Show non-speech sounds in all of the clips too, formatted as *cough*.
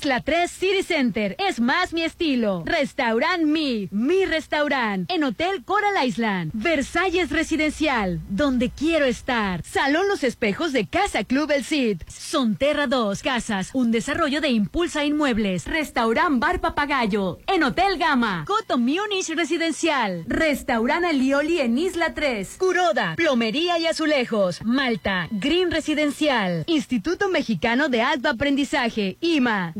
Isla 3 City Center. Es más mi estilo. Restaurant Mi. Mi restaurant. En Hotel Coral Island. Versalles Residencial. Donde quiero estar. Salón Los Espejos de Casa Club El Cid. Sonterra 2 Casas. Un desarrollo de Impulsa Inmuebles. Restaurant Bar Papagayo. En Hotel Gama. Coto Munich Residencial. Restaurant Alioli en Isla 3. Curoda. Plomería y azulejos. Malta. Green Residencial. Instituto Mexicano de Alto Aprendizaje. IMA.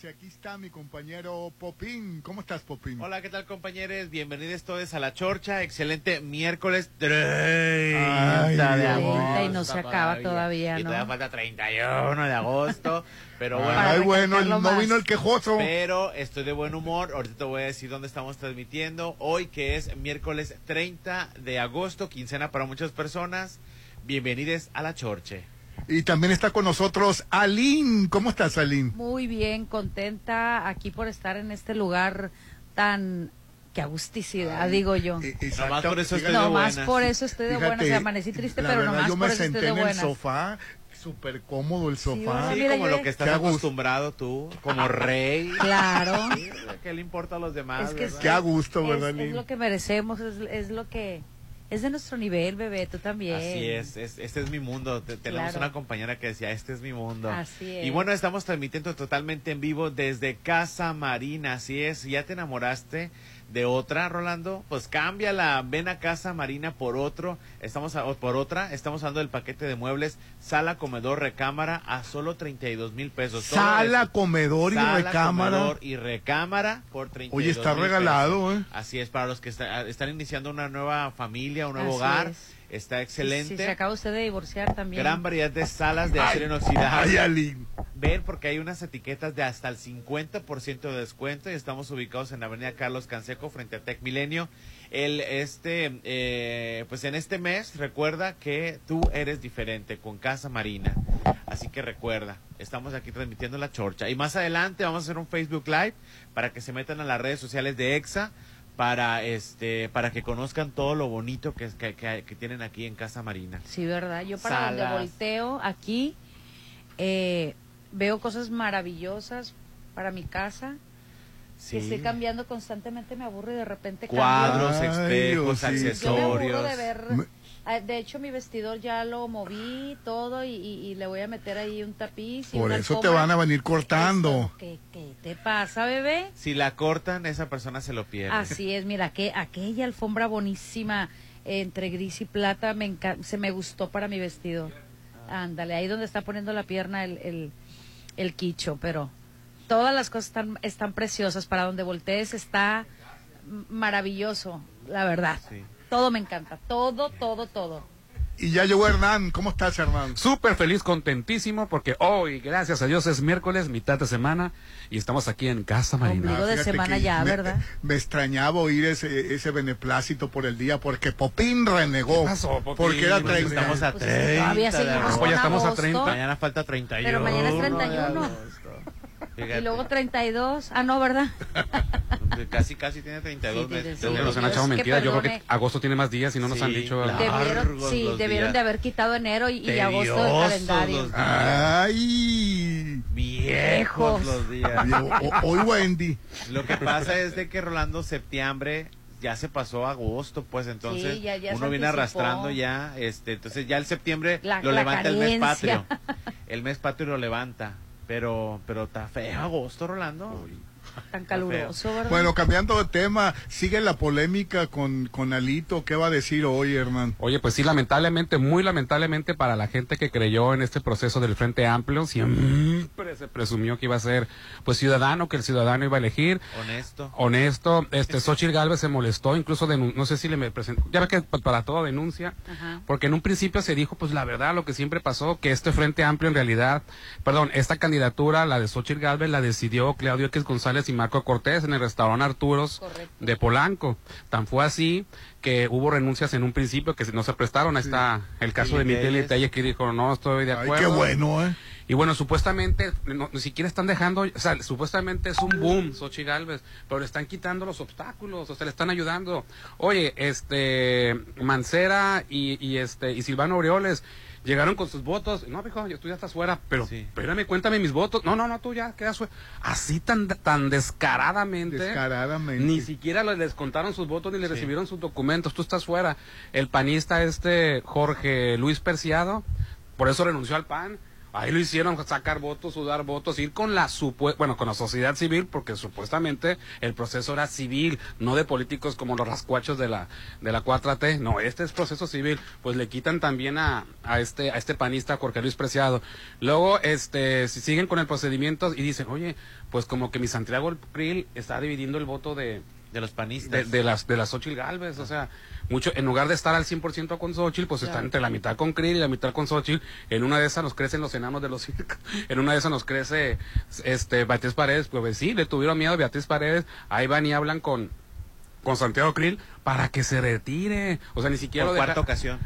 Y aquí está mi compañero Popín. ¿Cómo estás, Popín? Hola, ¿qué tal compañeros? Bienvenidos todos a La Chorcha. Excelente miércoles 30 Ay, de agosto. Y no se acaba todavía, Y ¿no? todavía falta 31 de agosto. Pero bueno, Ay, bueno, el- no vino el quejoso. pero estoy de buen humor. Ahorita te voy a decir dónde estamos transmitiendo. Hoy que es miércoles 30 de agosto, quincena para muchas personas. Bienvenidos a La Chorche. Y también está con nosotros Aline. ¿Cómo estás, Aline? Muy bien, contenta aquí por estar en este lugar tan... que agusticidad, digo yo. Nomás exacto. por eso estoy Fíjate- de Nomás buenas. por eso estoy de fíjate, buenas. Amanecí triste, pero verdad, nomás yo por eso estoy senté de en el sofá, súper cómodo el sofá. Sí, mira, como yo lo que estás acostumbrado tú, como rey. Claro. Sí, ¿Qué le importa a los demás? Es que verdad? Qué a gusto, es, ¿verdad, es Aline? lo que merecemos, es, es lo que... Es de nuestro nivel, bebé, tú también. Así es, es- este es mi mundo. Te- tenemos Claro. una compañera que decía, este es mi mundo. Así es. Y bueno, estamos transmitiendo totalmente en vivo desde Casa Marina, así es. ¿Ya te enamoraste de otra, Rolando? Pues cámbiala, ven a Casa Marina por otro, estamos a- por otra, estamos hablando del paquete de muebles, sala, comedor, recámara a solo 32 mil pesos. Sala, eso. comedor y Sala, recámara. comedor y recámara por 32 Oye, está regalado, pesos. ¿eh? Así es, para los que está- están iniciando una nueva familia, un nuevo Así hogar. es. Está Si excelente. se acaba usted de divorciar también. Gran variedad de salas de acero Ay, inoxidable. Aline. Ven porque hay unas etiquetas de hasta el 50% de descuento y estamos ubicados en la Avenida Carlos Canseco frente a Tec Milenio. El este eh, pues en este mes recuerda que tú eres diferente con Casa Marina. Así que recuerda, estamos aquí transmitiendo la chorcha y más adelante vamos a hacer un Facebook Live para que se metan a las redes sociales de EXA para este para que conozcan todo lo bonito que, que, que- que tienen aquí en Casa Marina. Sí, ¿verdad? Yo para Salas. donde volteo aquí eh, veo cosas maravillosas para mi casa. Que estoy cambiando constantemente, me aburro y de repente Cuadros, Ay, espejos, Diosito. cambio. Yo me accesorios. aburro de ver. Ah, De hecho, mi vestidor ya lo moví todo y, y- y le voy a meter ahí un tapiz. Y Por eso te van a venir cortando. ¿Qué, qué te pasa, bebé? Si la cortan, esa persona se lo pierde. Así es, mira, que aquella alfombra bonísima entre gris y plata me se me gustó para mi vestido. Ándale, ahí donde está poniendo la pierna el, el, el quicho, pero todas las cosas están, están preciosas. Para donde voltees está maravilloso, la verdad. Sí. Todo me encanta, todo, todo, todo. Y ya llegó Hernán. ¿Cómo estás, Hernán? Súper feliz, contentísimo, porque hoy, gracias a Dios, es miércoles, mitad de semana, y estamos aquí en Casa Marina. Ombligo de Fíjate semana ya, me, ¿verdad? Me extrañaba oír ese, ese beneplácito por el día porque Popín renegó. ¿Qué pasó, Popín? Porque era Pues 30. Estamos a Pues 30. todavía de seguimos. Hoy ya estamos a agosto, 30. Mañana falta 31. Pero mañana es 31. Fíjate. Y luego 32. Ah, no, ¿verdad? Casi, casi tiene 32 Sí, meses. Sí, nos han echado mentiras. Yo creo que agosto tiene más días y no nos Sí, han dicho. Debieron, sí, debieron días. de haber quitado enero y, y agosto del calendario. Ay. Viejos los días. Hoy Wendy. Lo que pasa es de que Rolando septiembre ya se pasó agosto, pues entonces Sí, ya- ya uno viene anticipó. arrastrando ya, este, entonces ya el septiembre La- lo la levanta el mes carencia. patrio. El mes patrio lo levanta, pero pero está feo agosto, Rolando. Tan caluroso, ¿verdad? Bueno, cambiando de tema, sigue la polémica con, con Alito. ¿Qué va a decir hoy, Hernán? Oye, pues sí, lamentablemente, muy lamentablemente para la gente que creyó en este proceso del Frente Amplio, siempre se presumió que iba a ser pues ciudadano, que el ciudadano iba a elegir. Honesto. Honesto, este Xochitl Galvez se molestó, incluso denun- no sé si le me presentó, ya ve que pa- para todo denuncia, Ajá. porque en un principio se dijo pues la verdad, lo que siempre pasó, que este Frente Amplio en realidad, perdón, esta candidatura, la de Xochitl Galvez, la decidió Claudio X González y Marco Cortés en el restaurante Arturos Correcto. de Polanco. Tan fue así que hubo renuncias en un principio que no se prestaron. Ahí está el caso de Miguel Telles. Telles que dijo, no estoy de Ay, acuerdo. qué bueno, ¿eh? Y bueno, supuestamente, no, ni siquiera están dejando, o sea, supuestamente es un boom, Xochitl Galvez, pero le están quitando los obstáculos, o sea, le están ayudando. Oye, este, Mancera y, y este, y Silvano Aureoles llegaron con sus votos. No, hijo, yo tú ya estás fuera, pero Sí. espérame, cuéntame mis votos. No, no, no, tú ya quedas fuera. Así tan, tan descaradamente. Descaradamente. Ni siquiera le descontaron sus votos ni le Sí. recibieron sus documentos. Tú estás fuera. El panista este Jorge Luis Perciado, por eso renunció al PAN. Ahí lo hicieron sacar votos, sudar votos, ir con la bueno, con la sociedad civil, porque supuestamente el proceso era civil, no de políticos como los rascuachos de la de la 4T. No, este es proceso civil. Pues le quitan también a, a este a este panista Jorge Luis Preciado. Luego, este, si siguen con el procedimiento y dicen, oye, pues como que mi Santiago Krill está dividiendo el voto de, De los de, panistas. de las de las Xochitl Galvez, o sea, mucho en lugar de estar al 100% con Xochitl, pues están entre la mitad con Krill y la mitad con Xochitl. En una de esas nos crecen los enanos de los circos. *laughs* En una de esas nos crece este Beatriz Paredes, pues sí, le tuvieron miedo a Beatriz Paredes, ahí van y hablan con con Santiago Krill para que se retire. O sea, ni siquiera Por lo deja- cuarta ocasión.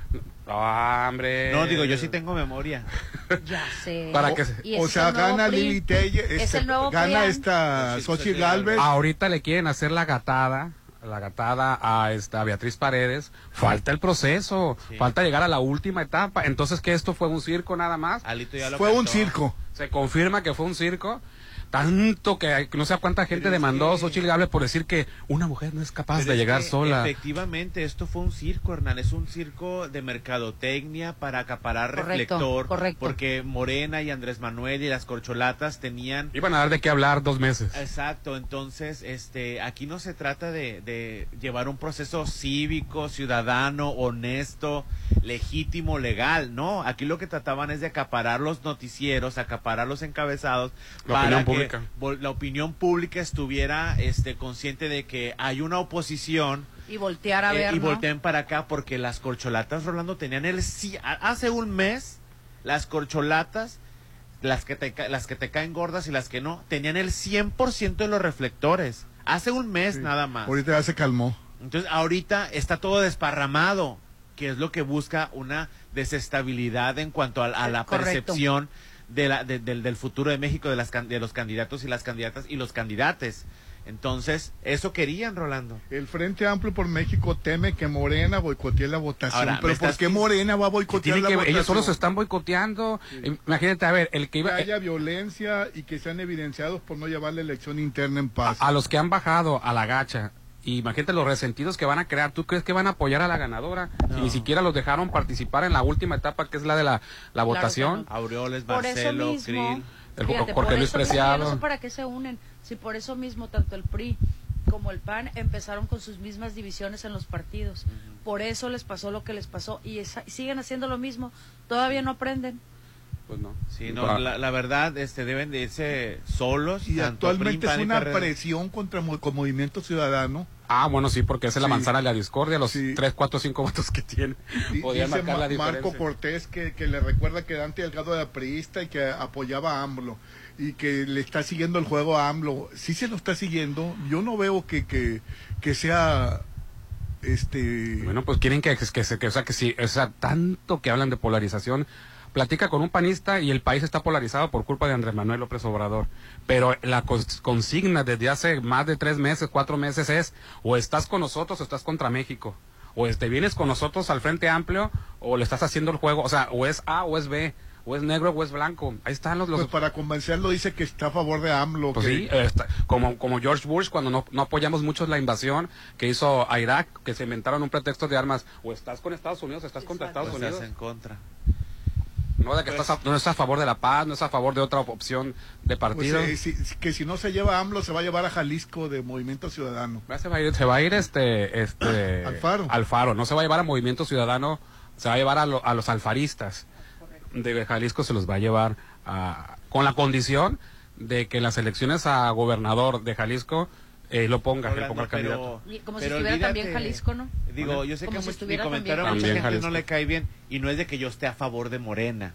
Hombre. No, digo, yo sí tengo memoria. *laughs* Ya sé. Para que- Y O ese sea, gana. Lili Telle, Es este, el nuevo gana esta Xochitl Galvez. Ahorita le quieren hacer la gatada, la gatada a esta Beatriz Paredes. Falta el proceso, Sí. falta llegar a la última etapa. Entonces que esto fue un circo nada más. Alito ya lo Fue un circo. Se confirma que fue un circo. Tanto que no sé a cuánta gente Pero demandó a Xochitl por decir que una mujer no es capaz Pero de es llegar sola. Efectivamente, esto fue un circo, Hernán. Es un circo de mercadotecnia para acaparar Correcto, reflector. correcto. Porque Morena y Andrés Manuel y las corcholatas tenían Iban a dar de qué hablar dos meses. Exacto, entonces, este, aquí no se trata de, de llevar un proceso cívico, ciudadano, honesto, legítimo, legal, no. Aquí lo que trataban es de acaparar los noticieros, acaparar los encabezados La para que pública. la opinión pública estuviera, este, consciente de que hay una oposición Y voltear a eh, ver, y ¿no? volteen para acá porque las corcholatas, Rolando, tenían el a- hace un mes las corcholatas las que te las que te caen gordas y las que no tenían el 100% de los reflectores. Hace un mes Sí. nada más. Ahorita ya se calmó. Entonces, ahorita está todo desparramado, que es lo que busca una desestabilidad en cuanto a, a la Correcto. percepción de la, de- del, del futuro de México, de, las, can- de los candidatos y las candidatas y los candidates. Entonces, eso querían, Rolando. El Frente Amplio por México teme que Morena boicotee la votación. Ahora, pero ¿por qué Morena va a Que boicotear la que- votación? ellos solo se están boicoteando. Imagínate, a ver, el que Que iba... haya violencia y que sean evidenciados por no llevar la elección interna en paz. a, a los que han bajado a la gacha, y imagínate los resentidos que van a crear, ¿tú crees que van a apoyar a la ganadora? Si ni siquiera los dejaron participar en la última etapa, que es la de la, la votación. no. Aureoles, Marcelo, Krill. El fíjate, Jorge Luis Preciado. no sé para qué se unen. Si por eso mismo tanto el PRI como el PAN empezaron con sus mismas divisiones en los partidos. Por eso les pasó lo que les pasó y esa- siguen haciendo lo mismo. Todavía no aprenden. Pues no. Sí, no, la, la verdad, este, deben de irse solos. y actualmente PRI, es PAN una presión contra con Movimiento Ciudadano. Ah, bueno, sí, porque esa es la Sí. manzana de la discordia, los Sí. tres, cuatro, cinco votos que tiene. Podían Dice marcar la Ma- Marco. Cortés que, que le recuerda que Dante Delgado era priista y que apoyaba a AMLO y que le está siguiendo el juego a AMLO. Sí se lo está siguiendo. Yo no veo que, que, que sea este Bueno, pues quieren que, que, se- que, o sea, que sí, o sea, tanto que hablan de polarización. Platica con un panista y el país está polarizado por culpa de Andrés Manuel López Obrador. Pero la cons- consigna desde hace más de tres meses, cuatro meses es o estás con nosotros o estás contra México. O te vienes con nosotros al Frente Amplio o le estás haciendo el juego. O sea, o es A o es B. O es negro o es blanco. Ahí están los... los pues para convencerlo dice que está a favor de AMLO. pues que- sí, está- como, como George Bush cuando no, no apoyamos mucho la invasión que hizo a Irak, que se inventaron un pretexto de armas. O estás con Estados Unidos o estás contra. Estados Pues Unidos. estás en contra. No, de que estás a, no estás a favor de la paz, no estás a favor de otra opción de pues, partido. eh, si- que si no se lleva a AMLO se va a llevar a Jalisco de Movimiento Ciudadano. Se va a ir, se va a ir este, este *clears throat* Alfaro. Alfaro. No se va a llevar a Movimiento Ciudadano, se va a llevar a, lo- a los alfaristas de Jalisco, se los va a llevar a, con la condición de que en las elecciones a gobernador de Jalisco eh, lo ponga, le Rolando, ponga el candidato. Y como si pero estuviera también. Jalisco, ¿no? Digo, yo sé Como que si mi comentario a mucha Jalisco. gente no le cae bien y no es de que yo esté a favor de Morena.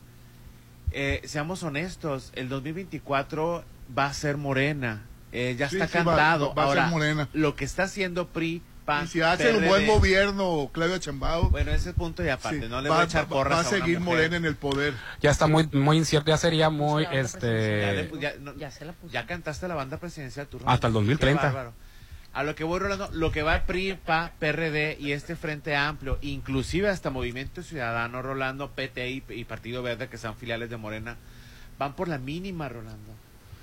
Eh, seamos honestos, el 2024 va a ser Morena. Eh, ya Sí, está sí, va- cantado. va a ser Ahora, Morena. lo que está haciendo PRI, PAN, Y si hace un buen gobierno, Claudia Chambao, Bueno, ese es punto y aparte, sí, no le va, voy a echar porras va a seguir. Morena en el poder. Ya está muy muy incierto, ya sería muy otra Ya, le este ya- no- Ya se la puso. ya cantaste la banda presidencial tú, Hasta el Rolando. 2030. Qué bárbaro. A lo que voy, Rolando, lo que va PRI, PA, PRD y este Frente Amplio, inclusive hasta Movimiento Ciudadano, Rolando, PT y, y Partido Verde, que son filiales de Morena, van por la mínima, Rolando.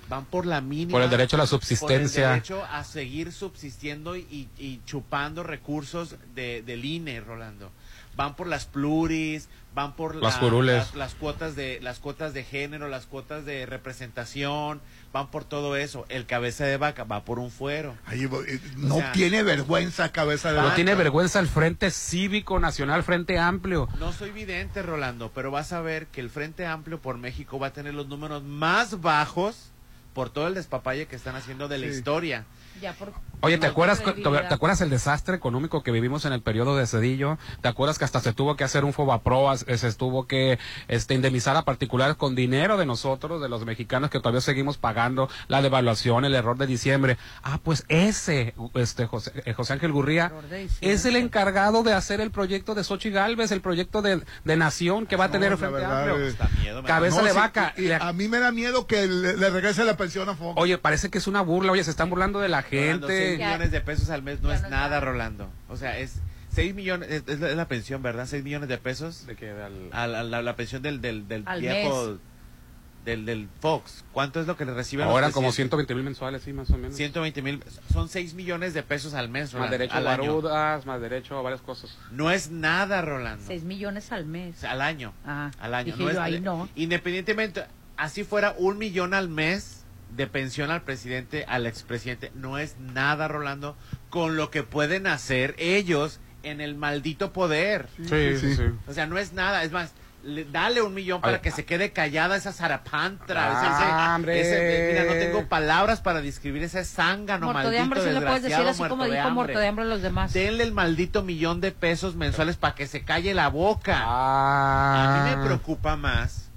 Van por la mínima. por el derecho a la por el subsistencia. derecho a seguir subsistiendo y, y chupando recursos de, del INE, Rolando. Van por las pluris, van por Las la- las, las cuotas de las cuotas de género, las cuotas de representación, van por todo eso. El cabeza de vaca va por un fuero. Eh, no sea, tiene vergüenza cabeza de No vaca. tiene vergüenza el Frente Cívico Nacional, Frente Amplio. No soy vidente, Rolando, pero vas a ver que el Frente Amplio por México va a tener los números más bajos por todo el despapalle que están haciendo de la Sí. historia. Ya por- Oye, ¿te no acuerdas. ¿te acuerdas el desastre económico que vivimos en el periodo de Cedillo? ¿Te acuerdas que hasta se tuvo que hacer un Fobaproa, se se tuvo que este, indemnizar a particulares con dinero de nosotros, de los mexicanos que todavía seguimos pagando la devaluación, el error de diciembre? Ah, pues ese, este, José, eh, José Ángel Gurría, es el encargado de hacer el proyecto de Xochitl Galvez, el proyecto de, de nación que va a No, tener el la Frente verdad, Amplio. eh, Está miedo, Cabeza de sí, vaca. y- a mí me da miedo que le, le regrese la pensión a Fox. Oye, parece que es una burla, oye, se están burlando de la gente. Ya. millones de pesos al mes no es no es nada, nada. Rolando. O sea, es 6 millones, es, es la, es la pensión, ¿verdad? 6 millones de pesos De que al- a la, la- la pensión del, del, del Al viejo, del, del Fox. ¿Cuánto es lo que le reciben Ahora los como presidentes? 120 mil mensuales, sí, más o menos. 120 mil, son 6 millones de pesos al mes, Más Rolando, derecho a al barudas, más derecho a varias cosas. No es nada, Rolando. 6 millones al mes. al año. Ah, al año. dije No yo, es- ahí no. Independientemente, así fuera un millón al mes de pensión al presidente, al expresidente, no es nada, Rolando, con lo que pueden hacer ellos en el maldito poder. Sí, sí, sí. O sea, no es nada, es más, le- dale un millón para que se quede callada esa zarapantra. Ah, ese- ese- hombre. ese- mira, no tengo palabras para describir ese zángano Muerto de maldito, hambre, si le puedes decir así como muerto de dijo hambre. muerto de hambre a los demás. Denle el maldito millón de pesos mensuales para que se calle la boca. Ah. A mí me preocupa más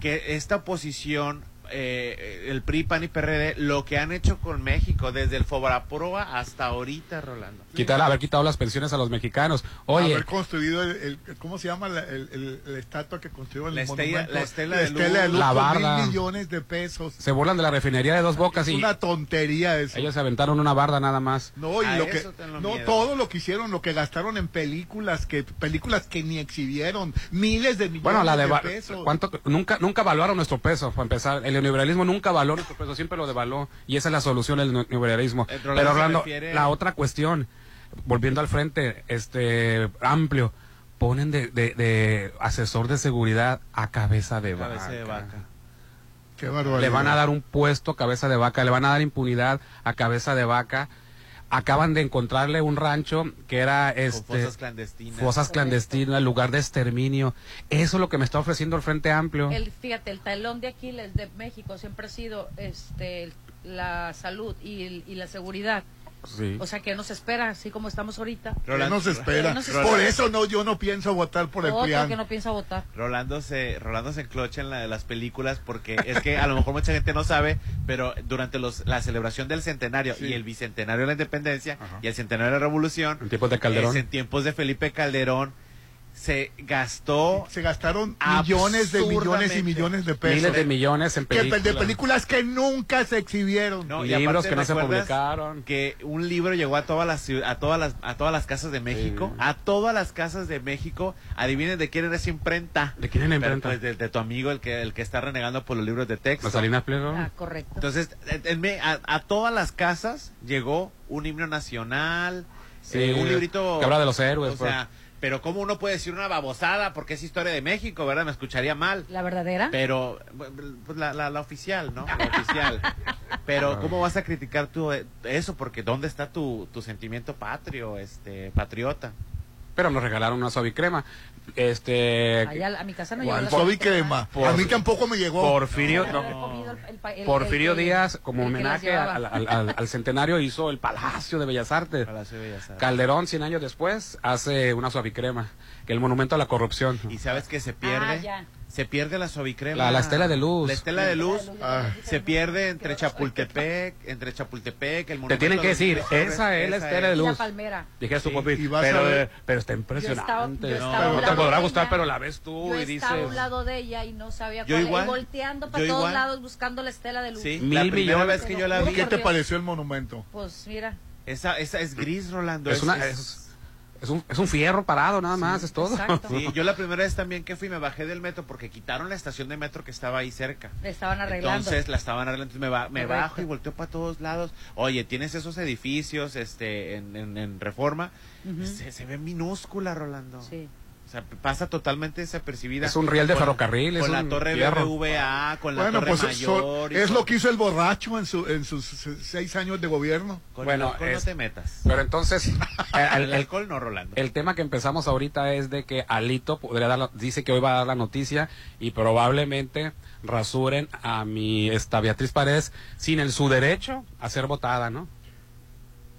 que esta oposición, eh, el PRI, PAN y PRD, lo que han hecho con México desde el Fobraproa hasta ahorita, Rolando. Quitar, haber quitado las pensiones a los mexicanos. Oye, haber construido el, el- ¿cómo se llama la, el, estatua que construyó el La estella- monumento? la estela La de estela de luz. luz La barda. mil millones de pesos. se burlan de la refinería de dos bocas Es y una tontería eso. ellos se aventaron una barda nada más. No, y A lo que no miedo. todo lo que hicieron, lo que gastaron en películas que películas que ni exhibieron, miles de millones Bueno, la de, de pesos. ¿cuánto, nunca nunca evaluaron nuestro peso, para empezar. El neoliberalismo nunca valoró nuestro peso, siempre lo devaluó. Y esa es la solución del neoliberalismo. El Pero Orlando, refiere- la otra cuestión, volviendo al frente este amplio, ponen de, de- de asesor de seguridad a cabeza de vaca. De vaca. Qué barbaridad. Le van a dar un puesto a cabeza de vaca, le van a dar impunidad a cabeza de vaca. Acaban de encontrarle un rancho que era este fosas clandestinas. fosas clandestinas, lugar de exterminio. Eso es lo que me está ofreciendo el Frente Amplio. El, fíjate, el talón de Aquiles de México siempre ha sido este la salud y, el- y la seguridad. Sí. O sea, que nos espera, así como estamos ahorita. ¿Qué Rolando- nos espera? ¿Qué nos Por espera? eso no, yo no pienso votar por el PRIAN. que no piensa votar. Rolando se, Rolando se enclocha en la de las películas porque es que a lo mejor mucha gente no sabe, pero durante los, la celebración del centenario Sí. y el bicentenario de la independencia Ajá. y el centenario de la revolución, En tiempos de Calderón. es en tiempos de Felipe Calderón, se gastó Se gastaron millones de millones y millones de pesos. Miles de millones en Que- películas. de películas que nunca se exhibieron. No, y libros aparte, que no se ¿recuerdas publicaron. que un libro llegó a todas las a todas las a todas las casas de México, Sí. a todas las casas de México. Adivinen de quién era esa imprenta. ¿De quién era imprenta? pues, de, de tu amigo el que el que está renegando por los libros de texto. ¿La Salinas Pliego? Ah, correcto. Entonces, en- en me- a, a todas las casas llegó un himno nacional, Sí, eh, un librito que habla de los héroes, O sea, pero cómo uno puede decir una babosada porque es historia de México, ¿verdad? Me escucharía mal. La verdadera. Pero pues, la, la, la oficial, ¿no? La oficial. Pero ¿cómo vas a criticar tú eh, eso? Porque ¿dónde está tu, tu sentimiento patrio, este, patriota? Pero nos regalaron una suavicrema. este Allá a mi casa no llegó ¿Cuál? la suavicrema. crema. Por- A mí tampoco me llegó. Porfirio, no, el- el Porfirio el Díaz, como homenaje al, al- al- al centenario, hizo el Palacio de Bellas Artes. Palacio de Bellas Artes. Calderón, 100 años después, hace una suavicrema, que el monumento a la corrupción. Y sabes que se pierde. Ah, ya. Se pierde la suavicrema. La- la estela de luz. La estela de luz. Ah. Se pierde entre Chapultepec, entre Chapultepec, el Te tienen que decir, esa es la estela de Y la luz. palmera. Dije su Sí, papi, pero, ver- pero está Yo impresionante. estaba- yo no, estaba a un no te podrá gustar, ella. pero la ves tú Yo y dices... estaba a un lado de ella y no sabía Yo cuál. igual. Y volteando para Yo todos igual. lados buscando la estela de luz. Sí, Mil la primera millones. vez que yo la vi. ¿Qué te pareció el monumento? Pues mira. Esa, esa es gris, Rolando. Es, una, es, es un, es un fierro parado, nada más, es todo. exacto. Sí, yo la primera vez también que fui me bajé del metro porque quitaron la estación de metro que estaba ahí cerca. Le estaban arreglando. Entonces la estaban arreglando, entonces me, ba- me Correcto. bajo y volteo para todos lados. Oye, tienes esos edificios este, en, en- en Reforma, se, se ve minúscula, Rolando. Sí. O sea, pasa totalmente desapercibida. Es un riel de Con- ferrocarril, es Con la un torre. BBVA, con la Bueno, torre pues eso- mayor. es con- lo que hizo el borracho en, su, en sus se- seis años de gobierno. Con Bueno, el alcohol no te metas. Pero entonces, *laughs* el, el, el- alcohol no, Rolando. el tema que empezamos ahorita es de que Alito podría dar, la- dice que hoy va a dar la noticia y probablemente rasuren a mi esta Beatriz Paredes sin el su derecho a ser votada, ¿no?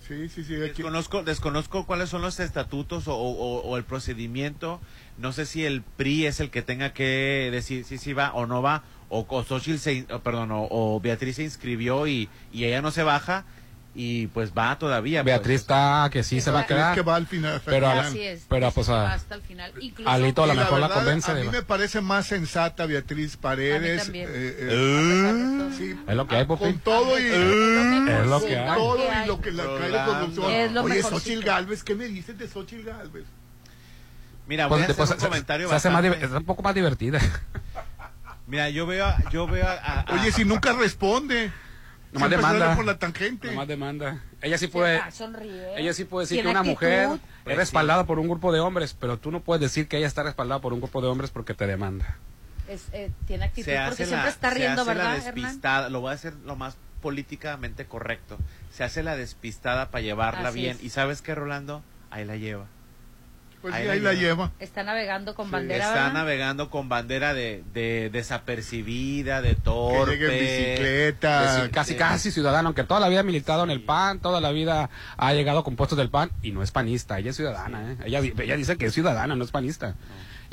Sí, sí, sí. Desconozco, desconozco cuáles son los estatutos o, el procedimiento. No sé si el PRI es el que tenga que decir si sí va o no va, o, o se perdón, o Beatriz se inscribió y, y ella no se baja, y pues va todavía. pues. Beatriz está que sí se va a es quedar. que va al final. hasta el Pero a final. la- Así es. pero, pues, a- hasta el final. Incluso, Alito a lo mejor la verdad, convence A mí me parece más sensata Beatriz Paredes. A mí también. eh, eh, a todo. sí, Es lo que hay, con todo y. Es lo que con hay. todo y lo que la cae de lo Oye. Xochitl Galvez, ¿qué me dices de Xochitl Galvez? Mira, voy a Pues, hacer pues, un se- comentario se hace más es un poco más divertida. Mira, yo veo, a- yo veo a, a- a- Oye, si nunca responde. Nomás demanda. por la tangente. Nomás demanda. Ella sí puede, ah, sonríe. ella sí puede decir que una actitud. mujer Pues es respaldada por un grupo de hombres, pero tú no puedes decir que ella está respaldada por un grupo de hombres porque te demanda. Es, eh, tiene actitud se hace porque la, siempre está se riendo, hace la despistada, lo voy a hacer lo más políticamente correcto. Se hace la despistada para llevarla Así bien. es. ¿Y sabes qué, Rolando? Ahí la lleva. Pues Ahí sí, la ahí la lleva. Está navegando con Sí. bandera, Está ¿verdad? navegando con bandera de, de desapercibida, de Que torpe. llegue en bicicleta. Casi casi ciudadano, aunque toda la vida ha militado en el PAN, toda la vida ha llegado con puestos del PAN y no es panista, ella es ciudadana, ¿eh? ella, ella dice que es ciudadana, no es panista.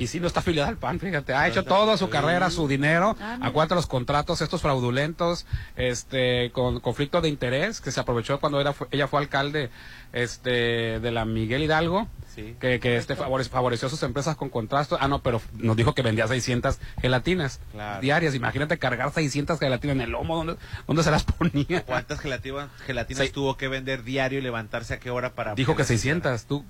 Y sí, no está afiliada al PAN, fíjate, ha hecho toda su carrera, su dinero, Ah, a mira. cuanto los contratos estos fraudulentos, este, con conflicto de interés, que se aprovechó cuando era, fue- ella fue alcalde, este, de la Miguel Hidalgo, Sí. que, que este favore- favoreció a sus empresas con contratos. Ah, no, pero nos dijo que vendía 600 gelatinas Claro. diarias. Imagínate cargar 600 gelatinas en el lomo, ¿dónde, dónde se las ponía? ¿Cuántas gelatinas, gelatinas Sí. tuvo que vender diario y levantarse a qué hora para... Dijo que las 600. Tú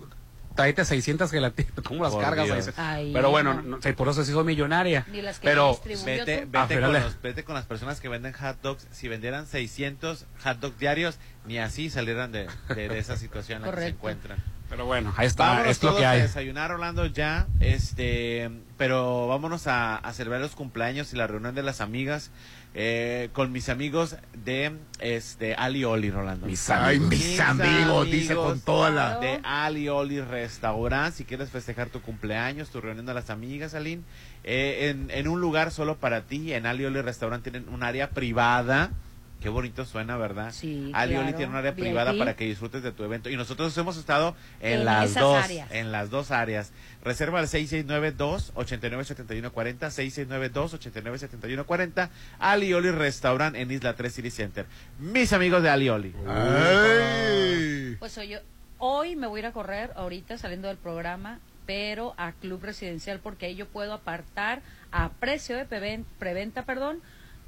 tráete 600 gelatinas. ¿Cómo las Por cargas? Ay, pero bueno, no. por eso se hizo millonaria. Ni las que Pero Vete, vete, con los- vete con las personas que venden hot dogs. Si vendieran 600 hot dogs diarios, ni así salieran de, de- de esa situación en la que se Correcto. encuentran. Pero bueno, ahí está, Vámonos es lo todos que a hay. desayunar, Orlando, ya. Este, pero vámonos a, a celebrar los cumpleaños y la reunión de las amigas eh, con mis amigos de este Ali Oli, Rolando. Mis Ay, amigos. mis amigos, dice con toda la. de Ali Oli Restaurant. Si quieres festejar tu cumpleaños, tu reunión de las amigas, Aline, eh, en, en un lugar solo para ti, en Ali Oli Restaurant tienen un área privada. Qué bonito suena, ¿verdad? Sí, Ali Oli claro. tiene un área VIP. privada para que disfrutes de tu evento. Y nosotros hemos estado en, En las dos, áreas. en las dos áreas. Reserva al 669-2-89-7140, 669-2-89-7140, Ali Oli Restaurant en Isla 3 City Center. Mis amigos de Ali Oli. Ay. Pues hoy, yo- hoy me voy a ir a correr, ahorita saliendo del programa, pero a Club Residencial, porque ahí yo puedo apartar a precio de preven- preventa, perdón,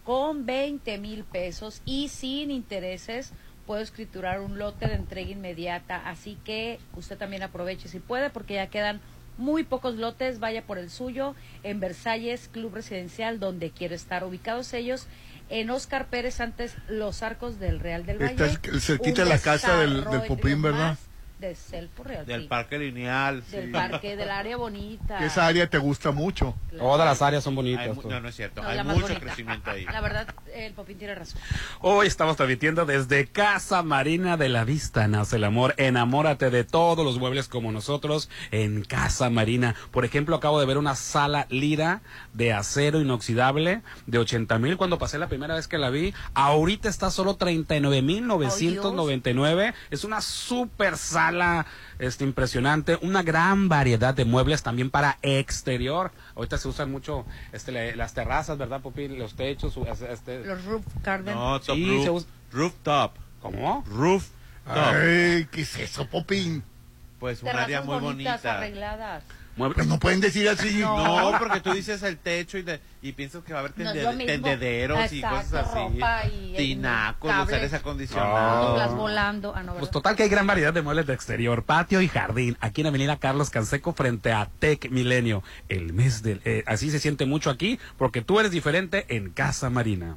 con 20 mil pesos y sin intereses. Puedo escriturar un lote de entrega inmediata, así que usted también aproveche si puede, porque ya quedan muy pocos lotes. Vaya por el suyo en Versalles Club Residencial, donde quiero estar ubicados ellos. En Oscar Pérez, antes los arcos del Real del Valle. Está cerquita la casa del- del Popín, ¿verdad? más de Selfo Realty. Del parque lineal. Del sí. parque, del área bonita. Que esa área te gusta mucho. Todas las áreas son bonitas. no, no es cierto. No, Hay mucho bonita. crecimiento ahí. La verdad, el Popín tiene razón. Hoy estamos transmitiendo desde Casa Marina de la Vista. Nace el amor. Enamórate de todos los muebles como nosotros en Casa Marina. Por ejemplo, acabo de ver una sala lira de acero inoxidable de 80 mil cuando pasé la primera vez que la vi. Ahorita está solo 39 mil 999. es una super sala este, impresionante. Una gran variedad de muebles también para exterior. Ahorita se usan mucho este, la- las terrazas, ¿verdad, Popi? Los techos. Este, Los Roof Garden. No, top Sí, roof, se us- rooftop. ¿Cómo? Rooftop. Ay, ¿qué es eso, Popín? Pues un área muy bonitas, bonita. arregladas. Mueble- Pues no pueden decir así. No, porque tú dices el techo y, de- y piensas que va a haber tende- tendederos y cosas así. Tinacos, los aires acondicionados. Las volando. Ah, no, Pues total que hay gran variedad de muebles de exterior, patio y jardín, aquí en Avenida Carlos Canseco frente a Tech Milenio. El mes del... eh, así se siente mucho aquí porque tú eres diferente en Casa Marina.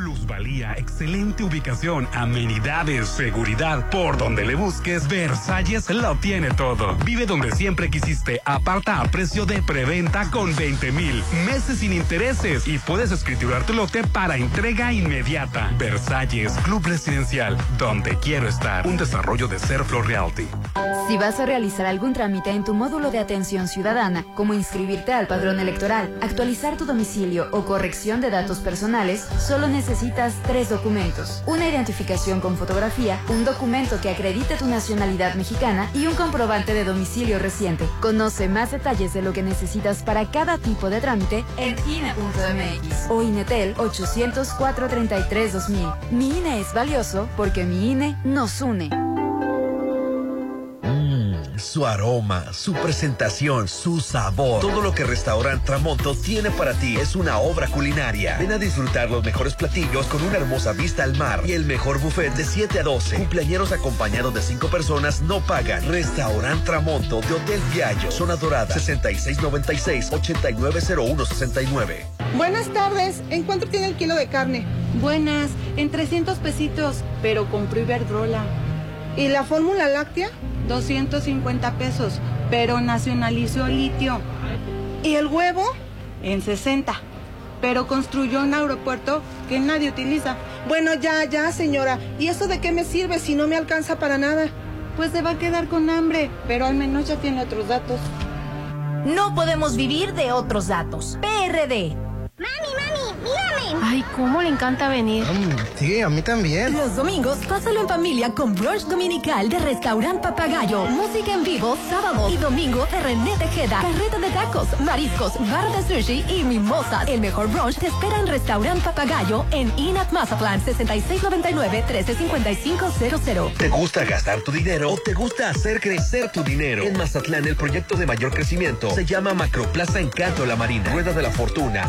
Plusvalía, excelente ubicación, amenidades, seguridad. Por donde le busques, Versalles lo tiene todo. Vive donde siempre quisiste. Aparta a precio de preventa con 20 mil meses sin intereses y puedes escriturar tu lote para entrega inmediata. Versalles, Club Residencial, donde quiero estar. Un desarrollo de Serflo Realty. Si vas a realizar algún trámite en tu módulo de atención ciudadana, como inscribirte al padrón electoral, actualizar tu domicilio o corrección de datos personales, solo necesitas tres documentos. Una identificación con fotografía, un documento que acredite tu nacionalidad mexicana y un comprobante de domicilio reciente. Conoce más detalles de lo que necesitas para cada tipo de trámite en INE.mx o INETEL 804-33-2000. Mi INE es valioso porque mi INE nos une. Su aroma, su presentación, su sabor. Todo lo que Restaurant Tramonto tiene para ti es una obra culinaria. Ven a disfrutar los mejores platillos con una hermosa vista al mar y el mejor buffet de 7 a 12. Cumpleañeros acompañados de 5 personas no pagan. Restaurant Tramonto de Hotel Viallo, Zona Dorada, 6696-890169. Buenas tardes. ¿En cuánto tiene el kilo de carne? Buenas, en 300 pesitos, pero compré Iberdrola. ¿Y la fórmula láctea? 250 pesos, pero nacionalizó litio. ¿Y el huevo? En 60, pero construyó un aeropuerto que nadie utiliza. Bueno, ya, ya, señora. ¿Y eso de qué me sirve si no me alcanza para nada? Pues se va a quedar con hambre, pero al menos ya tiene otros datos. No podemos vivir de otros datos. PRD. Mami, mami, mírame. Ay, cómo le encanta venir. Sí, a mí también. Los domingos, pásalo en familia con brunch dominical de Restaurant Papagayo. Música en vivo, sábado y domingo de René Tejeda. Carreta de tacos, mariscos, bar de sushi y mimosas. El mejor brunch te espera en Restaurant Papagayo en Inat Mazaplan 6699-135500. ¿Te gusta gastar tu dinero o te gusta hacer crecer tu dinero? En Mazatlán, el proyecto de mayor crecimiento se llama Macroplaza Encanto La Marina. Rueda de la Fortuna,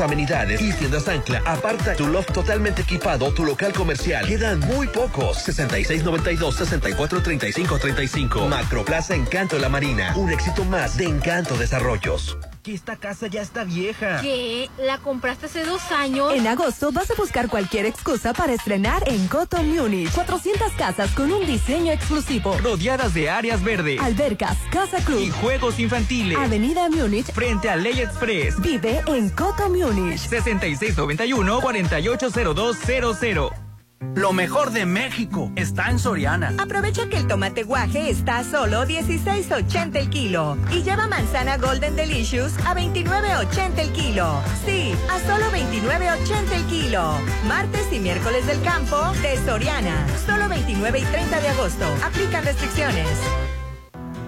amenidades y tiendas ancla. Aparta tu loft totalmente equipado, tu local comercial. Quedan muy pocos. 6692-643535. Macroplaza Encanto La Marina. Un éxito más de Encanto Desarrollos. Que esta casa ya está vieja. ¿Qué? ¿La compraste hace dos años? En agosto vas a buscar cualquier excusa para estrenar en Coto Munich. 400 casas con un diseño exclusivo. Rodeadas de áreas verdes. Albercas, Casa Club. Y juegos infantiles. Avenida Múnich. Frente a Ley Express. Vive en Coto Múnich. 6691-480200. Lo mejor de México está en Soriana. Aprovecha que el tomate guaje está a solo 16.80 el kilo y lleva manzana Golden Delicious a 29.80 el kilo. Sí, a solo 29.80 el kilo. Martes y miércoles del campo de Soriana. Solo 29 y 30 de agosto. Aplican restricciones.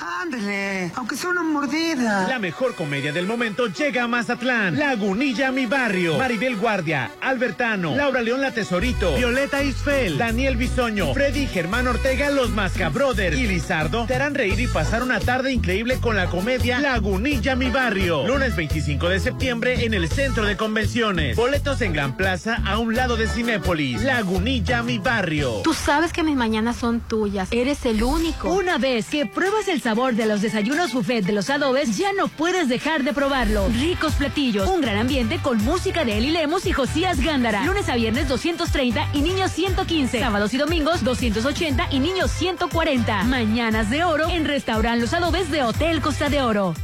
Ándale, aunque sea una mordida. La mejor comedia del momento llega a Mazatlán. Lagunilla, mi barrio. Maribel Guardia, Albertano, Laura León La Tesorito, Violeta Isfel, Daniel Bisoño, Freddy Germán Ortega, Los Masca Brothers y Lizardo te harán reír y pasar una tarde increíble con la comedia Lagunilla, mi barrio. Lunes 25 de septiembre en el Centro de Convenciones. Boletos en Gran Plaza a un lado de Cinépolis. Lagunilla, mi barrio. Tú sabes que mis mañanas son tuyas. Eres el único. Una vez que pruebas el sabor de los desayunos buffet de los adobes, ya no puedes dejar de probarlo. Ricos platillos, un gran ambiente con música de Eli Lemos y Josías Gándara. Lunes a viernes 230 y niños 115. Sábados y domingos 280 y niños 140. Mañanas de oro en Restaurant Los Adobes de Hotel Costa de Oro.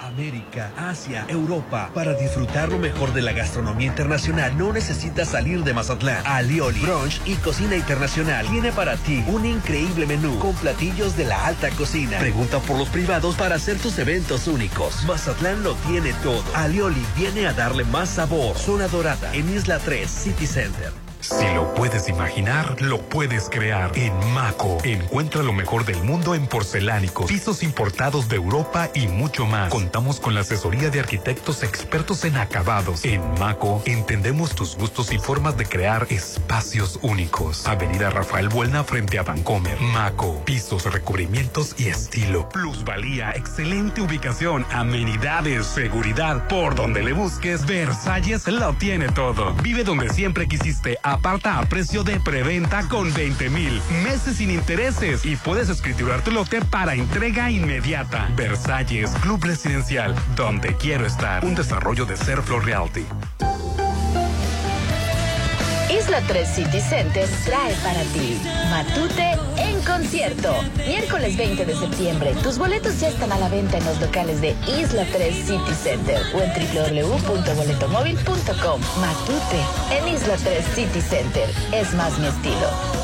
América, Asia, Europa. Para disfrutar lo mejor de la gastronomía internacional no necesitas salir de Mazatlán. Alioli, brunch y cocina internacional tiene para ti un increíble menú con platillos de la alta cocina. Pregunta por los privados para hacer tus eventos únicos. Mazatlán lo tiene todo. Alioli viene a darle más sabor. Zona Dorada en Isla 3 City Center. Si lo puedes imaginar, lo puedes crear. En Maco, encuentra lo mejor del mundo en porcelánicos, pisos importados de Europa y mucho más. Contamos con la asesoría de arquitectos expertos en acabados. En Maco, entendemos tus gustos y formas de crear espacios únicos. Avenida Rafael Buelna frente a Vancomer. Maco, pisos, recubrimientos y estilo. Plusvalía, excelente ubicación, amenidades, seguridad. Por donde le busques, Versalles lo tiene todo. Vive donde siempre quisiste aparta a precio de preventa con 20 mil meses sin intereses y puedes escriturar tu lote para entrega inmediata. Versalles, Club Residencial, donde quiero estar. Un desarrollo de Serflo Realty. Isla 3 City Center trae para ti Matute en concierto. Miércoles 20 de septiembre. Tus boletos ya están a la venta en los locales de Isla 3 City Center o en www.boletomóvil.com. Matute en Isla 3 City Center. Es más mi estilo.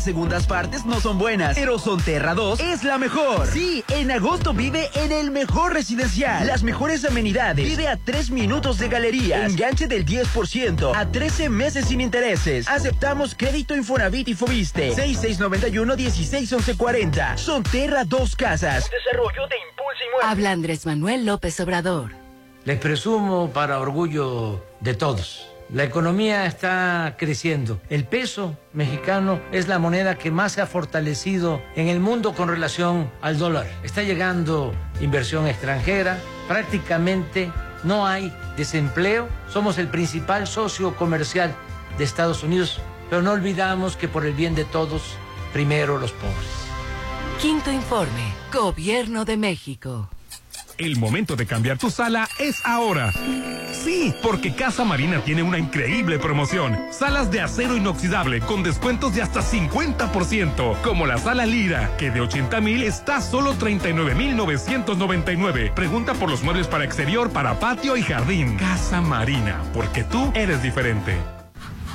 Las segundas partes no son buenas, pero Sonterra 2 es la mejor. Sí, en agosto vive en el mejor residencial. Las mejores amenidades. Vive a 3 minutos de galería. Enganche del 10% a 13 meses sin intereses. Aceptamos crédito Infonavit y Fobiste. 6691-161140. Sonterra 2 Casas. Desarrollo de Impulso y Muerte. Habla Andrés Manuel López Obrador. Les presumo para orgullo de todos. La economía está creciendo. El peso mexicano es la moneda que más se ha fortalecido en el mundo con relación al dólar. Está llegando inversión extranjera. Prácticamente no hay desempleo. Somos el principal socio comercial de Estados Unidos. Pero no olvidamos que por el bien de todos, primero los pobres. Quinto informe. Gobierno de México. El momento de cambiar tu sala es ahora. Sí, porque Casa Marina tiene una increíble promoción. Salas de acero inoxidable con descuentos de hasta 50%, como la sala Lira, que de 80 mil está solo 39 mil 999. Pregunta por los muebles para exterior, para patio y jardín. Casa Marina, porque tú eres diferente.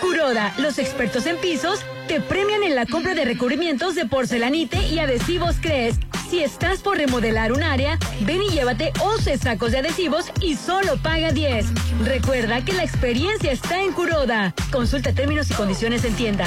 Kuroda, los expertos en pisos, te premian en la compra de recubrimientos de porcelanite y adhesivos Cres. Si estás por remodelar un área, ven y llévate 11 sacos de adhesivos y solo paga 10. Recuerda que la experiencia está en Kuroda. Consulta términos y condiciones en tienda.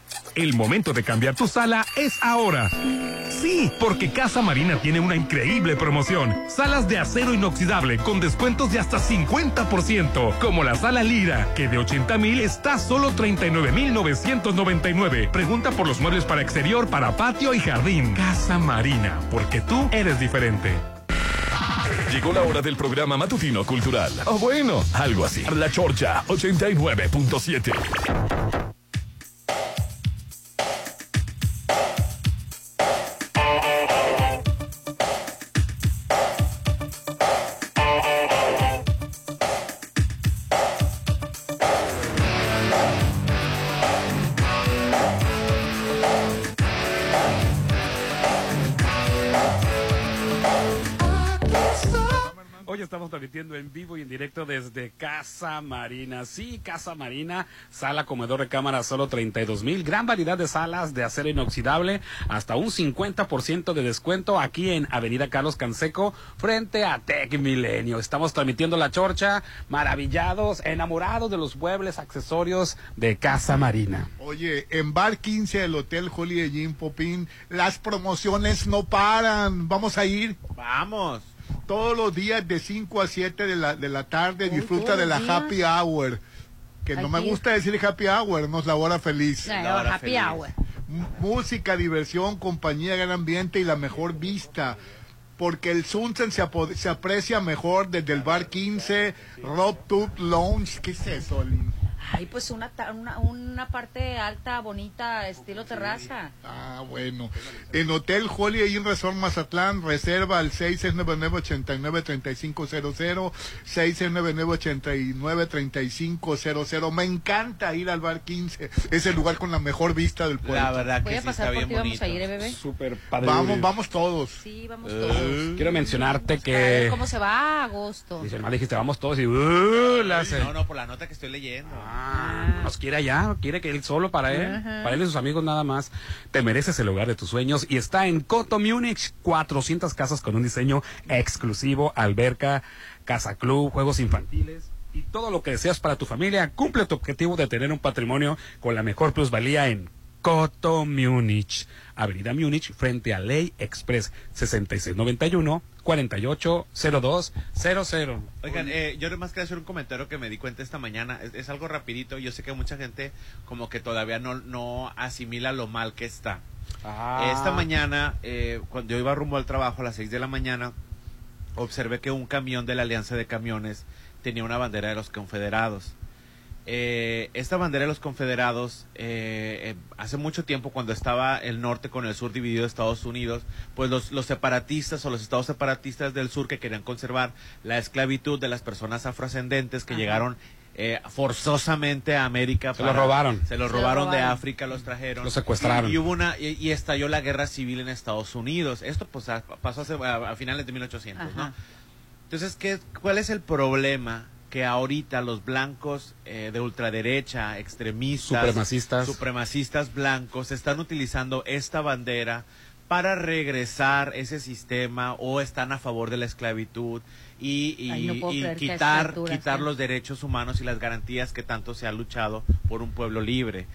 El momento de cambiar tu sala es ahora. Sí, porque Casa Marina tiene una increíble promoción. Salas de acero inoxidable con descuentos de hasta 50%, como la sala Lira, que de 80 mil está solo 39,999. Pregunta por los muebles para exterior, para patio y jardín. Casa Marina, porque tú eres diferente. Llegó la hora del programa matutino cultural. O bueno, algo así. La Chorcha 89.7. Casa Marina. Sí, Casa Marina, sala comedor de cámara solo 32 mil. Gran variedad de salas de acero inoxidable, hasta un 50% de descuento aquí en Avenida Carlos Canseco, frente a Tech Milenio. Estamos transmitiendo la chorcha, maravillados, enamorados de los muebles, accesorios de Casa Marina. Oye, en Bar 15 del Hotel Holiday Inn Popín, las promociones no paran. ¿Vamos a ir? Vamos. Todos los días de 5 a 7 de la, de la tarde disfruta de la Happy Hour. Que no me gusta decir Happy Hour, no es la hora feliz. La hora happy hour. M- Música, diversión, compañía, gran ambiente y la mejor vista. Porque el Sunset se, se aprecia mejor desde el bar 15, Rob Tooth Lounge. ¿Qué es eso? Ay, pues una, ta- una, una parte alta, bonita, estilo terraza. Ah, bueno. En Hotel Holiday Inn Resort Mazatlán, reserva al 699-89-3500, 699-89-3500. Me encanta ir al bar 15, es el lugar con la mejor vista del pueblo. La verdad Voy a pasar por ti, vamos a ir, ¿eh, bebé? Súper padre. Vamos, vamos todos. Sí, vamos Eh, todos. Quiero mencionarte A ver que... cómo se va agosto. Dice, hermano, dijiste, vamos todos y... uh, la No, no, por la nota que estoy leyendo. Ah, nos quiere allá, quiere que él solo para él, Ajá. para él y sus amigos nada más. Te mereces el lugar de tus sueños y está en Coto Múnich, 400 casas con un diseño exclusivo, alberca, casa club, juegos infantiles y todo lo que deseas para tu familia. Cumple tu objetivo de tener un patrimonio con la mejor plusvalía en Coto Múnich, Avenida Múnich, frente a Ley Express 6691 480200. Oigan, eh, yo más quería hacer un comentario que me di cuenta esta mañana. Es, es algo rapidito. Yo sé que mucha gente como que todavía no, no asimila lo mal que está. Ah. Esta mañana, eh, cuando yo iba rumbo al trabajo a las 6 de la mañana, observé que un camión de la Alianza de Camiones tenía una bandera de los confederados. Eh, esta bandera de los confederados, eh, eh, hace mucho tiempo cuando estaba el norte con el sur dividido de Estados Unidos, pues los, los separatistas o los estados separatistas del sur que querían conservar la esclavitud de las personas afroascendentes que Ajá. llegaron eh, forzosamente a América. Se los robaron. Se los Se robaron de. África, los trajeron. Los secuestraron. Y, y hubo una, y, y estalló la guerra civil en Estados Unidos. Esto pues a- pasó hace- a, a finales de 1800, ¿no? Entonces, ¿qué, ¿cuál es el problema? Que ahorita los blancos eh, de ultraderecha, extremistas, Supremacistas. supremacistas blancos están utilizando esta bandera para regresar ese sistema o están a favor de la esclavitud y, Ay, no quitar, alturas, quitar ¿eh? los derechos humanos y las garantías que tanto se ha luchado por un pueblo libre.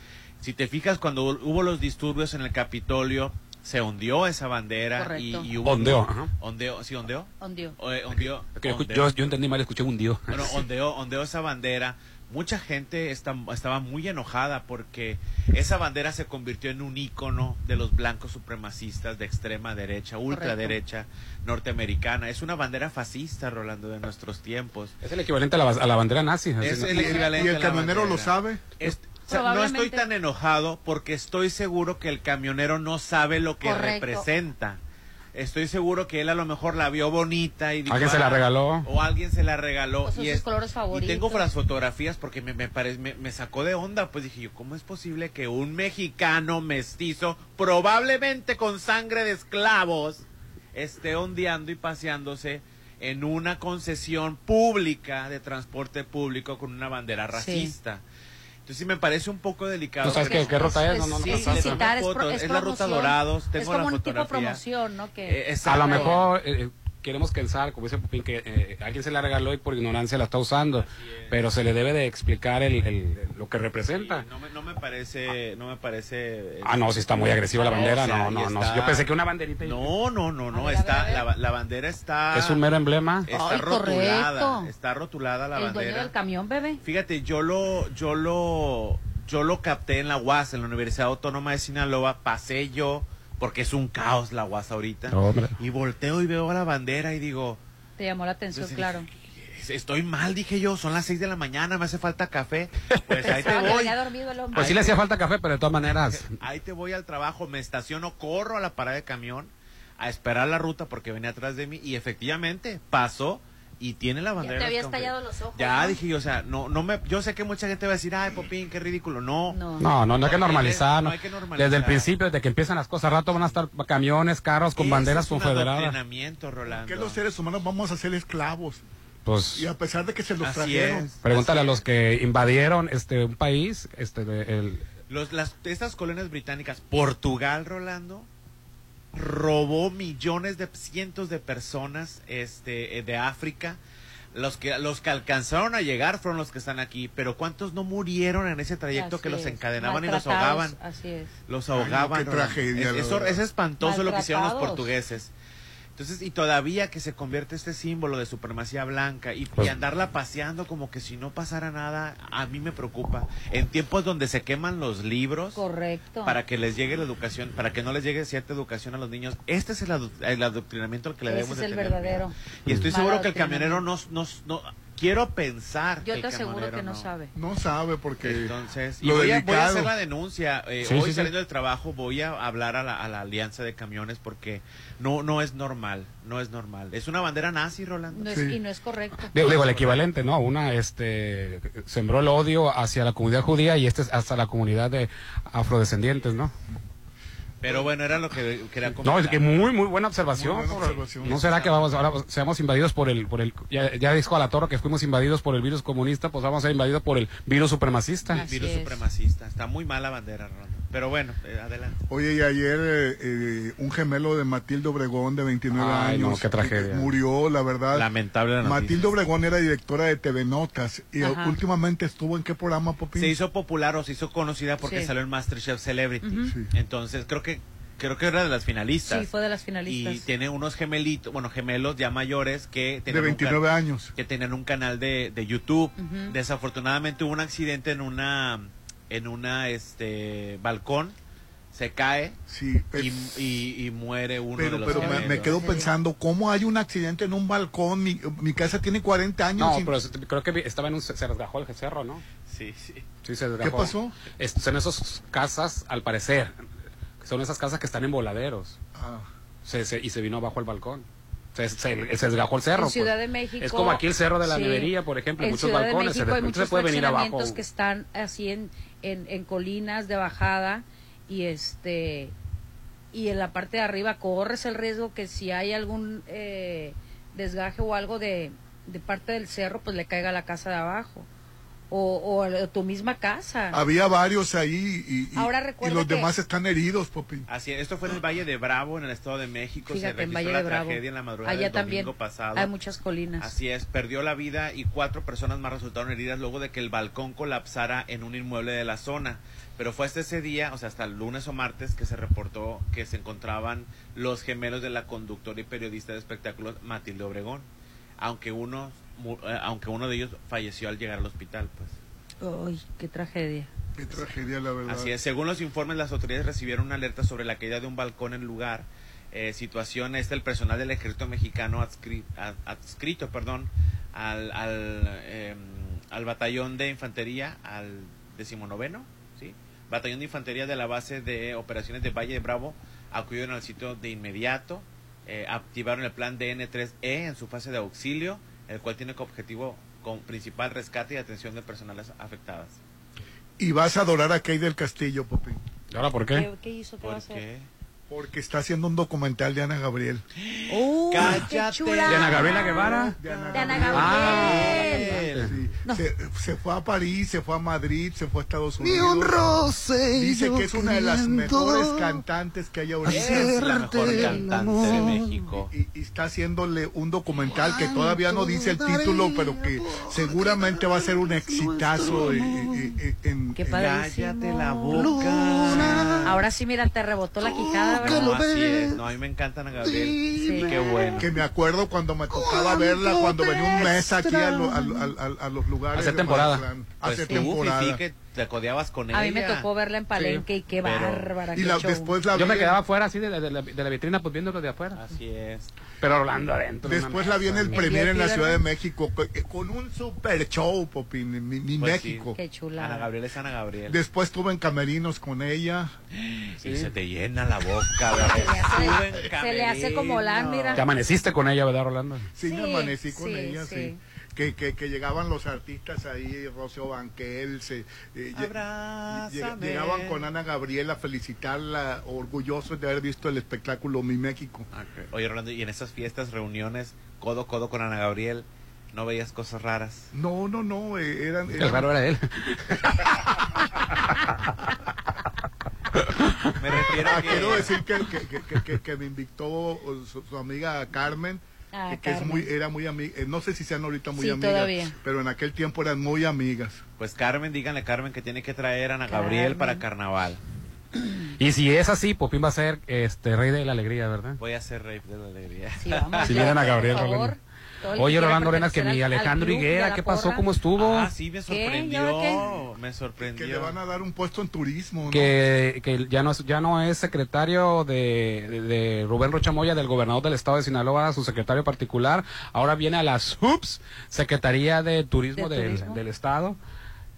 Si te fijas, cuando hubo los disturbios en el Capitolio, se hundió esa bandera y, y hubo... Ondeó, ajá. Ondeó, ¿sí ondeó? Eh, ondeó, yo, ondeó. yo, yo entendí mal, escuché un dio. Bueno, *laughs* ondeó, ondeó esa bandera. Mucha gente está- estaba muy enojada porque esa bandera se convirtió en un ícono de los blancos supremacistas de extrema derecha, ultraderecha norteamericana. Es una bandera fascista, Rolando, de nuestros tiempos. Es el equivalente a la, a la bandera nazi. Es el equivalente ¿Y el camionero lo sabe? Es- o sea, no estoy tan enojado porque estoy seguro que el camionero no sabe lo que Correcto. representa. Estoy seguro que él a lo mejor la vio bonita y dijo, Alguien se la "Ah", regaló. O alguien se la regaló. O y sus es- colores y favoritos. tengo las fotografías porque me, me, pare- me, me sacó de onda. Pues dije yo, ¿cómo es posible que un mexicano mestizo, probablemente con sangre de esclavos, esté ondeando y paseándose en una concesión pública de transporte público con una bandera racista. Entonces sí me parece un poco delicado. ¿Tú sabes qué- qué ruta es? No, no, no, Sí, no, no, Citar, es, pro- es es la ruta. Dorados, es tengo como la un tipo promoción, ¿no? Que, Eh, A lo mejor eh, queremos pensar, como dice Pupín, que eh, alguien se la regaló y por ignorancia la está usando, pero se le debe de explicar el, el- lo que representa. No me, no me parece, no me parece. Ah, no, sí está muy agresiva la bandera, O sea, no, no, no, está- yo pensé que una banderita y- No, no, no, no, ver, está. La, la bandera está. es un mero emblema. Está Ay, rotulada, correcto. está rotulada la el dueño bandera. del camión, bebé. Fíjate, yo lo, yo lo, yo lo capté en la UAS, en la Universidad Autónoma de Sinaloa, pasé yo, porque es un caos la UAS ahorita, Hombre. y volteo y veo la bandera y digo, Te llamó la atención, Entonces, claro. estoy mal, dije yo, son las seis de la mañana, me hace falta café, *laughs* pues ahí te que voy. venía dormido el hombre. Pues sí le hacía falta café, pero de todas maneras. Ahí te voy al trabajo, me estaciono, corro a la parada de camión a esperar la ruta porque venía atrás de mí y efectivamente pasó y tiene la bandera. te había estallado los ojos. Ya ¿no? dije yo, o sea, no, no me, yo sé que mucha gente va a decir, ay, Popín, qué ridículo. No, No. No, no, no hay que normalizar. No hay que normalizar. Desde el principio, desde que empiezan las cosas, al rato van a estar camiones, carros con banderas es confederadas. Rolando. que los seres humanos vamos a ser esclavos. Pues Y a pesar de que se los trajeron. es. pregúntale a los que invadieron este un país, este de- el Los, las, estas colonias británicas, Portugal, Rolando, robó millones de cientos de personas este, eh, de África. Los que, los que alcanzaron a llegar fueron los que están aquí, pero ¿cuántos no murieron en ese trayecto Así que los encadenaban y los ahogaban? Así es. Los Ay, no, ahogaban. qué Rolando. tragedia, Es, es espantoso lo que hicieron los portugueses. Entonces, y todavía que se convierte este símbolo de supremacía blanca y, Pues- y andarla paseando como que si no pasara nada, a mí me preocupa. En tiempos donde se queman los libros Correcto. para que les llegue la educación, para que no les llegue cierta educación a los niños, este es el, adu- el adoctrinamiento al que le Ese debemos es de el tener verdadero. miedo. Y estoy Mal seguro que el camionero no, no, no- quiero pensar Yo te aseguro que no, sabe. No sabe porque entonces, y lo voy, a, voy a hacer la denuncia. eh, Sí, hoy sí, sí. saliendo del trabajo voy a hablar a la, a la alianza de camiones porque no no es normal, no es normal. Es una bandera nazi, Rolando. No es, Sí. Y no es correcto. digo, digo, el equivalente, ¿no? Una este sembró el odio hacia la comunidad judía y este es hasta la comunidad de afrodescendientes, ¿no? Pero bueno, era lo que quería No, comentar. es que muy muy buena observación. Muy buena por- observación. No será que vamos ahora seamos invadidos por el por el ya, ya dijo a la torre que fuimos invadidos por el virus comunista, pues vamos a ser invadidos por el virus supremacista. Así virus es. supremacista. Está muy mal la bandera, Rolando. Pero bueno, eh, adelante. Oye, y ayer eh, eh, un gemelo de Matilde Obregón de 29 Ay, no, años qué tragedia. murió, la verdad. Lamentable la noticia. Matilde Obregón era directora de TV Notas y Ajá. últimamente estuvo en qué programa, Popín? Se hizo popular o se hizo conocida porque Sí. salió en MasterChef Celebrity. Sí. Entonces, creo que creo que era de las finalistas. Sí, fue de las y finalistas. tiene unos gemelitos, bueno, gemelos ya mayores que de tenían un 29 ca- años. que tenían un canal de, de YouTube. Desafortunadamente hubo un accidente en una en una este balcón, se cae Sí, pero, y, y- y muere uno de pero, los pero me, me quedo pensando, ¿cómo hay un accidente en un balcón? Mi, mi casa tiene 40 años. No, y- pero creo que estaba en un se desgajó el cerro, ¿no? Sí, sí. Sí, se ¿Qué desgajó. pasó? Es- son esas casas, al parecer, son esas casas que están en voladeros. Ah, Se- se- y se vino abajo el balcón. Se, se, se desgajó el cerro. en Ciudad pues. de México. Es como aquí el cerro de la sí. nevería, por ejemplo, en muchos Ciudad balcones. De se, México hay de- muchos se puede venir abajo. que están así en, en, en colinas de bajada y este y en la parte de arriba corres el riesgo que si hay algún eh, desgaje o algo de, de parte del cerro, pues le caiga la casa de abajo. O, o tu misma casa. había varios ahí y, y- Ahora y los que- demás están heridos, Popín. Así es, esto fue en el Valle de Bravo, en el Estado de México. Fíjate, se en registró Valle la de Bravo. tragedia en la madrugada Allá del también domingo pasado. hay muchas colinas. Así es, perdió la vida y cuatro personas más resultaron heridas luego de que el balcón colapsara en un inmueble de la zona. Pero fue hasta ese día, o sea, hasta el lunes o martes, que se reportó que se encontraban los gemelos de la conductora y periodista de espectáculos Matilde Obregón. Aunque uno, aunque uno de ellos falleció al llegar al hospital, pues. Ay, qué tragedia. Qué tragedia, la verdad. Así es, según los informes, las autoridades recibieron una alerta sobre la caída de un balcón en el lugar. Eh, situación esta, el personal del ejército mexicano adscri- ad- adscrito perdón, al, al, em, al batallón de infantería, al decimonoveno, ¿sí? batallón de infantería de la base de operaciones de Valle de Bravo, acudieron al sitio de inmediato, eh, activaron el plan DN3E en su fase de auxilio, el cual tiene como objetivo con principal rescate y atención de personas afectadas. Y vas a adorar a Kay del Castillo, Popín. ¿Y ahora por qué? ¿Qué, qué hizo? ¿Qué va a ¿Por hacer? qué? Porque está haciendo un documental de Ana Gabriel. ¡Uh, qué Cállate. chula! ¿De Ana Gabriela Guevara? De Ana De Ana Gabriel. Gabriel. Sí. No. Se, se fue a París, se fue a Madrid, se fue a Estados Ni Unidos. un roce. Dice que es una de las mejores cantantes que hay ahorita. Es la mejor cantante de. México. Y, y está haciéndole un documental que todavía no dice el título, pero que seguramente va a ser un exitazo en, Qué padrísimo. Cállate la boca. Ahora sí, mira, te rebotó la quijada, No, lo así ves. es. No, a mí me encanta Ana Gabriel. Sí. Qué bueno. que me acuerdo cuando me tocaba verla cuando venía un mes aquí a, lo- a lo- a- a- a los lugares Hacer de temporada. Mazatlán. Pues hacer tú, temporada Fifi, que te codeabas con ella. A mí me tocó verla en Palenque y qué pero- bárbara. y qué la- show. después la Yo me quedaba afuera así de, la- de la, de la vitrina, pues viéndolo de afuera. Así es. Pero Rolando adentro. Después la vi en el premier en la Ciudad de. México co- eh, con un super show, Popi, mi, mi- mi Pues México. Qué chula. Ana Gabriel es Ana Gabriel. Después estuve en camerinos con ella. Y se te llena la boca. Se le hace- Sube en se le hace como lan, camerino. mira. Te amaneciste con ella, ¿verdad, Rolando? Sí, me Sí, amanecí con sí, ella, sí. Que, que, que llegaban los artistas ahí, Rocío Banquel, se, eh, llegaban con Ana Gabriel a felicitarla, orgullosos de haber visto el espectáculo Mi México. Ok. Oye, Rolando, y en esas fiestas, reuniones, codo a codo con Ana Gabriel, ¿no veías cosas raras? No, no, no, eh, eran... El eran- raro era él. *laughs* Me refiero Ah, a que... quiero decir que, que, que- que- que- que me invitó su, su amiga Carmen, Ah, que, que es muy, era muy amiga, eh, no sé si sean ahorita muy Sí, amigas, todavía. pero en aquel tiempo eran muy amigas. Pues Carmen, díganle a Carmen que tiene que traer a Ana Gabriel para carnaval. *clears throat* Y si es así, Popín va a ser este rey de la alegría, ¿verdad? Voy a hacer rey de la alegría. Sí, vamos. Si vienen a Gabriel por favor. Que Oye, Rolando Arenas, que mi al- al Alejandro a Higuera, ¿qué pasó? ¿Cómo estuvo? Ah, sí, me sorprendió. ¿Y ahora Me Que sorprendió. le van a dar un puesto en turismo, ¿no? que, que ya no es, ya no es secretario de, de- de Rubén Rocha Moya, del gobernador del estado de Sinaloa, su secretario particular. Ahora viene a la SUPS, Secretaría de Turismo, ¿De del, turismo? del estado.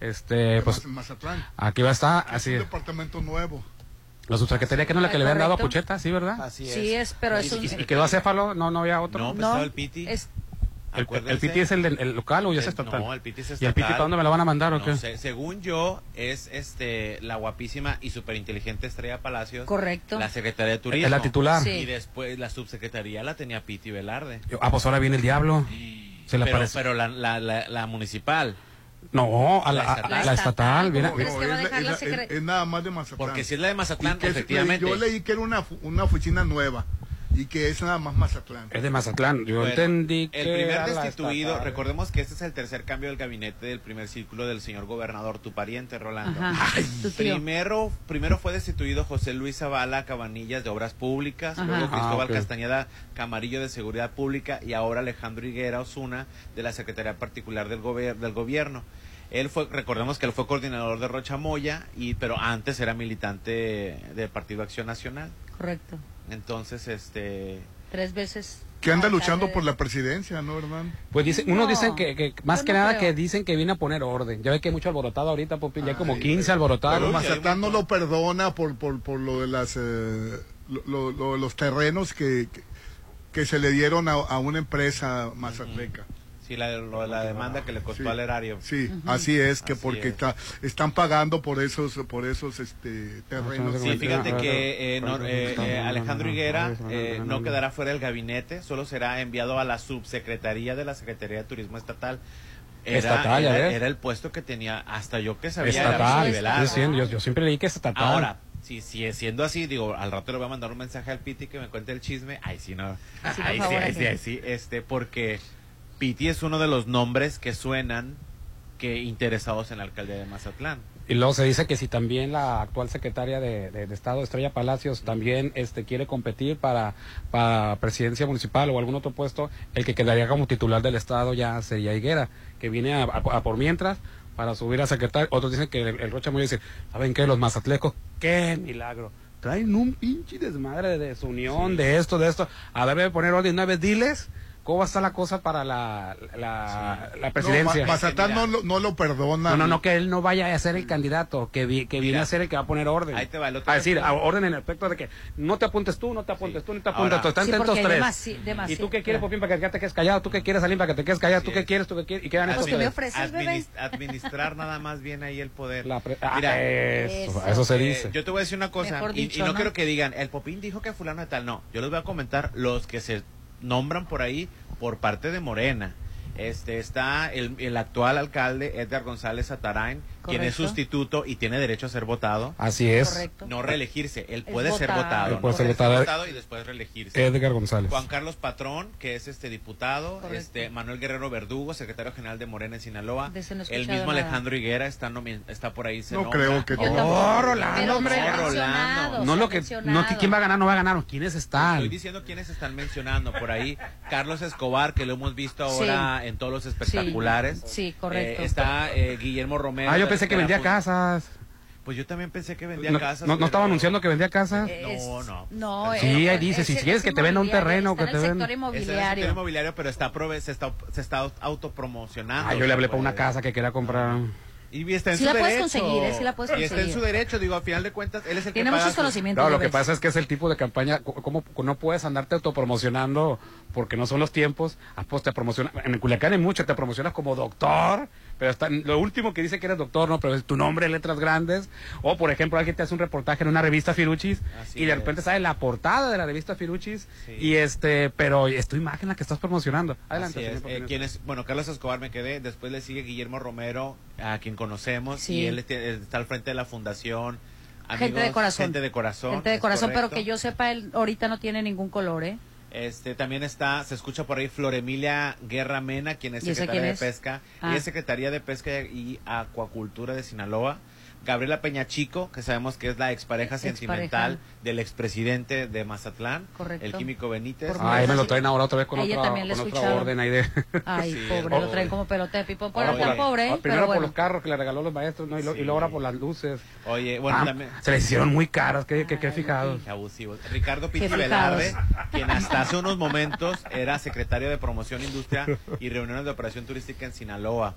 Este, pues en Mazatlán. aquí va a estar, Es así un departamento nuevo. La subsecretaría que no es la que le habían dado a. Pucheta, ¿sí, verdad? Así es. Sí, es, pero es un... ¿Y, y quedó acéfalo? No, no había otro. No, pues No, estaba el Piti. es- el. Piti es el, local o ya es estatal. No, el Piti es ¿Y estatal. el Piti para dónde me lo van a mandar o qué? sé, según yo, es este la guapísima y súper inteligente Estrella Palacios. Correcto. La secretaria de Turismo. Es la titular. Sí. Y después la subsecretaría la tenía Piti Velarde. Ah, pues ahora viene el diablo. Se le pero, aparece. pero la, la, la, la municipal. No, a la, La a- estatal. a la estatal. viene- ¿Cómo crees que va a es, nada más de Mazatlán. Porque si es la de Mazatlán, Y efectivamente. Yo leí que era una, una oficina nueva y que es nada más Mazatlán. Es de Mazatlán. Yo Bueno, entendí que. El primer destituido, recordemos que este es el tercer cambio del gabinete del primer círculo del señor gobernador, tu pariente, Rolando. Tío. Primero, primero fue destituido José Luis Zavala Cabanillas de Obras Públicas, Ajá. luego Cristóbal Ah, ok. Castañeda Camarillo de Seguridad Pública y ahora Alejandro Higuera Osuna de la Secretaría Particular del, gober- del Gobierno. Él fue, recordemos que él fue coordinador de Rocha Moya, y, pero antes era militante del Partido Acción Nacional. Correcto. Entonces, este... Tres veces. Que anda luchando por la presidencia, ¿no, Hernán? Pues dice, uno No, dicen que, que más que no nada creo. que dicen que viene a poner orden. Ya ve que hay mucho alborotado ahorita, Popi, ya hay como Ay, 15 Pero alborotados. Mazatlán no lo perdona por, por, por lo de las eh, lo- lo- lo- los terrenos que, que, que se le dieron a, a una empresa mazatleca. Sí, la, lo de la demanda que le costó Sí. al erario. Sí, así es, que Así porque es. Está, están pagando por esos por esos este terrenos. Sí, Sí, fíjate Ah, que eh, no- ah, eh, ah, eh, ah, Alejandro Higuera eh, no quedará fuera del gabinete, solo será enviado a la subsecretaría de la Secretaría de Turismo Estatal. Era, Estatal, era, era el puesto que tenía, hasta yo que sabía. era Estatal. Diciendo, yo, yo siempre leí que es estatal. Ahora, si sigue siendo así, digo, al rato le voy a mandar un mensaje al Piti que me cuente el chisme. Ay, sí, no. Sí, Ay, sí, ay, sí, ay, sí. Este, porque Piti es uno de los nombres que suenan que interesados en la alcaldía de Mazatlán. Y luego se dice que si también la actual secretaria de, de- de Estado, Estrella Palacios, también este quiere competir para, para presidencia municipal o algún otro puesto, el que quedaría como titular del Estado ya sería Higuera, que viene a, a- a por mientras para subir a secretario. Otros dicen que el, el Rocha Moya dice, ¿saben qué? Los mazatlecos, qué milagro. Traen un pinche desmadre de desunión, de esto, de esto. A ver, voy a poner orden una vez, diles ¿Cómo va a estar la cosa para la, la, la presidencia? No, Ma- Mazatlán no, lo- no lo perdona. No, no, no, que él no vaya a ser el candidato, que, vi- que viene a ser el que va a poner orden. Ahí te va, el otro A decir, a orden en el aspecto de que no te apuntes tú, no te apuntes tú, no te apuntes Ahora- tú. Están Sí, estos tres. demasi- demasi- ¿Y tú qué quieres, Popín, para que te quedes callado? ¿Tú qué quieres, Salim, para que te quedes callado? ¿Tú qué quieres? ¿Tú qué quieres? Y quedan estos que me tres. ofreces, bebé. Administ- *laughs* administrar nada más bien ahí el poder. ah, Mira, eso, eso se eh, dice. yo te voy a decir una cosa, y, dicho, y no, ¿no? quiero que digan, el Popín dijo que fulano de tal, no, yo les voy a comentar los que se nombran por ahí por parte de Morena. Este está el, el actual alcalde Edgar González Atarain, quien es Correcto. sustituto y tiene derecho a ser votado. Así es. Correcto. No reelegirse, él puede ser votado. Él puede ser votado. y después reelegirse. Edgar González. Juan Carlos Patrón, que es este diputado, Correcto. este Manuel Guerrero Verdugo, secretario general de Morena en Sinaloa, no el mismo nada. Alejandro Higuera está nomi- está por ahí se No nombra. creo que Yo no. Oh, Rolando, hombre. Rolando. No lo que, no, mencionado. quién va a ganar, no va a ganar, ¿quiénes Estoy están? diciendo quiénes están mencionando por ahí. *laughs* Carlos Escobar, que lo hemos visto ahora en todos los espectaculares. Sí, correcto. Eh, está eh, Guillermo Romero. Ah, yo pensé que vendía fun- casas. Pues yo también pensé que vendía No, casas. no, no estaba anunciando que vendía casas. Es- No, no. No, Sí, eh, ahí dice, es- si es quieres que te venda un terreno, está que en te el den- sector Está en el sector inmobiliario. pero está, prove- se está, se está autopromocionando. Ah, yo le hablé para una puede. casa que quería comprar. Y está en Sí su la puedes derecho. conseguir, eh, sí la puedes Y está en su derecho, digo, a final de cuentas, él es el Tiene que paga muchos sus- conocimientos. No, lo que pasa es que es el tipo de campaña, co- como no puedes andarte autopromocionando porque no son los tiempos, ah, pues te promociona, en Culiacán hay mucho, te promocionas como doctor, pero está, lo último que dice que eres doctor, no, pero es tu nombre en letras grandes, o por ejemplo alguien te hace un reportaje en una revista Firuchis Así y de es. repente sale la portada de la revista Firuchis Sí. y este, pero es tu imagen la que estás promocionando. Adelante. Señor Eh, Popinés. ¿quién es? Bueno, Carlos Escobar me quedé, después le sigue Guillermo Romero, a quien conocemos, Sí. y él está al frente de la fundación. Gente de corazón. Gente de corazón. Gente de corazón, pero que yo sepa, él ahorita no tiene ningún color, ¿eh? Este, también está, se escucha por ahí Flor Emilia Guerra Mena, quien es ¿Y secretaria de es? Pesca. Ah. Ella es Secretaría de Pesca y Acuacultura de Sinaloa. Gabriela Peña Chico, que sabemos que es la expareja Expareja. sentimental del expresidente de Mazatlán, Correcto. el químico Benítez. Por Ay, me lo traen ahora otra vez con otra, le con otra orden ahí de... *laughs* Ay, Sí, pobre, lo traen como pelota de pipón. Ahora por la- pobre, ah. Primero pero por bueno. los carros que le regaló los maestros, ¿no? Y, lo- y luego ahora por las luces. Oye, bueno, Ah, también... se les hicieron muy caras, que, que, que fijados. Abusivos. Ricardo fijados. Velarde, quien hasta hace unos momentos era secretario de Promoción Industria y Reuniones de Operación Turística en Sinaloa.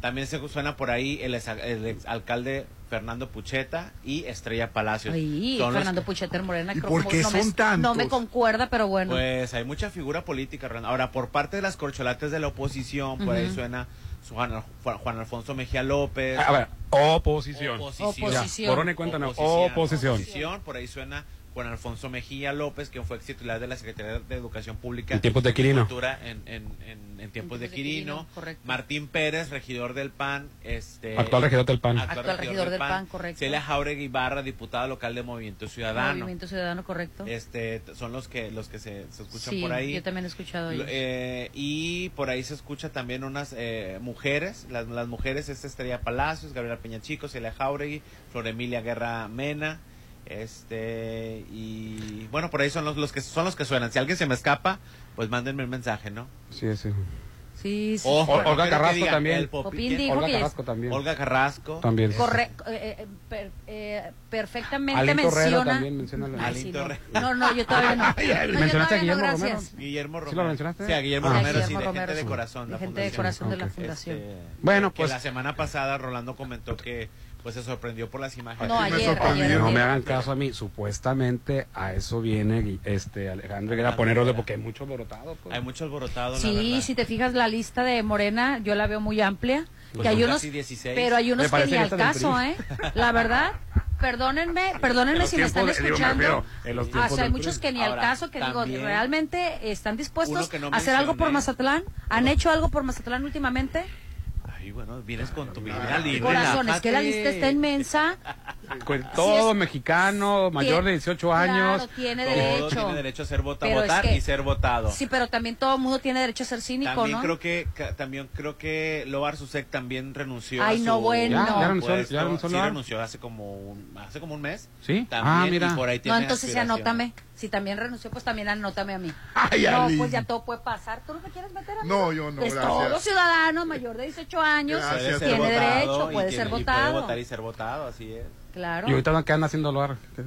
También se suena por ahí el, ex- el exalcalde Fernando Pucheta y Estrella Palacios. Ay, Son los Fernando Pucheter Morena. ¿Y creo por qué no me- son tantos? No me concuerda, pero bueno. Pues hay mucha figura política. Ahora, por parte de las corcholates de la oposición, por ahí Ujú. suena su Juan, Juan- Alfonso Mejía López. A ver, oposición. Oposición. Y cuenta, no. Oposición. Oposición, Por ahí suena Juan Alfonso Mejía López, quien fue ex titular de la Secretaría de Educación Pública. En tiempos de Quirino. Cultura En, en, en- en tiempos de de Quirino. Quirino, correcto. Martín Pérez, regidor del PAN. Este, Actual regidor del PAN. Actual regidor del PAN, correcto. Celia Jauregui Ibarra, diputada local de Movimiento Ciudadano. Movimiento Ciudadano, correcto. Este, son los que los que se, se escuchan sí, por ahí. yo también he escuchado ellos. eh, y por ahí se escucha también unas eh, mujeres, las, las mujeres es Estrella Palacios, Gabriela Peña Chico, Celia Jauregui, Flor Emilia Guerra Mena, este y bueno por ahí son los, los que son los que suenan. Si alguien se me escapa, pues mándenme un mensaje, ¿no? Sí, sí. Sí, sí. Ojo, Olga no que Carrasco también. Popín dijo Olga que Carrasco también. Olga Carrasco. También. Corre, eh, eh, per- eh, perfectamente Alín menciona. también, menciónalo. Ay, Alín sí, no. Torrero. no, no, yo todavía no. *laughs* No, ¿mencionaste a todavía no, Guillermo Romero? Guillermo ¿Sí lo Romero. mencionaste? Sí, a Guillermo Ah. Romero, sí, Guillermo de Romero, gente de corazón. De la gente de fundación. corazón de la fundación. Este, Bueno, que pues- la semana pasada Rolando comentó que pues se sorprendió por las imágenes. No, Sí, me ayer, ayer, No ayer. me hagan caso a mí, supuestamente a eso viene este Alejandro Higuera a poner orden porque hay mucho alborotado. pues. Hay mucho alborotado, la Sí, verdad. si te fijas la lista de Morena, yo la veo muy amplia. Pues que hay unos, casi 16. pero hay unos que ni al caso. ¿eh? La verdad, perdónenme, perdónenme si me están de- digo, me escuchando. refiero, en los Ah, o sea, hay muchos que ni al caso, que digo, realmente están dispuestos no a hacer algo por. Mazatlán. ¿Han hecho algo por Mazatlán últimamente? Bueno, vienes con tu vida libre. Corazón, es que la lista está inmensa. *laughs* Con todo es- mexicano, mayor de 18 años. Claro, tiene Todo derecho. tiene derecho a ser vota, es que- y ser votado. Sí, pero también todo el mundo tiene derecho a ser cínico, también ¿no? creo que ca- también creo que Loar Susek también renunció Ay, a su no, bueno. Ya, ya renunció- puesto. ya renunció sí renunció hace como un, hace como un mes. ¿Sí? También, Ah, mira. y por ahí No, tiene entonces sí aspiraciones. anótame. Si también renunció, pues también anótame a mí. Ay, no, Ali. pues ya todo puede pasar. ¿Tú no te quieres meter a mí? No, yo no, Es gracias. todo ciudadano mayor de 18 años Gracias. Tiene derecho, puede ser y votado. puede votar y ser votado, así es. Claro. Y ahorita no quedan haciendo lo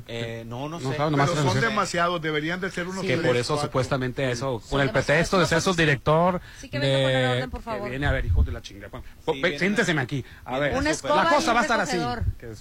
Eh, no, no sé. sabe, nomás Pero son demasiados, deberían de ser unos que por eso cuatro. supuestamente eso, con el pretexto de ser su director Sí, que venga a poner de orden, por favor. que viene a ver hijos de la chingada. Bueno, siénteseme aquí. A ver, Una la cosa y va a estar así, que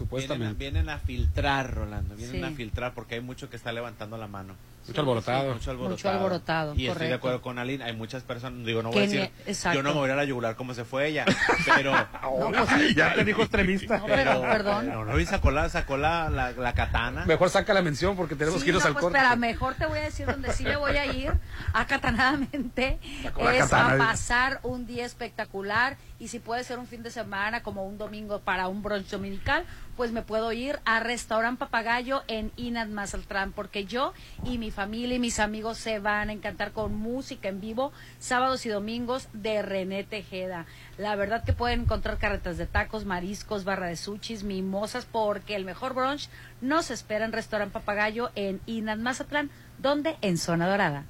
vienen a filtrar, Rolando. Vienen Sí. a filtrar porque hay mucho que está levantando la mano. Mucho alborotado. Sí, mucho alborotado. Mucho alborotado, Y estoy de acuerdo con Aline. Hay muchas personas. Digo, no voy a decir. exacto. Yo no me voy a ir a la yugular como se fue ella. *laughs* Pero. pues, ya te dijo extremista. No, pero, perdón. No, no, y sacó la, sacó la, la, la katana. Mejor saca la mención porque tenemos Sí, que irnos no, al pues, corte. espera, mejor te voy a decir donde sí me voy a ir acatanadamente es katana. a pasar un día espectacular y si puede ser un fin de semana como un domingo para un brunch dominical, pues me puedo ir a Restaurant Papagayo en Inat Mazatlán porque yo y mi familia y mis amigos se van a encantar con música en vivo sábados y domingos de René Tejeda. La verdad que pueden encontrar carretas de tacos, mariscos, barra de sushis, mimosas porque el mejor brunch nos espera en Restaurant Papagayo en Inat Mazatlán, donde en Zona Dorada.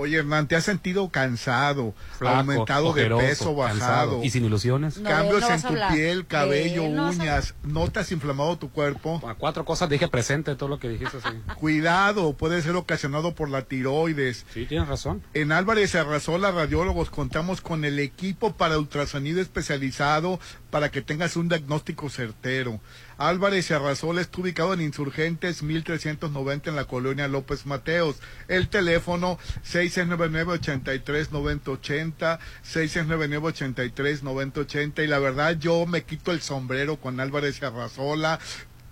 Oye, Hernán, ¿te has sentido cansado, Flaco, aumentado de peso, cansado. bajado? Y sin ilusiones. No, Cambios no en tu hablar. piel, cabello, no uñas, ¿no te has inflamado tu cuerpo? A cuatro cosas dije presente todo lo que dijiste. Cuidado, puede ser ocasionado por la tiroides. Sí, tienes razón. En Álvarez Arrasola Radiólogos contamos con el equipo para ultrasonido especializado para que tengas un diagnóstico certero. Álvarez Arrasola está ubicado en Insurgentes 1390 en la colonia López Mateos. El teléfono 6699-83-9080, 6699-83-9080 y la verdad yo me quito el sombrero con Álvarez Arrasola.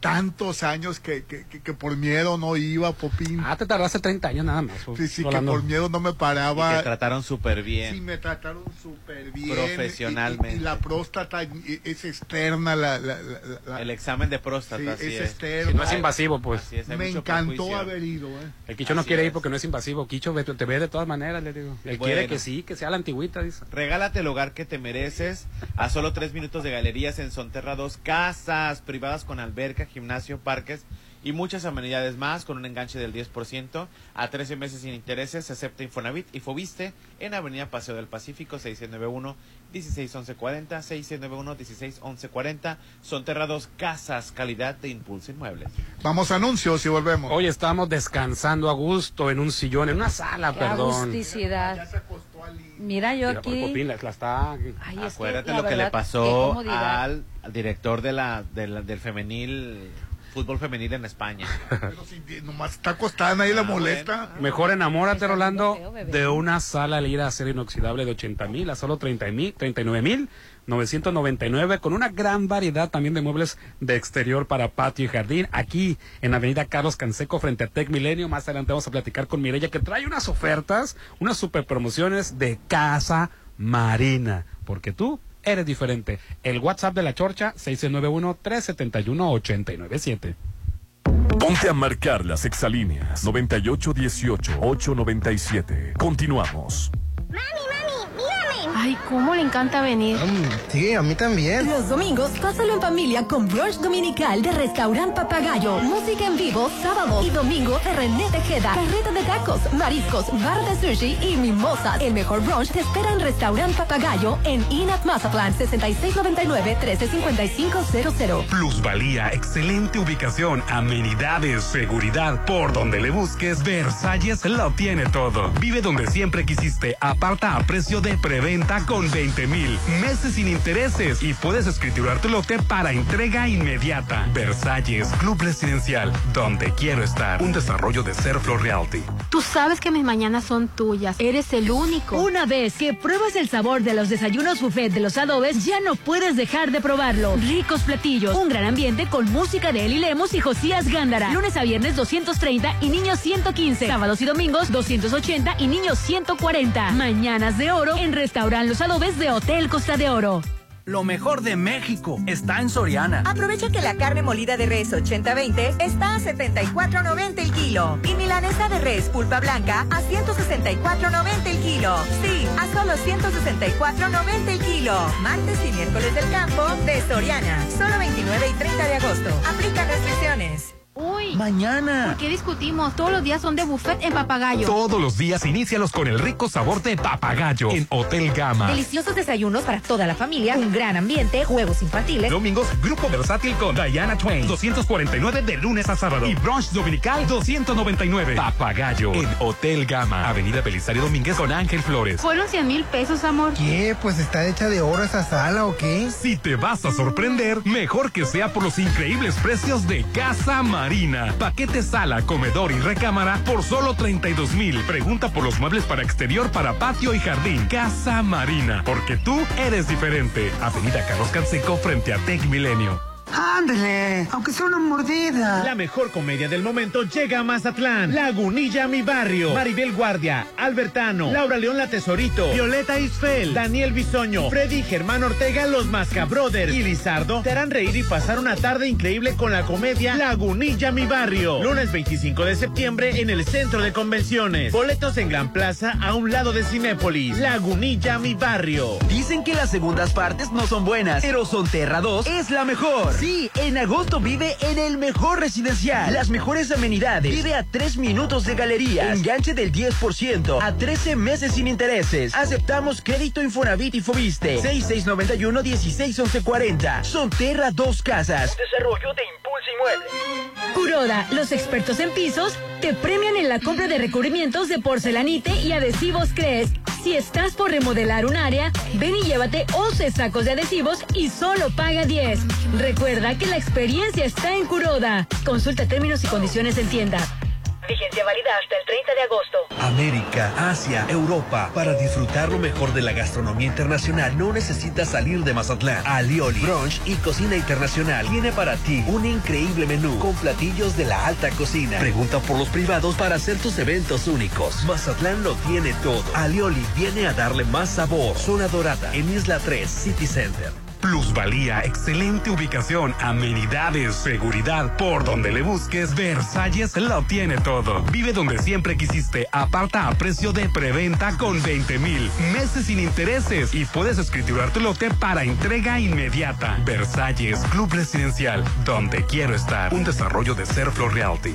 Tantos años que, que, que- que por miedo no iba, Popín. Ah, te tardaste 30 años nada más. Sí, sí, que por miedo no me Y paraba. que trataron súper bien. Sí, me trataron súper bien. Profesionalmente. Y, y la próstata y- es externa. La, la- la- la- El examen de próstata, Sí, así es es. externo. Si no es invasivo, pues. Así es, me encantó prejuicio. haber ido. ¿eh? El Quicho no quiere ir porque no es invasivo. Quicho ve- te ve de todas maneras, le digo. Él Bueno. quiere que sí, que sea la antigüita, dice. Regálate el hogar que te mereces a solo tres minutos de galerías en Sonterra 2, casas privadas con alberca, gimnasio, parques y muchas amenidades más con un enganche del 10% a 13 meses sin intereses. Se acepta Infonavit y Fobiste en Avenida Paseo del Pacífico 691 161140 691 161140 Sonterra 2, casas, calidad de impulso inmuebles. Vamos a anuncios y volvemos. Hoy estamos descansando a gusto en un sillón, en una sala, Qué perdón. agusticidad. Mira, yo Mira, aquí. Popín, la, la está. Ay, es que la lo que le pasó al director de la, de la- del femenil, fútbol femenil en España. Pero si nomás está acostada, nadie la molesta. Mejor enamórate, Rolando, feo, de una sala lira de acero inoxidable de 80 mil a solo 30 mil, 39 mil 999 con una gran variedad también de muebles de exterior para patio y jardín. Aquí en Avenida Carlos Canseco frente a Tech Milenio. Más adelante vamos a platicar con Mireya que trae unas ofertas, unas super promociones de casa marina. Porque tú eres diferente. El WhatsApp de la Chorcha 691-371-897. Ponte a marcar las exalíneas 9818-897. Continuamos. Ay, cómo le encanta venir. Sí, a mí también. Los domingos, pásalo en familia con brunch dominical de Restaurant Papagayo. Música en vivo, sábado y domingo de René Tejeda. Carreta de tacos, mariscos, bar de sushi y mimosas. El mejor brunch te espera en Restaurant Papagayo en Inat Mazatlán, 6699-135500. Plusvalía, excelente ubicación, amenidades, seguridad. Por donde le busques, Versalles lo tiene todo. Vive donde siempre quisiste. Aparta a precio de preventa con 20 mil meses sin intereses y puedes escriturar tu lote para entrega inmediata. Versalles, Club Residencial, donde quiero estar. Un desarrollo de Serflo Realty. Tú sabes que mis mañanas son tuyas. Eres el único. Una vez que pruebas el sabor de los desayunos buffet de los adobes, ya no puedes dejar de probarlo. Ricos platillos, un gran ambiente con música de Eli Lemos y Josías Gándara. Lunes a viernes 230 y niños 115. Sábados y domingos 280 y niños 140. Mañanas de oro en Restaurant Los Adobes de Hotel Costa de Oro. Lo mejor de México está en Soriana. Aprovecha que la carne molida de res 80-20 está a 74.90 el kilo. Y milanesa de res pulpa blanca a 164.90 el kilo. Sí, a solo 164.90 el kilo. Martes y miércoles del campo de Soriana. Solo 29 y 30 de agosto. Aplica restricciones. Uy, Mañana. ¿Por qué discutimos? Todos los días son de buffet en Papagayo. Todos los días inícialos con el rico sabor de papagayo en Hotel Gama. Deliciosos desayunos para toda la familia, un gran ambiente, juegos infantiles. Domingos, grupo versátil con Diana Twain, 249 de lunes a sábado. Y brunch dominical, 299. Papagayo en Hotel Gama, Avenida Belisario Domínguez con Ángel Flores. Fueron 100 mil pesos, amor. ¿Qué? Pues está hecha de oro esa sala o qué? Si te vas a sorprender, mejor que sea por los increíbles precios de Casa Marina. Paquete sala, comedor y recámara por solo 32 mil. Pregunta por los muebles para exterior, para patio y jardín. Casa Marina, porque tú eres diferente. Avenida Carlos Canseco frente a Tech Milenio. Ándale, aunque sea una mordida. La mejor comedia del momento llega a Mazatlán. Lagunilla, mi barrio. Maribel Guardia, Albertano, Laura León La Tesorito, Violeta Isfel, Daniel Bisoño, Freddy Germán Ortega, Los Mascabrothers y Lizardo te harán reír y pasar una tarde increíble con la comedia Lagunilla, mi barrio. Lunes 25 de septiembre en el Centro de Convenciones. Boletos en Gran Plaza a un lado de Cinépolis. Lagunilla, mi barrio. Dicen que las segundas partes no son buenas, pero Sonterra 2 es la mejor. Sí, en agosto vive en el mejor residencial. Las mejores amenidades. Vive a 3 minutos de galería. Enganche del 10% a 13 meses sin intereses. Aceptamos crédito Infonavit y Fobiste. 6691-161140. Sonterra Dos Casas. Desarrollo de Impulso Inmueble. Kuroda, los expertos en pisos, te premian en la compra de recubrimientos de porcelanite y adhesivos CRES. Si estás por remodelar un área, ven y llévate 11 sacos de adhesivos y solo paga 10. Recuerda que la experiencia está en Kuroda. Consulta términos y condiciones en tienda. Vigencia válida hasta el 30 de agosto. América, Asia, Europa. Para disfrutar lo mejor de la gastronomía internacional no necesitas salir de Mazatlán. Alioli, Brunch y Cocina Internacional tiene para ti un increíble menú con platillos de la alta cocina. Pregunta por los privados para hacer tus eventos únicos. Mazatlán lo tiene todo. Alioli viene a darle más sabor. Zona Dorada en Isla 3 City Center. Plusvalía, excelente ubicación, amenidades, seguridad. Por donde le busques, Versalles lo tiene todo. Vive donde siempre quisiste. Aparta a precio de preventa con 20 mil meses sin intereses y puedes escriturar tu lote para entrega inmediata. Versalles, Club Residencial, donde quiero estar. Un desarrollo de Serflo Realty.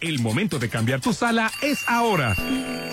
El momento de cambiar tu sala es ahora.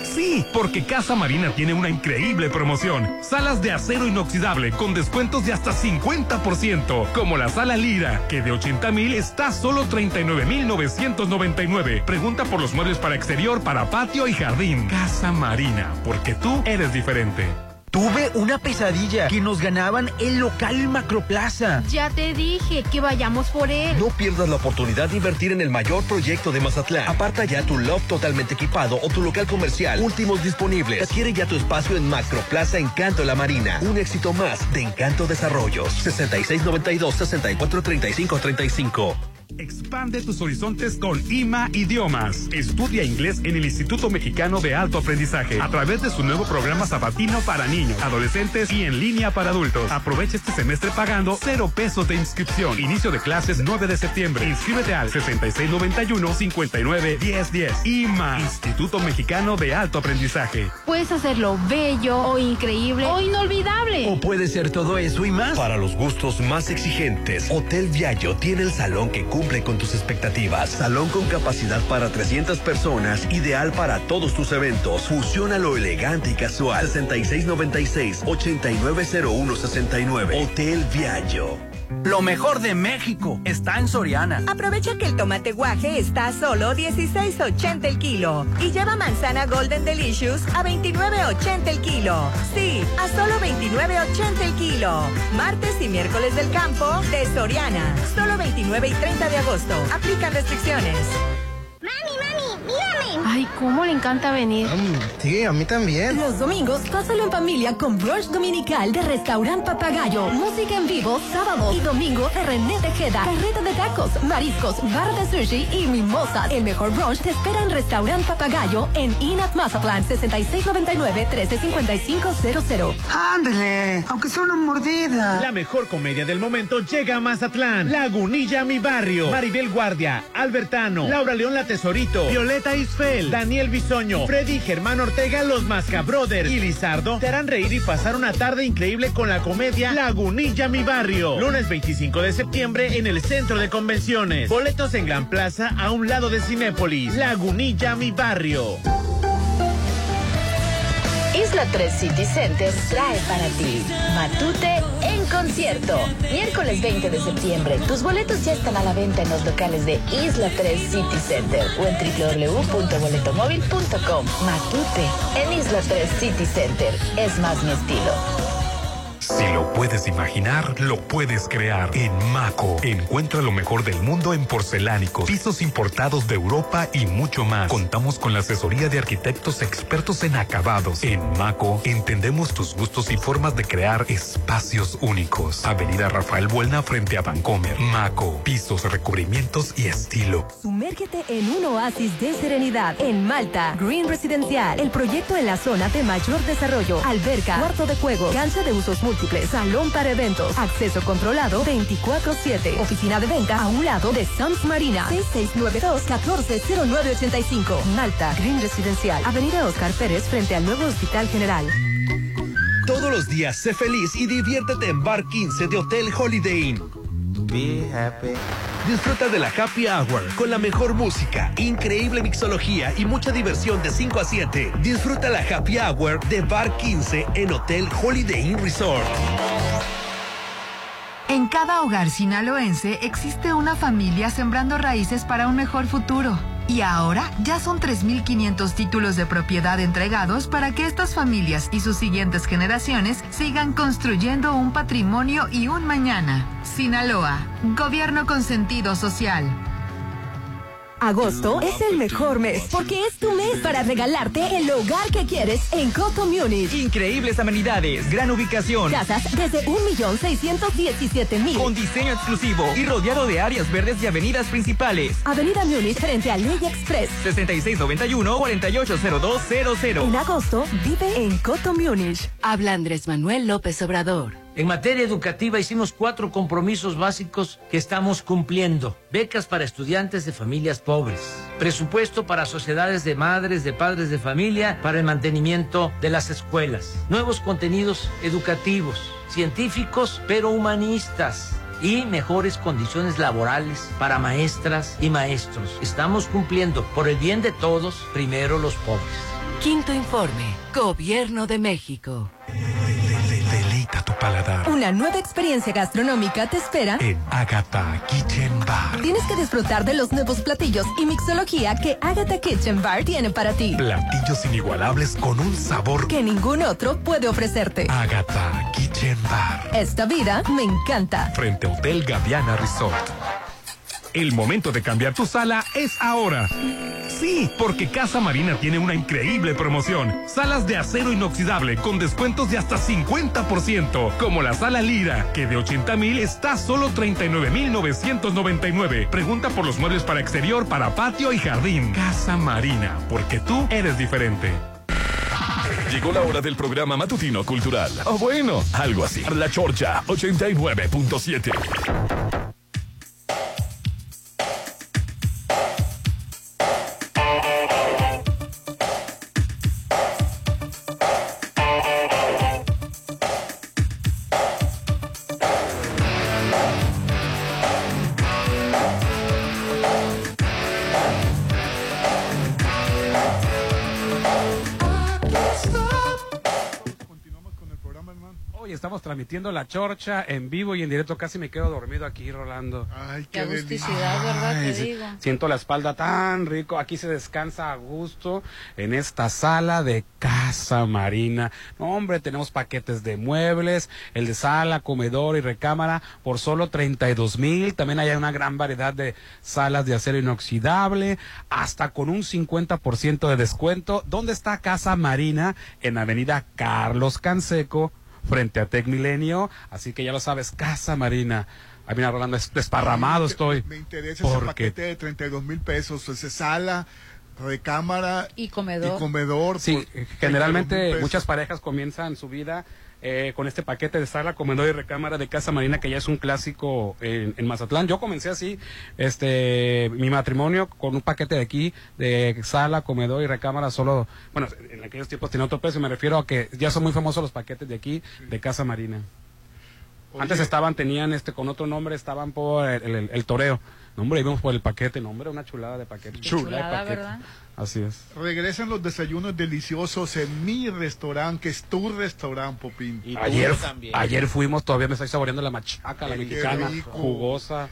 Sí, porque Casa Marina tiene una increíble promoción. Salas de acero inoxidable con descuentos de hasta 50%, como la sala Lira, que de 80 mil está solo 39 mil 999. Pregunta por los muebles para exterior, para patio y jardín. Casa Marina, porque tú eres diferente. Tuve una pesadilla que nos ganaban el local Macroplaza. Ya te dije que vayamos por él. No pierdas la oportunidad de invertir en el mayor proyecto de Mazatlán. Aparta ya tu loft totalmente equipado o tu local comercial. Últimos disponibles. Adquiere ya tu espacio en Macroplaza Encanto La Marina. Un éxito más de Encanto Desarrollos. 6692-643535. Expande tus horizontes con IMA Idiomas. Estudia inglés en el Instituto Mexicano de Alto Aprendizaje a través de su nuevo programa sabatino para niños, adolescentes y en línea para adultos. Aprovecha este semestre pagando cero pesos de inscripción. Inicio de clases 9 de septiembre. Inscríbete al 6691-591010. IMA, Instituto Mexicano de Alto Aprendizaje. Puedes hacerlo bello o increíble o inolvidable. O puede ser todo eso y más. Para los gustos más exigentes, Hotel Viallo tiene el salón que cumple con tus expectativas. Salón con capacidad para 300 personas, ideal para todos tus eventos. Fusiona lo elegante y casual. 6696-890169. Hotel Viallo. Lo mejor de México está en Soriana. Aprovecha que el tomate guaje está a solo 16.80 el kilo y lleva manzana Golden Delicious a 29.80 el kilo. Sí, a solo 29.80 el kilo. Martes y miércoles del campo de Soriana. Solo 29 y 30 de agosto. Aplican restricciones. Mami, mami, mírame. Ay, cómo le encanta venir. Sí, a mí también. Los domingos, pásalo en familia con brunch dominical de Restaurant Papagayo. Música en vivo, sábado y domingo de René Tejeda. Carreta de tacos, mariscos, barra de sushi y mimosas. El mejor brunch te espera en Restaurant Papagayo en Inat Mazatlán, 6699-135500. Ándale, aunque sea una mordida. La mejor comedia del momento llega a Mazatlán. Lagunilla, mi barrio. Maribel Guardia, Albertano, Laura León La Tesorito, Violeta Isfel, Daniel Bisoño, Freddy Germán Ortega, los Mascabrothers y Lizardo te harán reír y pasar una tarde increíble con la comedia Lagunilla, mi barrio. Lunes 25 de septiembre en el Centro de Convenciones. Boletos en Gran Plaza a un lado de Cinépolis. Lagunilla, mi barrio. Isla 3 City Center trae para ti Matute concierto. Miércoles 20 de septiembre. Tus boletos ya están a la venta en los locales de Isla 3 City Center o en www.boletomóvil.com. Matute en Isla 3 City Center. Es más mi estilo. Si lo puedes imaginar, lo puedes crear. En Maco, encuentra lo mejor del mundo en porcelánicos, pisos importados de Europa y mucho más. Contamos con la asesoría de arquitectos expertos en acabados. En Maco, entendemos tus gustos y formas de crear espacios únicos. Avenida Rafael Buelna frente a Vancomer. Maco, pisos, recubrimientos y estilo. Sumérgete en un oasis de serenidad en Malta. Green Residencial, el proyecto en la zona de mayor desarrollo. Alberca, cuarto de juego, cancha de usos múltiples, salón para eventos, acceso controlado 24-7. Oficina de venta a un lado de Sams Marina. 6692-140985. Malta, Green Residencial, Avenida Oscar Pérez frente al nuevo Hospital General. Todos los días sé feliz y diviértete en Bar 15 de Hotel Holiday Inn. Be happy. Disfruta de la Happy Hour con la mejor música, increíble mixología y mucha diversión de 5 a 7. Disfruta la Happy Hour de Bar 15 en Hotel Holiday Inn Resort. En cada hogar sinaloense existe una familia sembrando raíces para un mejor futuro. Y ahora ya son 3.500 títulos de propiedad entregados para que estas familias y sus siguientes generaciones sigan construyendo un patrimonio y un mañana. Sinaloa, Gobierno con sentido social. Agosto es el mejor mes porque es tu mes para regalarte el hogar que quieres en Coto Munich. Increíbles amenidades, gran ubicación. Casas desde 1.617.000. Con diseño exclusivo y rodeado de áreas verdes y avenidas principales. Avenida Múnich frente a Ley Express. 6691-480200. En agosto vive en Coto Munich. Habla Andrés Manuel López Obrador. En materia educativa hicimos cuatro compromisos básicos que estamos cumpliendo. Becas para estudiantes de familias pobres. Presupuesto para sociedades de madres, de padres de familia, para el mantenimiento de las escuelas. Nuevos contenidos educativos, científicos, pero humanistas. Y mejores condiciones laborales para maestras y maestros. Estamos cumpliendo por el bien de todos, primero los pobres. Quinto informe. Gobierno de México. Deleita tu paladar Una nueva experiencia gastronómica te espera. en Agatha Kitchen Bar. Tienes que disfrutar de los nuevos platillos y mixología que Agatha Kitchen Bar tiene para ti. Platillos inigualables con un sabor Que ningún otro puede ofrecerte. Agatha Kitchen Bar. Esta vida me encanta. Frente a Hotel Gaviana Resort. El momento de cambiar tu sala es ahora. Sí, porque Casa Marina tiene una increíble promoción. Salas de acero inoxidable con descuentos de hasta 50%, como la sala Lira, que de 80 mil está solo 39 mil 999. Pregunta por los muebles para exterior, para patio y jardín. Casa Marina, porque tú eres diferente. Llegó la hora del programa matutino cultural. O bueno, algo así. La Chorcha 89.7. transmitiendo la chorcha en vivo y en directo. Casi me quedo dormido aquí, Rolando. Ay, Qué agusticidad, ¿verdad? Ay, Te digo. Siento la espalda tan rico. Aquí se descansa a gusto en esta sala de casa marina. No, hombre, tenemos paquetes de muebles, el de sala, comedor y recámara por solo 32 mil. También hay una gran variedad de salas de acero inoxidable, hasta con un 50% de descuento. ¿Dónde está Casa Marina? En Avenida Carlos Canseco, frente a Tec Milenio. Así que ya lo sabes, Casa Marina. Ay, mira, Rolando, es desparramado estoy. Me interesa ese Porque paquete de 32 mil pesos, ese sala, recámara Y comedor. y comedor. Sí, por 32,000 generalmente muchas parejas comienzan su vida eh, con este paquete de sala, comedor y recámara de Casa Marina, que ya es un clásico en, en Mazatlán. Yo comencé así, este, mi matrimonio con un paquete de aquí, de sala, comedor y recámara, solo, bueno, en aquellos tiempos tenía otro precio, me refiero a que ya son muy famosos los paquetes de aquí, de Casa Marina. Antes estaban, tenían este con otro nombre, estaban por el, el- el toreo. No, hombre, íbamos por el paquete, no, hombre, una chulada de paquete. Qué Chula de chulada, paquete. ¿verdad? Así es. Regresan los desayunos deliciosos en mi restaurante, que es tu restaurante, Popín. Ayer, ayer fuimos, todavía me estoy saboreando la machaca, la mexicana, rico. jugosa,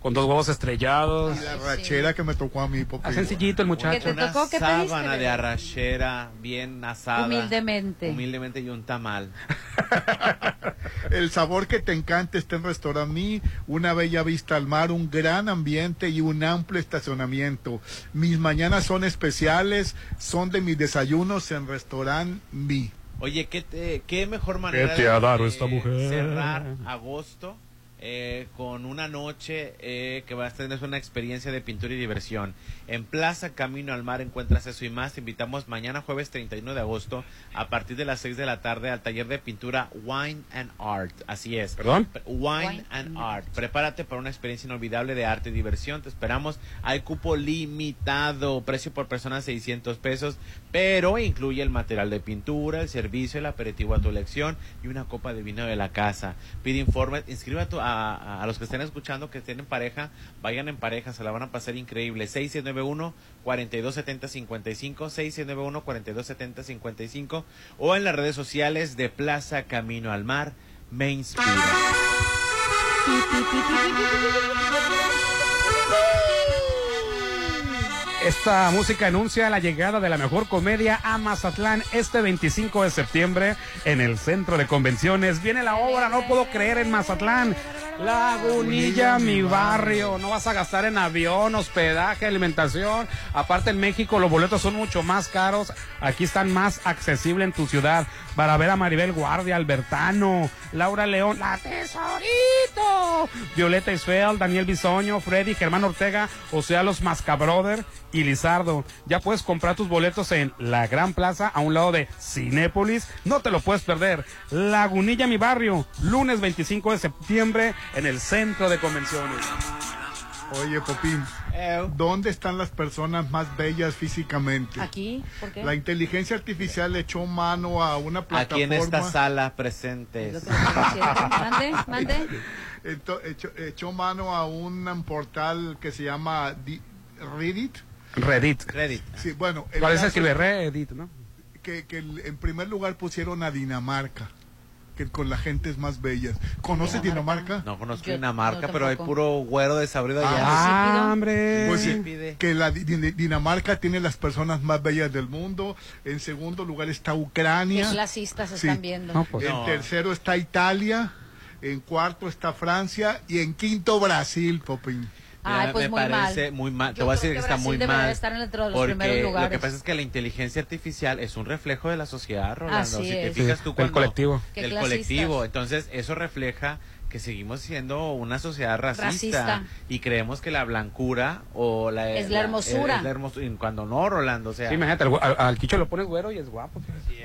con dos huevos estrellados. Y la rachera que me tocó a mí, Popín. Ah, sencillito el muchacho. ¿Qué te tocó? ¿Qué sábana pediste? de arrachera bien asada. Humildemente. Humildemente y un tamal. *laughs* El sabor que te encanta está en Restaurant Mi, una bella vista al mar, un gran ambiente y un amplio estacionamiento. Mis mañanas son especiales, son de mis desayunos en Restaurant Mi. Oye, ¿qué, te- qué mejor manera te de- ha dado de esta mujer? cerrar agosto eh, con una noche eh, que va a tener una experiencia de pintura y diversión. En Plaza Camino al Mar encuentras eso y más. Te invitamos mañana jueves 31 de agosto a partir de las 6 de la tarde al taller de pintura Wine and Art. Así es. ¿Perdón? Wine, and Art. Prepárate para una experiencia inolvidable de arte y diversión. Te esperamos. Hay cupo limitado. Precio por persona 600 pesos. Pero incluye el material de pintura, el servicio, el aperitivo a tu elección y una copa de vino de la casa. Pide informes. Inscribe a, tu- a- los que estén escuchando que tienen pareja. Vayan en pareja. Se la van a pasar increíble. 691 4270 55 691 4270 55 o en las redes sociales de Plaza Camino al Mar. Me inspira. Esta música anuncia la llegada de la mejor comedia a Mazatlán este 25 de septiembre en el centro de convenciones. Viene la obra, no puedo creer, en Mazatlán. Lagunilla, mi barrio. No vas a gastar en avión, hospedaje, alimentación. Aparte en México los boletos son mucho más caros. Aquí están más accesibles en tu ciudad. Para ver a Maribel Guardia, Albertano, Laura León, La Tesorito, Violeta Isfel, Daniel Bisoño, Freddy, Germán Ortega, o sea, los Mascabrother y Lizardo. Ya puedes comprar tus boletos en la Gran Plaza a un lado de Cinépolis. No te lo puedes perder. Lagunilla, mi barrio, lunes 25 de septiembre en el centro de convenciones. Oye, Popín, ¿dónde están las personas más bellas físicamente? ¿Aquí? ¿Por qué? La inteligencia artificial le echó mano a una plataforma. Aquí en esta sala presentes. Mande, mande. Echó, echó mano a un portal que se llama Di- Reddit. Reddit. Reddit. Sí, bueno. el ¿Cuál es caso el escribe Reddit, no? Que, que el- en primer lugar pusieron a Dinamarca, que con las gentes más bellas. ¿Conoces Dinamarca? No conozco Yo- Dinamarca, no, pero hay puro güero desabrido allá. Ah, hombre. Pues sí, Pide. que la Di- Di- Dinamarca tiene las personas más bellas del mundo. En segundo lugar está Ucrania. Qué clasistas Sí. están viendo. No, pues en No. tercero está Italia. En cuarto está Francia. Y en quinto Brasil, Popín. Ay, Me- pues me muy mal. parece muy mal. Te Yo voy a decir que, que está muy mal. estar entre los porque primeros lo que pasa es que la inteligencia artificial es un reflejo de la sociedad, Rolando. Así si te es. fijas Sí, tú del cuando- colectivo. Qué Del clasistas. colectivo. Entonces, eso refleja que seguimos siendo una sociedad racista, Racista. y creemos que la blancura o la Es la hermosura. es la hermosu- y cuando no, Rolando, o sea, Sí, imagínate, al, al- al Quicho lo pones güero y es guapo.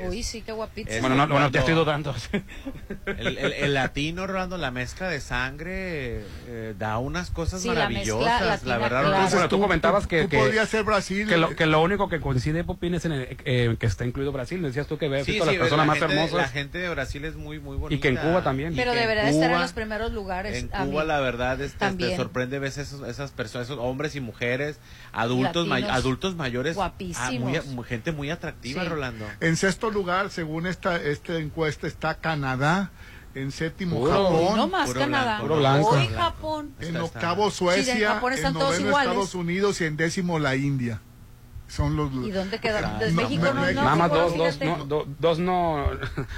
Uy, sí, qué guapito. Bueno, no, bueno, ya estoy dudando. *laughs* el, el- el latino, Rolando, la mezcla de sangre eh, da unas cosas Sí, la maravillosas, la latina, verdad. claro. Rolando. Bueno, tú comentabas que, tú que, ser Brasil. que lo, que lo único que coincide, Popín, es en el, eh, que está incluido Brasil. Decías tú que ves Sí, a las personas la más gente, hermosas. La gente de Brasil es muy, muy bonita. Y que en Cuba también. Pero estar en Cuba- los primeros lugares. En Cuba, mí. la verdad, este, te También. sorprende esos, esas personas, esos hombres y mujeres, adultos, may- Latinos. adultos mayores, Guapísimos. ah, muy- gente muy atractiva, Sí. Rolando. En sexto lugar, según esta, esta encuesta, está Canadá. En séptimo Puro- Japón. No más Puro Canadá. blanco, puro blanco. Hoy Japón. En octavo Suecia, Sí, en en noveno. Estados Unidos y en décimo la India. Son los ¿Y dónde queda? No, Desde México no, no, México. Nada más no, dos, dos, no, do- dos no,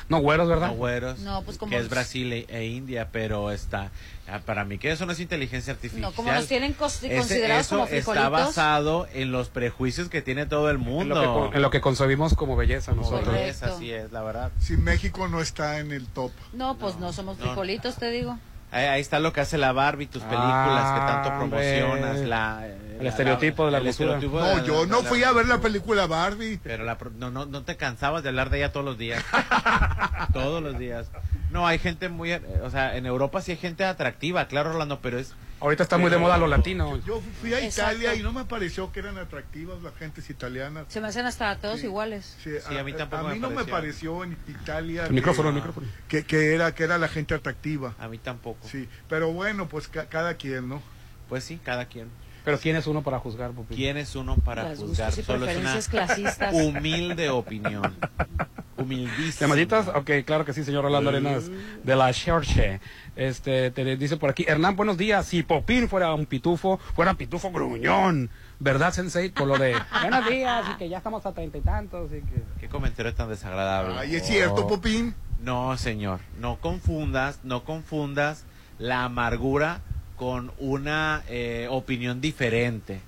no güeros, ¿verdad? No, güeros. No, pues como- Que es Brasil e, e India, pero está. ah, Para mí que eso no es inteligencia artificial. No, como nos tienen Ese- considerados eso como está frijolitos. basado en los prejuicios que tiene todo el En mundo. lo, que, en lo que concebimos como belleza nosotros. Correcto. Es así es, la verdad. Si México no está en el top. No, pues no, somos frijolitos, te digo. Ahí, ahí está lo que hace la Barbie, tus películas que tanto Ah, promocionas. La, El estereotipo de la el de No, la- yo no la- fui a ver la película Barbie. Pero la pro- no, no, no te cansabas de hablar de ella todos los días. *laughs* todos los días. No, hay gente muy... eh, O sea, en Europa sí hay gente atractiva, claro, Rolando, pero es... Ahorita está muy de moda lo latino. Yo fui a Exacto. Italia y no me pareció que eran atractivas las gentes italianas. Se me hacen hasta todos Sí. iguales. Sí, Sí, a mí tampoco a mí me no me pareció. en Italia El micrófono, el que, micrófono. que, que era que era la gente atractiva. A mí tampoco. Sí, pero bueno, pues ca- cada quien, ¿no? Pues sí, cada quien. Pero ¿quién es uno para juzgar, Pupi? ¿Quién es uno para Las juzgar? Solo es una clasistas. humilde opinión. *laughs* Humildísima. ¿Llamaditas? Ok, claro que sí, señor Rolando Arenas, de la Churche. Este, te dice por aquí, Hernán, buenos días. Si Popín fuera un pitufo, fuera pitufo gruñón. ¿Verdad, Sensei? Por lo de, *laughs* buenos días, y que ya estamos a treinta y tantos, y que... Qué comentario tan desagradable. Ay, es cierto, Popín. No, señor, no confundas, no confundas la amargura con una eh, opinión diferente.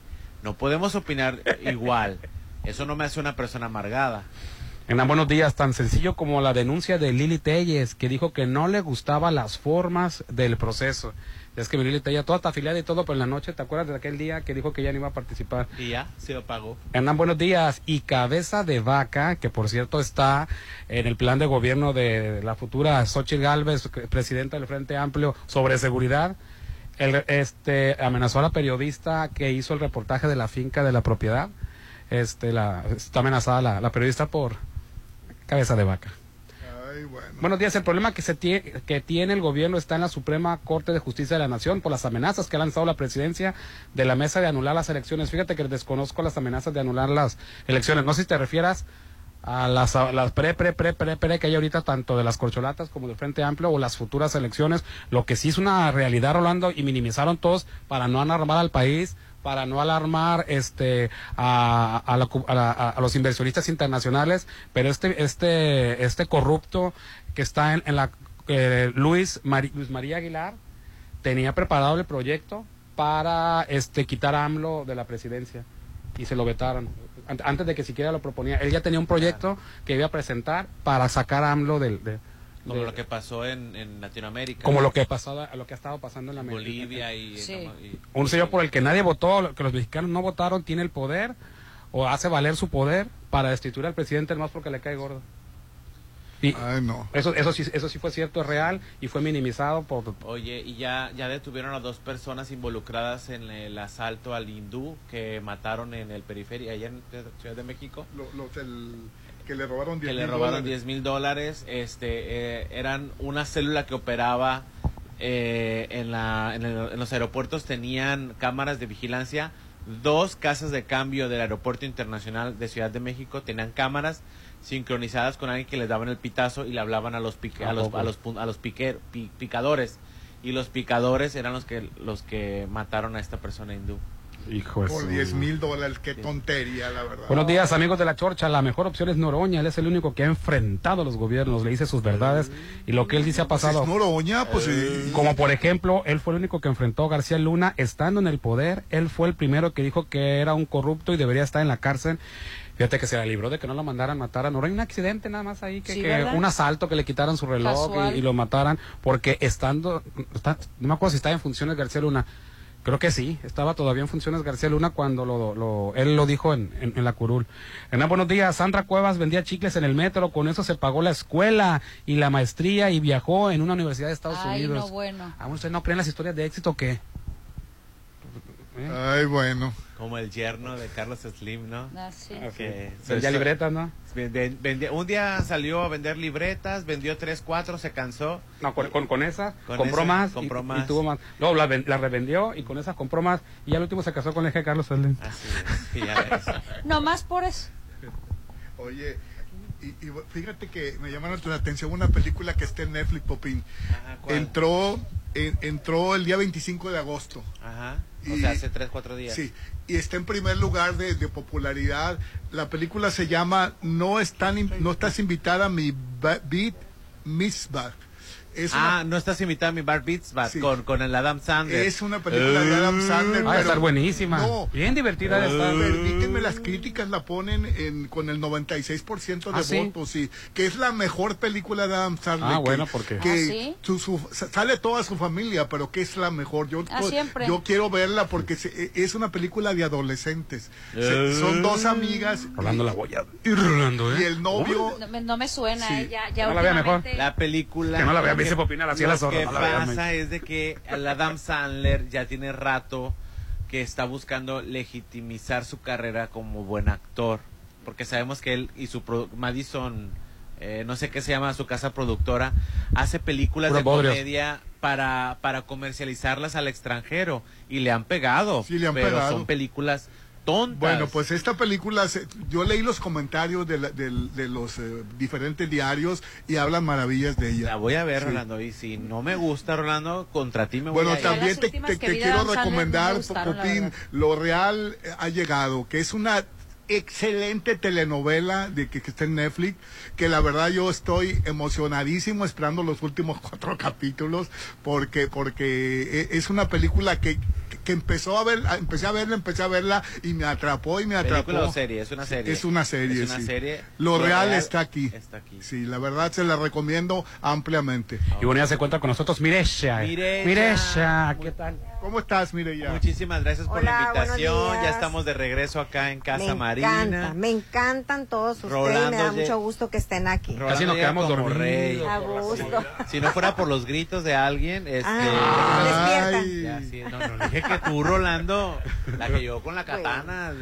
No podemos opinar igual. Eso no me hace una persona amargada. Hernán, buenos días. Tan sencillo como la denuncia de Lili Telles, que dijo que no le gustaban las formas del proceso. Es que mi Lili Telles, toda está afiliada y todo, pero en la noche, ¿te acuerdas de aquel día que dijo que ya no iba a participar? Y ya, se lo pagó. Hernán, buenos días. Y Cabeza de Vaca, que por cierto está en el plan de gobierno de la futura Xochitl Galvez, presidenta del Frente Amplio, sobre seguridad. El, este, amenazó a la periodista que hizo el reportaje de la finca de la propiedad. Este, la, está amenazada la, la periodista por Cabeza de Vaca. Ay, bueno. Buenos días. El problema que, se tie- que tiene el gobierno está en la Suprema Corte de Justicia de la Nación por las amenazas que ha lanzado la presidencia de la mesa de anular las elecciones. Fíjate que desconozco las amenazas de anular las elecciones. No sé si te refieras a las, a las pre, pre, pre, pre, pre que hay ahorita, tanto de las corcholatas como del Frente Amplio o las futuras elecciones. Lo que sí es una realidad, Rolando, y minimizaron todos para no alarmar al país para no alarmar este a, a, la a la- a- los inversionistas internacionales pero este este este corrupto que está en, en la eh, Luis Luis María Aguilar tenía preparado el proyecto para este quitar a AMLO de la presidencia y se lo vetaron. An- antes de que siquiera lo proponía él ya tenía un proyecto que iba a presentar para sacar a AMLO del de, Como de- lo que pasó en, en Latinoamérica. como lo que pasaba lo que ha estado pasando en la Bolivia y, Sí. y- un sello por el que nadie votó, que los mexicanos no votaron, tiene el poder o hace valer su poder para destituir al presidente más porque le cae gordo. Y Ay, no. eso, eso, sí, eso sí fue cierto, es real y fue minimizado por... Oye, y ya, ya detuvieron a dos personas involucradas en el asalto al hindú que mataron en el periferia, allá en Ciudad de México. Lo- los del- que le robaron 10 que le robaron 10 mil dólares. Este, eh, eran una célula que operaba eh, en, la, en, el- en los aeropuertos, tenían cámaras de vigilancia. Dos casas de cambio del Aeropuerto Internacional de Ciudad de México tenían cámaras sincronizadas con alguien que les daban el pitazo y le hablaban a los, pique- a los, a los, a los piquer- pi- picadores. Y los picadores eran los que, los que mataron a esta persona hindú. Hijo Por su- 10 mil dólares, qué tontería, la verdad. Buenos días, amigos de la Chorcha. La mejor opción es Noroña. Él es el único que ha enfrentado a los gobiernos, le dice sus verdades y lo que él dice ha pasado. Es Noroña, pues sí. Como por ejemplo, él fue el único que enfrentó a García Luna estando en el poder. Él fue el primero que dijo que era un corrupto y debería estar en la cárcel. Fíjate que se la libró de que no lo mandaran matar a Noroña. Un accidente nada más ahí, que, Sí, que ¿verdad? un asalto, que le quitaran su reloj y lo mataran. Porque estando, está- no me acuerdo si estaba en funciones García Luna. Creo que sí, estaba todavía en funciones García Luna cuando lo, lo- él lo dijo en, en- en la curul. Hernán, buenos días. Sandra Cuevas vendía chicles en el metro, con eso se pagó la escuela y la maestría y viajó en una universidad de Estados Ay, Unidos. no, bueno. ¿Aún usted no creen las historias de éxito o qué? Ay, bueno. Como el yerno de Carlos Slim, ¿no? Ah, sí. Que- Vendía libretas, ¿no? Vende- un día salió a vender libretas, vendió tres, cuatro, se cansó. No, con, con, con esa Con compró esa, más, y- compró y, más. tuvo más. Luego la, ven- la revendió y con esa compró más. Y al último se casó con el eje Carlos Slim. Así es, y ya ves. No más por eso. Oye, Y, y fíjate que me llamaron la atención una película que está en Netflix, Popín. ¿cuál? Entró, en- entró el día 25 de agosto. Ajá. O Y- sea, hace tres, cuatro días. Sí, y está en primer lugar de, de popularidad. La película se llama No, están, in- no estás invitada a mi ba- beat Mitzvah. Es ah, una- no estás invitada a mi Bar Beats con, con el Adam Sandler. Es una película de Adam Sandler. Va a estar buenísima. No. Bien divertida de estar. Permíteme, las críticas la ponen en, con el 96% de ¿Ah, sí? votos, sí. Que es la mejor película de Adam Sandler. Ah, que- bueno, porque- Que ¿Ah, sí? su- su- sale toda su familia, pero que es la mejor. Yo, Ah, siempre. yo quiero verla porque se- es una película de adolescentes. Se- Eh. son dos amigas. Rolando la boya. Y Rolando, ¿eh? Y el novio. No me, no me suena, Sí. eh, ya, ya No la vea mejor. La película. Que no la vea, lo la que pasa es de que el Adam Sandler ya tiene rato que está buscando legitimizar su carrera como buen actor. Porque sabemos que él y su pro- Madison, eh, no sé qué se llama su casa productora, hace películas de comedia para, para comercializarlas al extranjero. Y le han pegado. Sí, le han pero pegado. son películas tontas. Bueno, pues esta película, se- yo leí los comentarios de, la- de los eh, diferentes diarios y hablan maravillas de ella. La voy a ver, Sí. Rolando. Y si no me gusta, Rolando, contra ti me voy Bueno, a ir. también te, quiero recomendar, Popín. Lo Real eh, ha llegado, que es una excelente telenovela de que, que está en Netflix, que la verdad yo estoy emocionadísimo esperando los últimos *laughs* cuatro capítulos, porque, porque e- es una película que, que empezó a ver, empecé a verla, empecé a verla y me atrapó y me atrapó. ¿Película o serie? Es una serie. Es una serie, Es una sí. serie. Lo, real, Real está aquí. está aquí. Sí, la verdad se la recomiendo ampliamente. Y bueno, ya se cuenta con nosotros Mireya. Mireya. Mireya, ¿qué tal? ¿Cómo estás, Mireya? Muchísimas gracias por Hola, la invitación. Ya estamos de regreso acá en Casa me Marina. encanta, me encantan todos ustedes, Rolando me da mucho gusto que estén aquí. Rolando Casi nos quedamos como dormidos. rey. A gusto. Si no fuera por los gritos de alguien, este. Ah, Ay. Ya, sí, no, no, dije que tú, Rolando, la que llegó con la katana,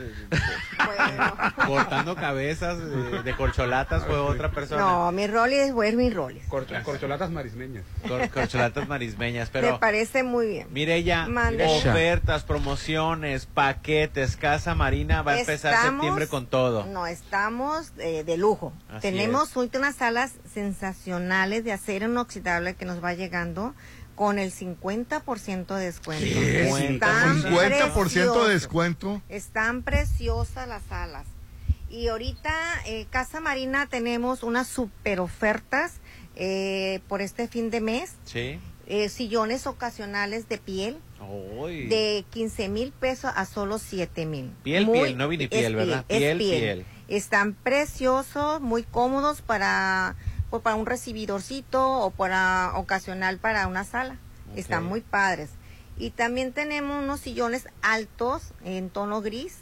Bueno. de- cortando cabezas de, de corcholatas, fue otra persona. No, mi rol es ver mi rol. Corcho- corcholatas marismeñas. Cor- corcholatas marismeñas, Me pero. parece muy bien. Mireya, Mande. ofertas, promociones, paquetes, Casa Marina va a empezar Estamos- septiembre con todo. No, estamos eh, de lujo. Así Tenemos unas salas sensacionales de acero inoxidable que nos va llegando con el 50% de descuento. ¿Qué? Están 50% de descuento. Están preciosas las salas. Y ahorita, eh, Casa Marina, tenemos unas super ofertas eh, por este fin de mes. Sí. Eh, sillones ocasionales de piel De 15 mil pesos a solo 7 mil. Piel, Muy- piel, no vinipiel, es ¿verdad? es Piel, piel. Están preciosos, muy cómodos para, pues, para un recibidorcito o para ocasional para una sala. Están muy padres. Y también tenemos unos sillones altos en tono gris.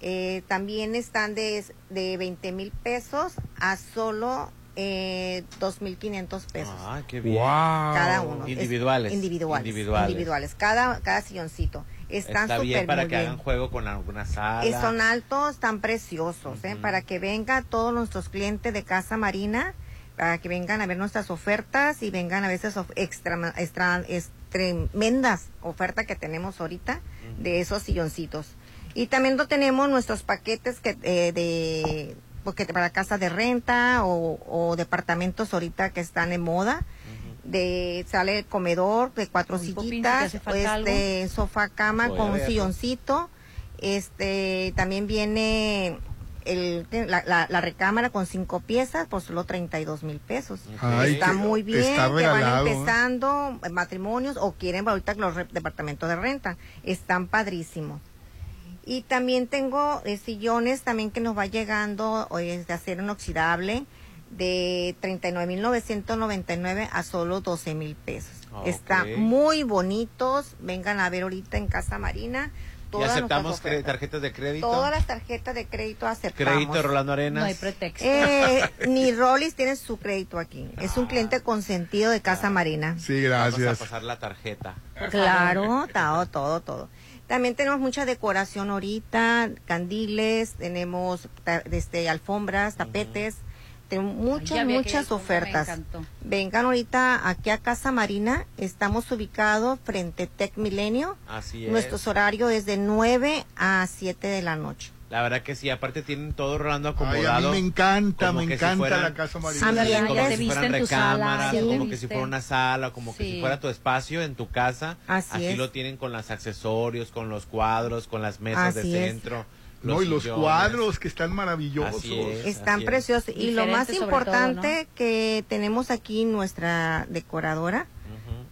Eh, también están de, de 20 mil pesos a solo eh, 2.500 pesos. Ah, qué bien. Cada uno. Es- Individuales. individuales. Individuales. Individuales. Cada, cada silloncito. Están Está bien súper para muy que bien. hagan juego con alguna sala. Eh, son altos, están preciosos, ¿eh? para que vengan todos nuestros clientes de Casa Marina, para que vengan a ver nuestras ofertas y vengan a veces of- extra, extra, tremendas ofertas que tenemos ahorita de esos silloncitos. Y también lo tenemos nuestros paquetes que eh, de porque para casa de renta o, o departamentos ahorita que están en moda. De sale el comedor de cuatro sillitas, este sofá cama Voy con un silloncito. Este también viene el, la, la- la recámara con cinco piezas por solo 32 mil pesos. Ay, está muy bien, está que van ¿eh? empezando matrimonios o quieren ahorita los re- departamentos de renta. Están padrísimos. Y también tengo eh, sillones también que nos va llegando eh, de acero inoxidable de 39.999 a solo 12 mil pesos. Ah, Están ok. muy bonitos. Vengan a ver ahorita en Casa Marina. ¿Y todas aceptamos cre- ofertas. tarjetas de crédito? Todas las tarjetas de crédito aceptamos. Crédito de Rolando Arenas. No hay pretexto. Eh, *laughs* ni Rollis tiene su crédito aquí. Es un cliente consentido de Casa Marina. Sí, Vamos a gracias. pasar la tarjeta. Claro, todo, todo, todo. También tenemos mucha decoración ahorita, candiles, tenemos este, alfombras, tapetes, muchas, vi aquella muchas alfombra, me ofertas. Vengan ahorita aquí a Casa Marina, estamos ubicados frente a Tech Milenio. Así es. Nuestro horario es de 9 a 7 de la noche. La verdad que sí, aparte tienen todo Rolando Ay, acomodado. a mí me encanta, como me que si encanta fueran- la casa marina. Ambiente. como si fueran recámaras, sí, como que si fuera una sala, como que Sí. si fuera tu espacio en tu casa. Así es. lo tienen con los accesorios, con los cuadros, con las mesas Así de es. centro. No, y los sillones. cuadros que están maravillosos. Así es. Están así es. preciosos. Y lo más importante que tenemos aquí nuestra decoradora,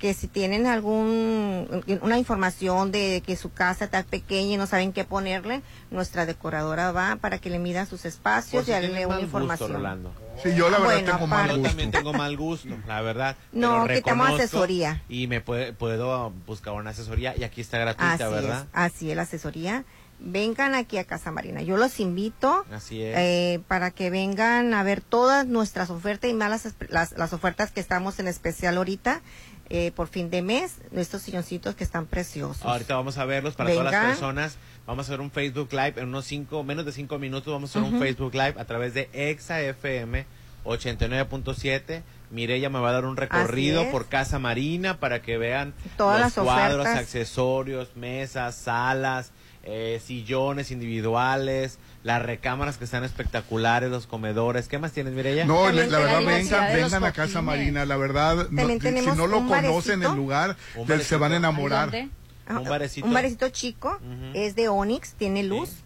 que si tienen algún una información de que su casa está pequeña y no saben qué ponerle, nuestra decoradora va para que le mida sus espacios si y darle una gusto, información. Sí, yo la verdad Bueno, tengo mal Yo gusto. también tengo mal gusto, la verdad. No, que te damos reconozco asesoría. Y me puede- puedo buscar una asesoría y aquí está gratuita, Así ¿verdad? es, así es la asesoría. Vengan aquí a Casa Marina. Yo los invito Así es. eh, para que vengan a ver todas nuestras ofertas y más las, las, las ofertas que estamos en especial ahorita eh, por fin de mes. Nuestros silloncitos que están preciosos. Ahorita vamos a verlos para todas las personas. Vamos a hacer un Facebook Live en unos cinco, menos de cinco minutos. Vamos a hacer un. Facebook Live a través de Exa FM 89.7. Mireya me va a dar un recorrido por Casa Marina para que vean Todas los las cuadros, ofertas. accesorios, mesas, salas, eh, sillones individuales, las recámaras que están espectaculares, los comedores. ¿Qué más tienes, Mireya? No, También la la verdad, vengan, vengan a Casa. Marina. La verdad, no- si no lo conocen barecito. el lugar, del- se van a enamorar. Ajá, un barecito. Un barecito chico, Ujú. es de Onyx, tiene luz. Sí.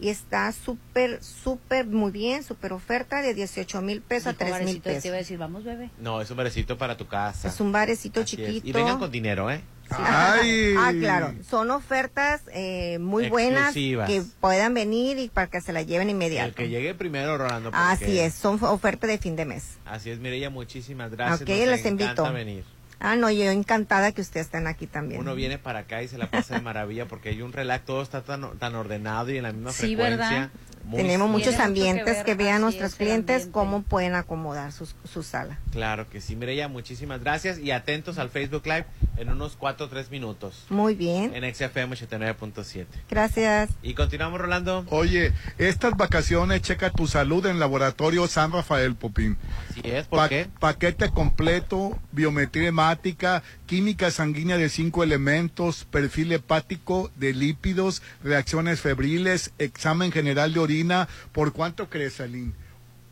Y está súper, súper muy bien, súper oferta de 18 mil pesos a Dijo 3 mil Varecito, Te iba a pesos. decir, vamos, bebé. No, es un barecito para tu casa. Es un barecito Así es. chiquito. Y vengan con dinero, ¿eh? Ay. Ah, claro. Son ofertas eh, muy buenas que puedan venir y para que se la lleven inmediato. El que llegue primero, Rolando. porque- Así es, son ofertas de fin de mes. Así es, Mireya, muchísimas gracias. Ok, Nos les invito. venir. Ah, no, yo encantada que ustedes estén aquí también. Uno viene para acá y se la pasa de maravilla porque hay un relax, todo está tan, tan ordenado y en la misma Sí, frecuencia. ¿verdad? Muy- Tenemos muchos mucho que ambientes que, vean nuestros clientes ambiente. cómo pueden acomodar sus- su sala. Claro que sí, Mireya, muchísimas gracias y atentos al Facebook Live en unos 4 o 3 minutos Muy bien, en XFM 89.7. gracias. Y continuamos, Rolando. Oye, estas vacaciones checa tu salud en Laboratorio San Rafael Popín. Así es, ¿por Pa- qué? Paquete completo, biometría hemática, química sanguínea de cinco elementos, perfil hepático de lípidos, reacciones febriles, examen general de orina. ¿Por cuánto crees, Aline?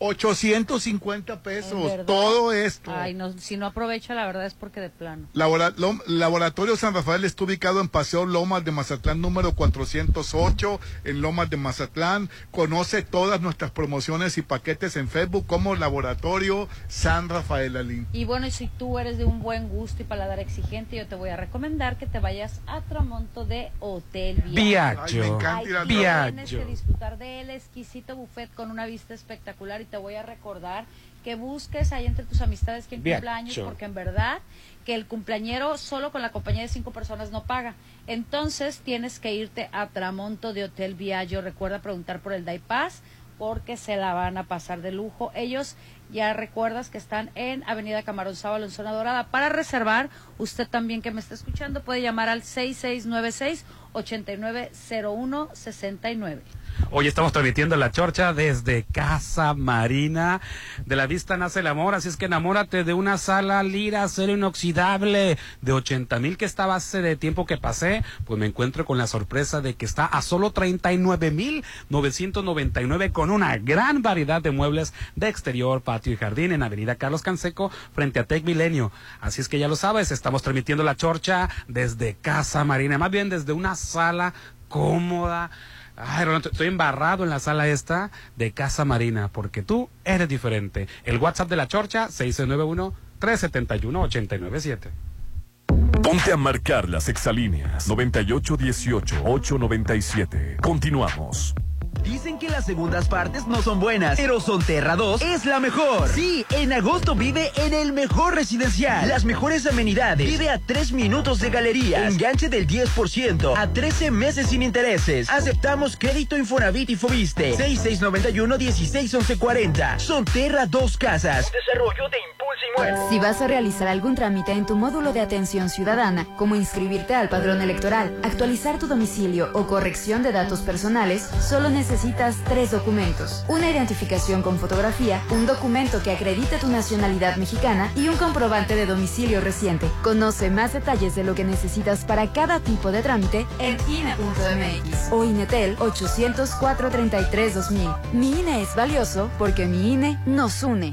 850 ¿En pesos. Todo esto. Ay, no, si no aprovecha, la verdad es porque de plano. Labora- Lom- Laboratorio San Rafael está ubicado en Paseo Lomas de Mazatlán número 408 en Lomas de Mazatlán. Conoce todas nuestras promociones y paquetes en Facebook como Laboratorio San Rafael Alín. Y bueno, y si tú eres de un buen gusto y paladar exigente, yo te voy a recomendar que te vayas a Tramonto de Hotel Viaggio. Ay, me encanta ir a Ahí Viaggio. tienes que disfrutar del exquisito buffet con una vista espectacular y te voy a recordar que busques ahí entre tus amistades quien Viaggio. cumpla años, porque en verdad que el cumpleañero solo con la compañía de cinco personas no paga. Entonces tienes que irte a Tramonto de Hotel Viaggio. Recuerda preguntar por el Day Pass porque se la van a pasar de lujo. Ellos ya recuerdas que están en Avenida Camarón Sábalo en Zona Dorada. Para reservar, usted también que me está escuchando puede llamar al 6696 890169. Hoy estamos transmitiendo la chorcha desde Casa Marina. De la vista nace el amor, así es que enamórate de una sala lira, acero inoxidable de 80 mil que estaba hace de tiempo que pasé. Pues me encuentro con la sorpresa de que está a solo 39 mil 999 con una gran variedad de muebles de exterior, patio y jardín en Avenida Carlos Canseco frente a Tech Milenio. Así es que ya lo sabes, estamos transmitiendo la chorcha desde Casa Marina, más bien desde una sala cómoda. Ay, Rolando, estoy embarrado en la sala esta de Casa Marina, porque tú eres diferente. El WhatsApp de la Chorcha, 691-371-897. Ponte a marcar las exalíneas 9818-897. Continuamos. Dicen que las segundas partes no son buenas, pero Sonterra 2 es la mejor. Sí, en agosto vive en el mejor residencial. Las mejores amenidades. Vive a 3 minutos de galería. Enganche del 10% a 13 meses sin intereses. Aceptamos crédito Infonavit y Fobiste. 6691 161140. Sonterra 2 Casas. Desarrollo de Impulso Si vas a realizar algún trámite en tu módulo de atención ciudadana, como inscribirte al padrón electoral, actualizar tu domicilio o corrección de datos personales, solo necesitas tres documentos. Una identificación con fotografía, un documento que acredite tu nacionalidad mexicana y un comprobante de domicilio reciente. Conoce más detalles de lo que necesitas para cada tipo de trámite en INE.mx o INETEL 804 33 2000. Mi INE es valioso porque mi INE nos une.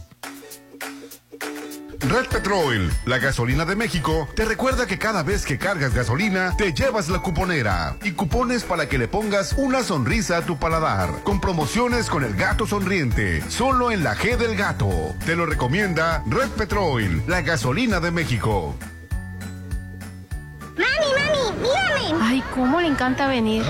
Red Petrol, la gasolina de México, te recuerda que cada vez que cargas gasolina, te llevas la cuponera y cupones para que le pongas una sonrisa a tu paladar, con promociones con el gato sonriente, solo en la G del gato. Te lo recomienda Red Petrol, la gasolina de México. ¡Mami, mami! ¡Mírame! Ay, cómo le encanta venir.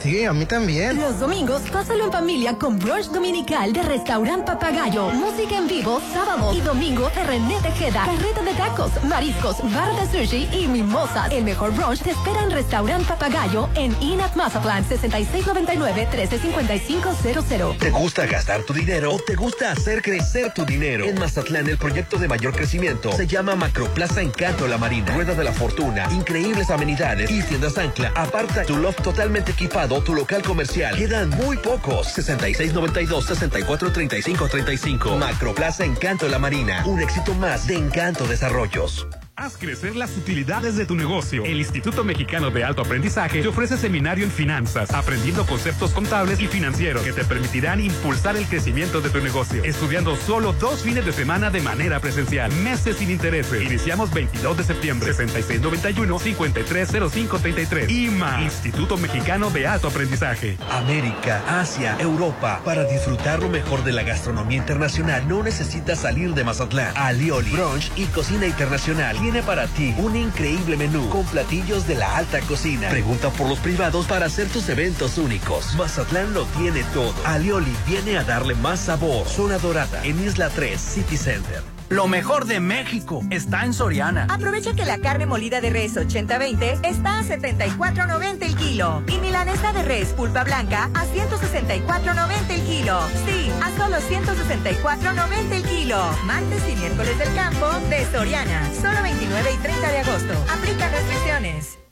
Sí, a mí también. Los domingos pásalo en familia con brunch dominical de Restaurant Papagayo. Música en vivo sábado y domingo de René Tejeda. Carreta de tacos, mariscos, bar de sushi y mimosas. El mejor brunch te espera en Restaurant Papagayo en Inat Mazatlán 6699-135500. ¿Te gusta gastar tu dinero o te gusta hacer crecer tu dinero? En Mazatlán, el proyecto de mayor crecimiento se llama Macroplaza Encanto La Marina. Rueda de la Fortuna, increíbles amenidades y tiendas ancla. Aparta tu loft totalmente equipado, tu local comercial. Quedan muy pocos. 6692-643535. Macroplaza Encanto La Marina. Un éxito más de Encanto Desarrollos. Haz crecer las utilidades de tu negocio. El Instituto Mexicano de Alto Aprendizaje te ofrece seminario en finanzas, aprendiendo conceptos contables y financieros que te permitirán impulsar el crecimiento de tu negocio. Estudiando solo dos fines de semana de manera presencial, meses sin intereses. Iniciamos 22 de septiembre, 6691-530533. IMA, Instituto Mexicano de Alto Aprendizaje. América, Asia, Europa. Para disfrutar lo mejor de la gastronomía internacional no necesitas salir de Mazatlán. Alioli, brunch y cocina internacional tiene para ti un increíble menú con platillos de la alta cocina. Pregunta por los privados para hacer tus eventos únicos. Mazatlán lo tiene todo. Alioli viene a darle más sabor. Zona Dorada en Isla 3 City Center. Lo mejor de México está en Soriana. Aprovecha que la carne molida de res 80-20 está a 74.90 el kilo. Y milanesa de res pulpa blanca a 164.90 el kilo. Sí, a solo 164.90 el kilo. Martes y miércoles del campo de Soriana. Solo 29 y 30 de agosto. Aplica restricciones.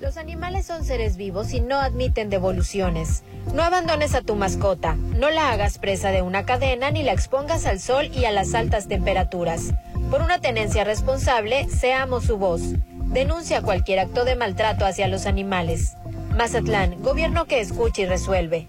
Los animales son seres vivos y no admiten devoluciones. No abandones a tu mascota, no la hagas presa de una cadena ni la expongas al sol y a las altas temperaturas. Por una tenencia responsable, seamos su voz. Denuncia cualquier acto de maltrato hacia los animales. Mazatlán, gobierno que escucha y resuelve.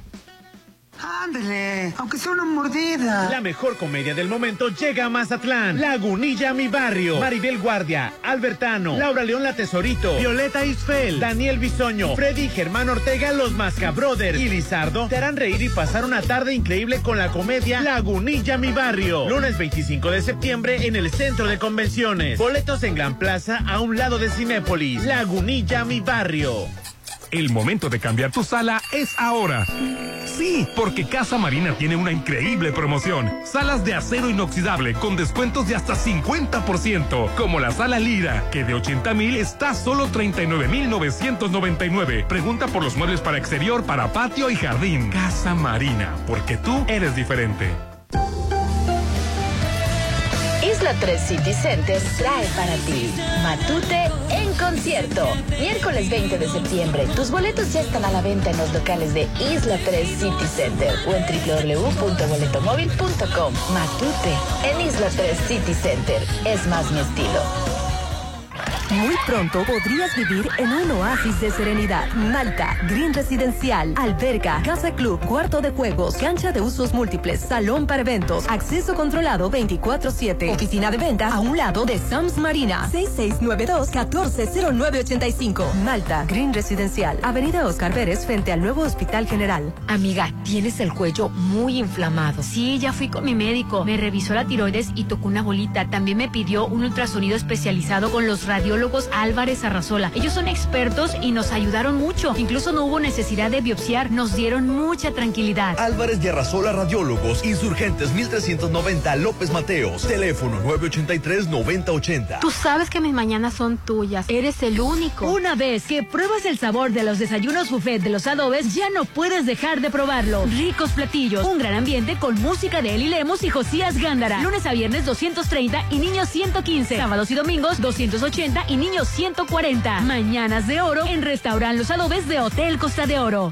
Ándale, aunque sea una mordida. La mejor comedia del momento llega a Mazatlán. Lagunilla, mi barrio. Maribel Guardia, Albertano, Laura León La Tesorito, Violeta Isfel, Daniel Bisoño, Freddy Germán Ortega, Los Mascabrothers y Lizardo te harán reír y pasar una tarde increíble con la comedia Lagunilla, mi barrio. Lunes 25 de septiembre en el Centro de Convenciones. Boletos en Gran Plaza a un lado de Cinépolis. Lagunilla, mi barrio. El momento de cambiar tu sala es ahora. Sí, porque Casa Marina tiene una increíble promoción. Salas de acero inoxidable con descuentos de hasta 50%, como la sala Lira, que de 80 mil está solo 39 mil 999. Pregunta por los muebles para exterior, para patio y jardín. Casa Marina, porque tú eres diferente. Isla 3 City Center trae para ti Matute en concierto. Miércoles 20 de septiembre. Tus boletos ya están a la venta en los locales de Isla 3 City Center o en www.boletomóvil.com. Matute en Isla 3 City Center. Es más mi estilo. Muy pronto podrías vivir en un oasis de serenidad. Malta, Green Residencial, alberga, casa club, cuarto de juegos, cancha de usos múltiples, salón para eventos, acceso controlado 24-7, oficina de venta a un lado de Sams Marina, 6692-140985. Malta, Green Residencial, Avenida Oscar Pérez frente al nuevo Hospital General. Amiga, tienes el cuello muy inflamado. Sí, ya fui con mi médico. Me revisó la tiroides y tocó una bolita. También me pidió un ultrasonido especializado con los radiólogos Álvarez Arrazola. Ellos son expertos y nos ayudaron mucho. Incluso no hubo necesidad de biopsiar. Nos dieron mucha tranquilidad. Álvarez y Arrazola Radiólogos, Insurgentes 1390 López Mateos, teléfono 983-9080. Tú sabes que mis mañanas son tuyas. Eres el único. Una vez que pruebas el sabor de los desayunos buffet de los adobes, ya no puedes dejar de probarlo. Ricos platillos, un gran ambiente con música de Eli Lemos y Josías Gándara. Lunes a viernes 230 y niños 115. Sábados y domingos 280 y niños 140. Mañanas de oro en Restaurant Los Adobes de Hotel Costa de Oro.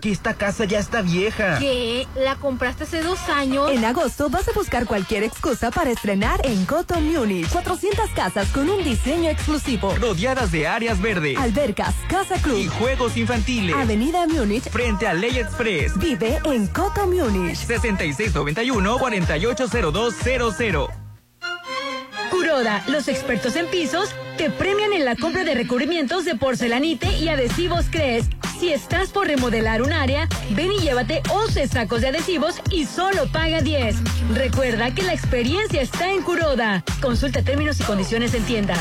que esta casa ya está vieja. ¿Qué? ¿La compraste hace dos años? En agosto vas a buscar cualquier excusa para estrenar en Coto Munich. 400 casas con un diseño exclusivo. Rodeadas de áreas verdes. Albercas, casa club. Y juegos infantiles. Avenida Múnich. Frente a Ley Express. Vive en Coto Munich. 6691-480200. Kuroda, los expertos en pisos, te premian en la compra de recubrimientos de porcelanite y adhesivos Cres. Si estás por remodelar un área, ven y llévate 11 sacos de adhesivos y solo paga 10. Recuerda que la experiencia está en Kuroda. Consulta términos y condiciones en tienda.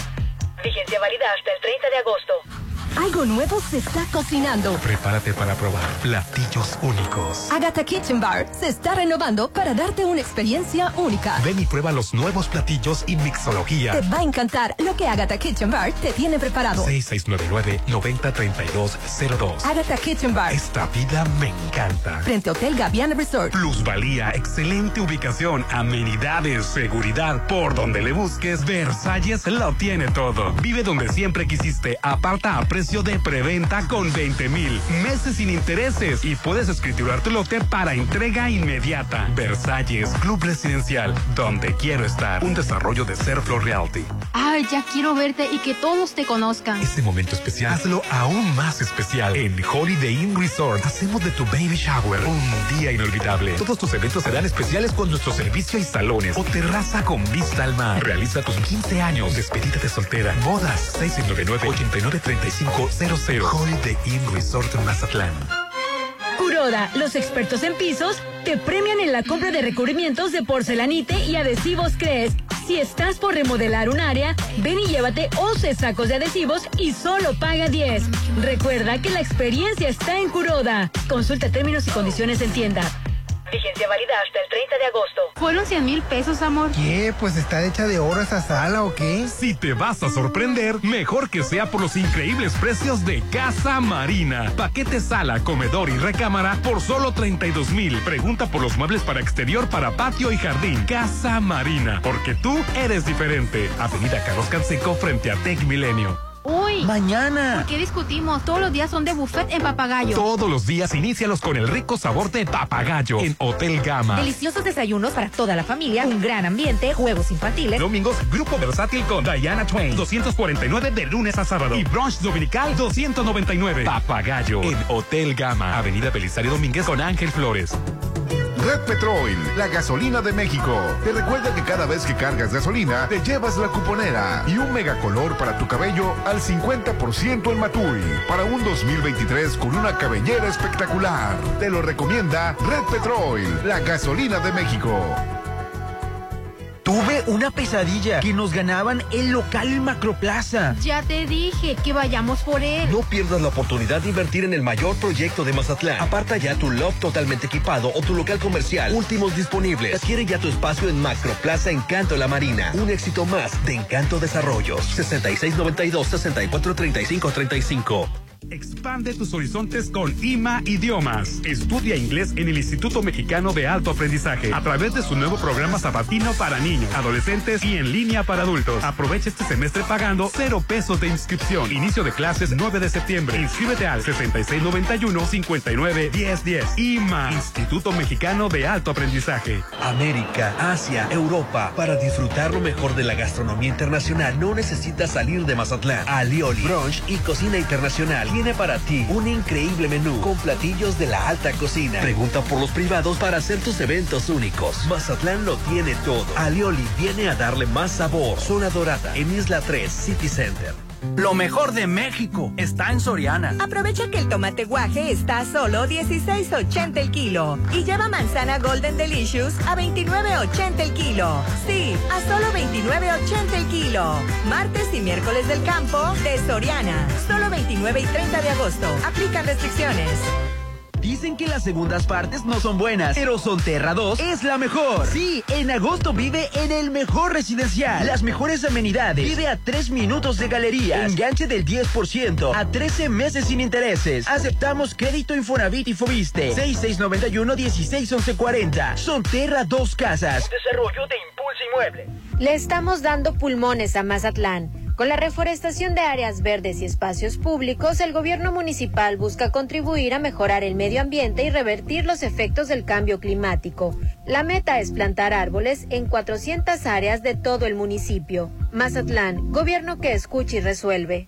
Vigencia válida hasta el 30 de agosto. Algo nuevo se está cocinando. Prepárate para probar platillos únicos. Agatha Kitchen Bar se está renovando para darte una experiencia única. Ven y prueba los nuevos platillos y mixología. Te va a encantar lo que Agatha Kitchen Bar te tiene preparado. 6699-903202. Agatha Kitchen Bar. Esta vida me encanta. Frente Hotel Gaviana Resort. Plusvalía, excelente ubicación, amenidades, seguridad. Por donde le busques, Versalles lo tiene todo. Vive donde siempre quisiste. Aparta a precio de preventa con 20 mil meses sin intereses y puedes escriturar tu lote para entrega inmediata. Versalles, Club Residencial, donde quiero estar. Un desarrollo de Serflo Realty. Ay, ya quiero verte y que todos te conozcan. Este momento especial, hazlo aún más especial. En Holiday Inn Resort, hacemos de tu baby shower un día inolvidable. Todos tus eventos serán especiales con nuestro servicio y salones o terraza con vista al mar. Realiza tus 15 años, despedida de soltera, bodas, 699-8935 00 Holiday Inn Resort Mazatlán. Kuroda, los expertos en pisos, te premian en la compra de recubrimientos de porcelanite y adhesivos Cres. Si estás por remodelar un área, ven y llévate 11 sacos de adhesivos y solo paga 10. Recuerda que la experiencia está en Kuroda. Consulta términos y condiciones en tienda. Vigencia válida hasta el 30 de agosto. Fueron 100 mil pesos, amor. ¿Qué? Pues está hecha de oro esa sala o qué? Si te vas a sorprender, mejor que sea por los increíbles precios de Casa Marina. Paquete sala, comedor y recámara por solo 32 mil. Pregunta por los muebles para exterior, para patio y jardín. Casa Marina, porque tú eres diferente. Avenida Carlos Canseco frente a Tech Milenio. Uy. Mañana. ¿Por qué discutimos? Todos los días son de buffet en Papagayo. Todos los días inícialos con el rico sabor de Papagayo en Hotel Gama. Deliciosos desayunos para toda la familia, un gran ambiente, juegos infantiles. Domingos, grupo versátil con Diana Twain, 249 de lunes a sábado. Y brunch dominical, 299. Papagayo en Hotel Gama. Avenida Belisario Domínguez con Ángel Flores. Red Petrol, la gasolina de México. Te recuerda que cada vez que cargas gasolina, te llevas la cuponera y un megacolor para tu cabello al 50% en Matui. Para un 2023 con una cabellera espectacular. Te lo recomienda Red Petrol, la gasolina de México. Tuve una pesadilla que nos ganaban el local Macroplaza. Ya te dije que vayamos por él. No pierdas la oportunidad de invertir en el mayor proyecto de Mazatlán. Aparta ya tu loft totalmente equipado o tu local comercial. Últimos disponibles. Adquiere ya tu espacio en Macroplaza Encanto La Marina. Un éxito más de Encanto Desarrollos. 6692 6435 35. Expande tus horizontes con IMA Idiomas. Estudia inglés en el Instituto Mexicano de Alto Aprendizaje a través de su nuevo programa sabatino para niños, adolescentes y en línea para adultos. Aprovecha este semestre pagando cero pesos de inscripción. Inicio de clases 9 de septiembre. Inscríbete al 6691-591010. IMA, Instituto Mexicano de Alto Aprendizaje. América, Asia, Europa. Para disfrutar lo mejor de la gastronomía internacional no necesitas salir de Mazatlán. Alioli, brunch y cocina internacional tiene para ti un increíble menú con platillos de la alta cocina. Pregunta por los privados para hacer tus eventos únicos. Mazatlán lo tiene todo. Alioli viene a darle más sabor. Zona Dorada en Isla 3 City Center. Lo mejor de México está en Soriana. Aprovecha que el tomate guaje está a solo 16.80 el kilo y lleva manzana Golden Delicious a 29.80 el kilo. Sí, a solo 29.80 el kilo. Martes y miércoles del campo de Soriana. Solo 29 y 30 de agosto. Aplican restricciones. Dicen que las segundas partes no son buenas, pero Sonterra 2 es la mejor. Sí, en agosto vive en el mejor residencial. Las mejores amenidades. Vive a 3 minutos de galería. Enganche del 10% a 13 meses sin intereses. Aceptamos crédito Infonavit y Fobiste. 6691-161140. Sonterra 2 Casas. Desarrollo de Impulso Inmueble. Le estamos dando pulmones a Mazatlán. Con la reforestación de áreas verdes y espacios públicos, el gobierno municipal busca contribuir a mejorar el medio ambiente y revertir los efectos del cambio climático. La meta es plantar árboles en 400 áreas de todo el municipio. Mazatlán, gobierno que escucha y resuelve.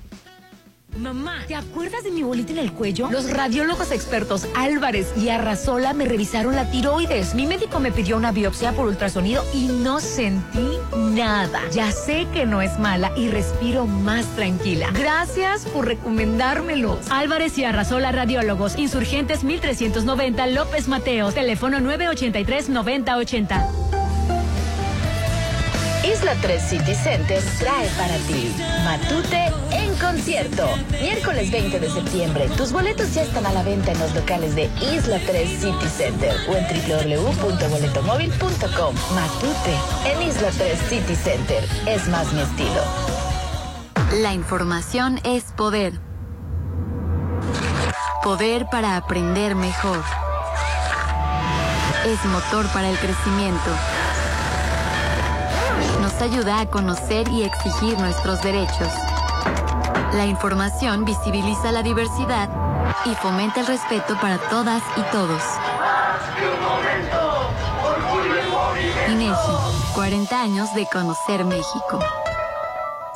Mamá, ¿te acuerdas de mi bolita en el cuello? Los radiólogos expertos Álvarez y Arrasola me revisaron la tiroides. Mi médico me pidió una biopsia por ultrasonido y no sentí nada. Ya sé que no es mala y respiro más tranquila. Gracias por recomendármelo. Álvarez y Arrasola Radiólogos, Insurgentes 1390 López Mateos, teléfono 983-9080. Isla 3 City Center trae para ti Matute en concierto. Miércoles 20 de septiembre. Tus boletos ya están a la venta en los locales de Isla 3 City Center o en www.boletomóvil.com. Matute en Isla 3 City Center. Es más mi estilo. La información es poder. Poder para aprender mejor. Es motor para el crecimiento. Nos ayuda a conocer y exigir nuestros derechos. La información visibiliza la diversidad y fomenta el respeto para todas y todos. INEGI, 40 años de conocer México.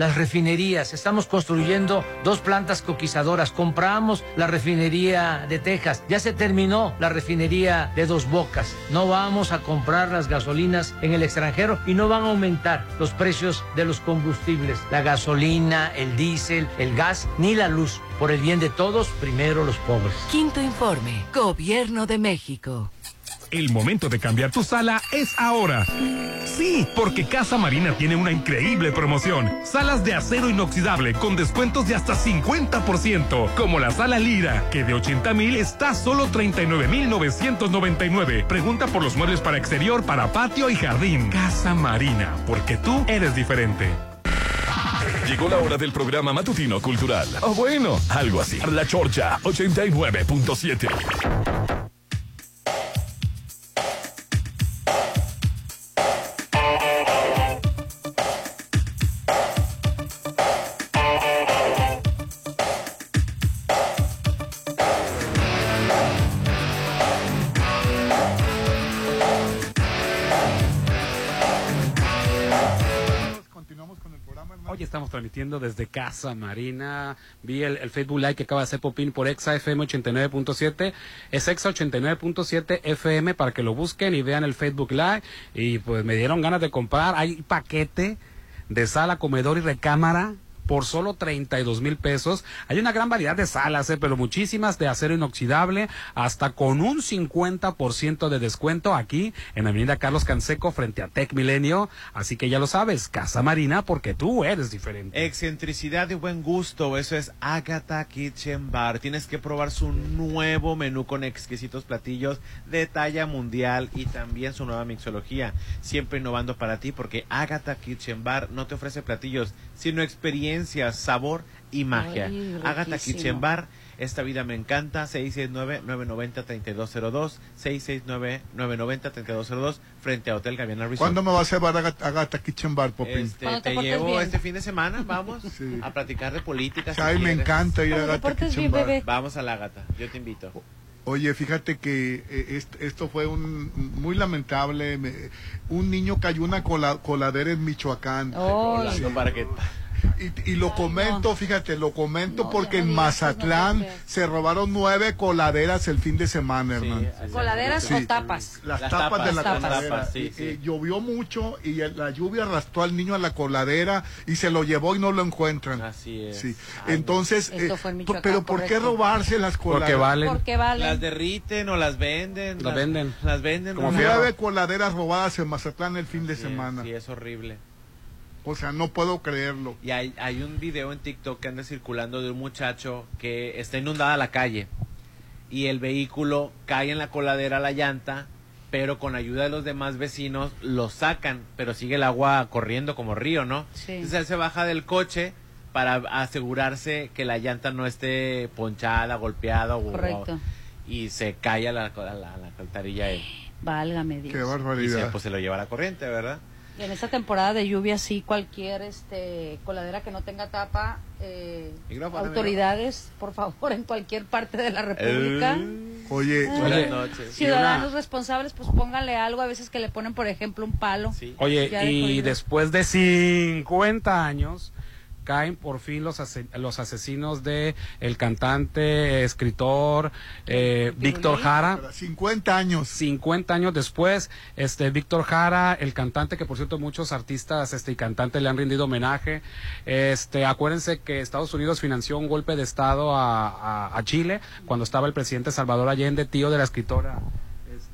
las refinerías. Estamos construyendo dos plantas coquizadoras. Compramos la refinería de Texas. Ya se terminó la refinería de Dos Bocas. No vamos a comprar las gasolinas en el extranjero y no van a aumentar los precios de los combustibles. La gasolina, el diésel, el gas, ni la luz. Por el bien de todos, primero los pobres. Quinto informe. Gobierno de México. El momento de cambiar tu sala es ahora. Sí, porque Casa Marina tiene una increíble promoción. Salas de acero inoxidable con descuentos de hasta 50%, como la sala Lira, que de 80 mil está solo 39 mil 999. Pregunta por los muebles para exterior, para patio y jardín. Casa Marina, porque tú eres diferente. Llegó la hora del programa matutino cultural. O bueno, algo así. La Chorcha 89.7. estamos transmitiendo desde Casa Marina. Vi el, Facebook Live que acaba de hacer Popín por Exa FM 89.7. Es Exa 89.7 FM para que lo busquen y vean el Facebook Live. Y pues me dieron ganas de comprar. Hay paquete de sala, comedor y recámara por solo 32 mil pesos. Hay una gran variedad de salas, eh, pero muchísimas de acero inoxidable, hasta con un 50% de descuento aquí en Avenida Carlos Canseco frente a Tech Milenio. Así que ya lo sabes, Casa Marina, porque tú eres diferente. Excentricidad y buen gusto, eso es Agatha Kitchen Bar. Tienes que probar su nuevo menú con exquisitos platillos de talla mundial y también su nueva mixología. Siempre innovando para ti porque Agatha Kitchen Bar no te ofrece platillos, sino experiencias, sabor y magia. Ay, Agatha riquísimo. Kitchen Bar, esta vida me encanta, 669-990-3202, 669-990-3202, frente a Hotel Gaviana Resort. ¿Cuándo me va a hacer Agatha, Agatha Kitchen Bar, Popín? Este, te, llevo este fin de semana, vamos a platicar de política. si Ay, me quieres. encanta ir a Agatha Kitchen Bar. Vamos a la gata, yo te invito. Oye, fíjate que eh, est- esto fue un muy lamentable. me- un niño cayó una cola- coladera en Michoacán. Rolando, Sí. para que Y, y lo comento, fíjate, lo comento porque en Mazatlán se robaron nueve coladeras el fin de semana, hermano. ¿Coladeras Sí. o tapas? Las, Las tapas, tapas, de la tapas. coladera. Tapas, sí, Y- llovió mucho y la lluvia arrastró al niño a la coladera y se lo llevó y no lo encuentran. Así es. Sí. Entonces, eh, en Michoacán, pero ¿por qué robarse las coladeras? Porque valen. Las derriten o las venden. Las venden. Las venden. Como nueve coladeras robadas en Mazatlán el fin de semana. Sí, es horrible. O sea, no puedo creerlo. Y hay, hay un video en TikTok que anda circulando de un muchacho que está inundada la calle y el vehículo cae en la coladera la llanta, pero con ayuda de los demás vecinos lo sacan, pero sigue el agua corriendo como río, ¿no? Sí. Entonces él se baja del coche para asegurarse que la llanta no esté ponchada, golpeada o, Correcto. y se cae a la, a la, a la alcantarilla él. Válgame Dios. Y se, pues se lo lleva a la corriente, ¿verdad? En esta temporada de lluvia, sí, cualquier este coladera que no tenga tapa, eh, autoridades, por favor, en cualquier parte de la República. Oye, Ah. Oye, Ciudadanos responsables, pues pónganle algo, a veces que le ponen, por ejemplo, un palo. Oye, de y después de 50 años caen por fin los, ase- los asesinos de el cantante, escritor eh, Víctor Jara. 50 años. 50 años después, este Víctor Jara, el cantante que por cierto muchos artistas este y cantantes le han rendido homenaje. Este, acuérdense que Estados Unidos financió un golpe de estado a, a- a Chile cuando estaba el presidente Salvador Allende, tío de la escritora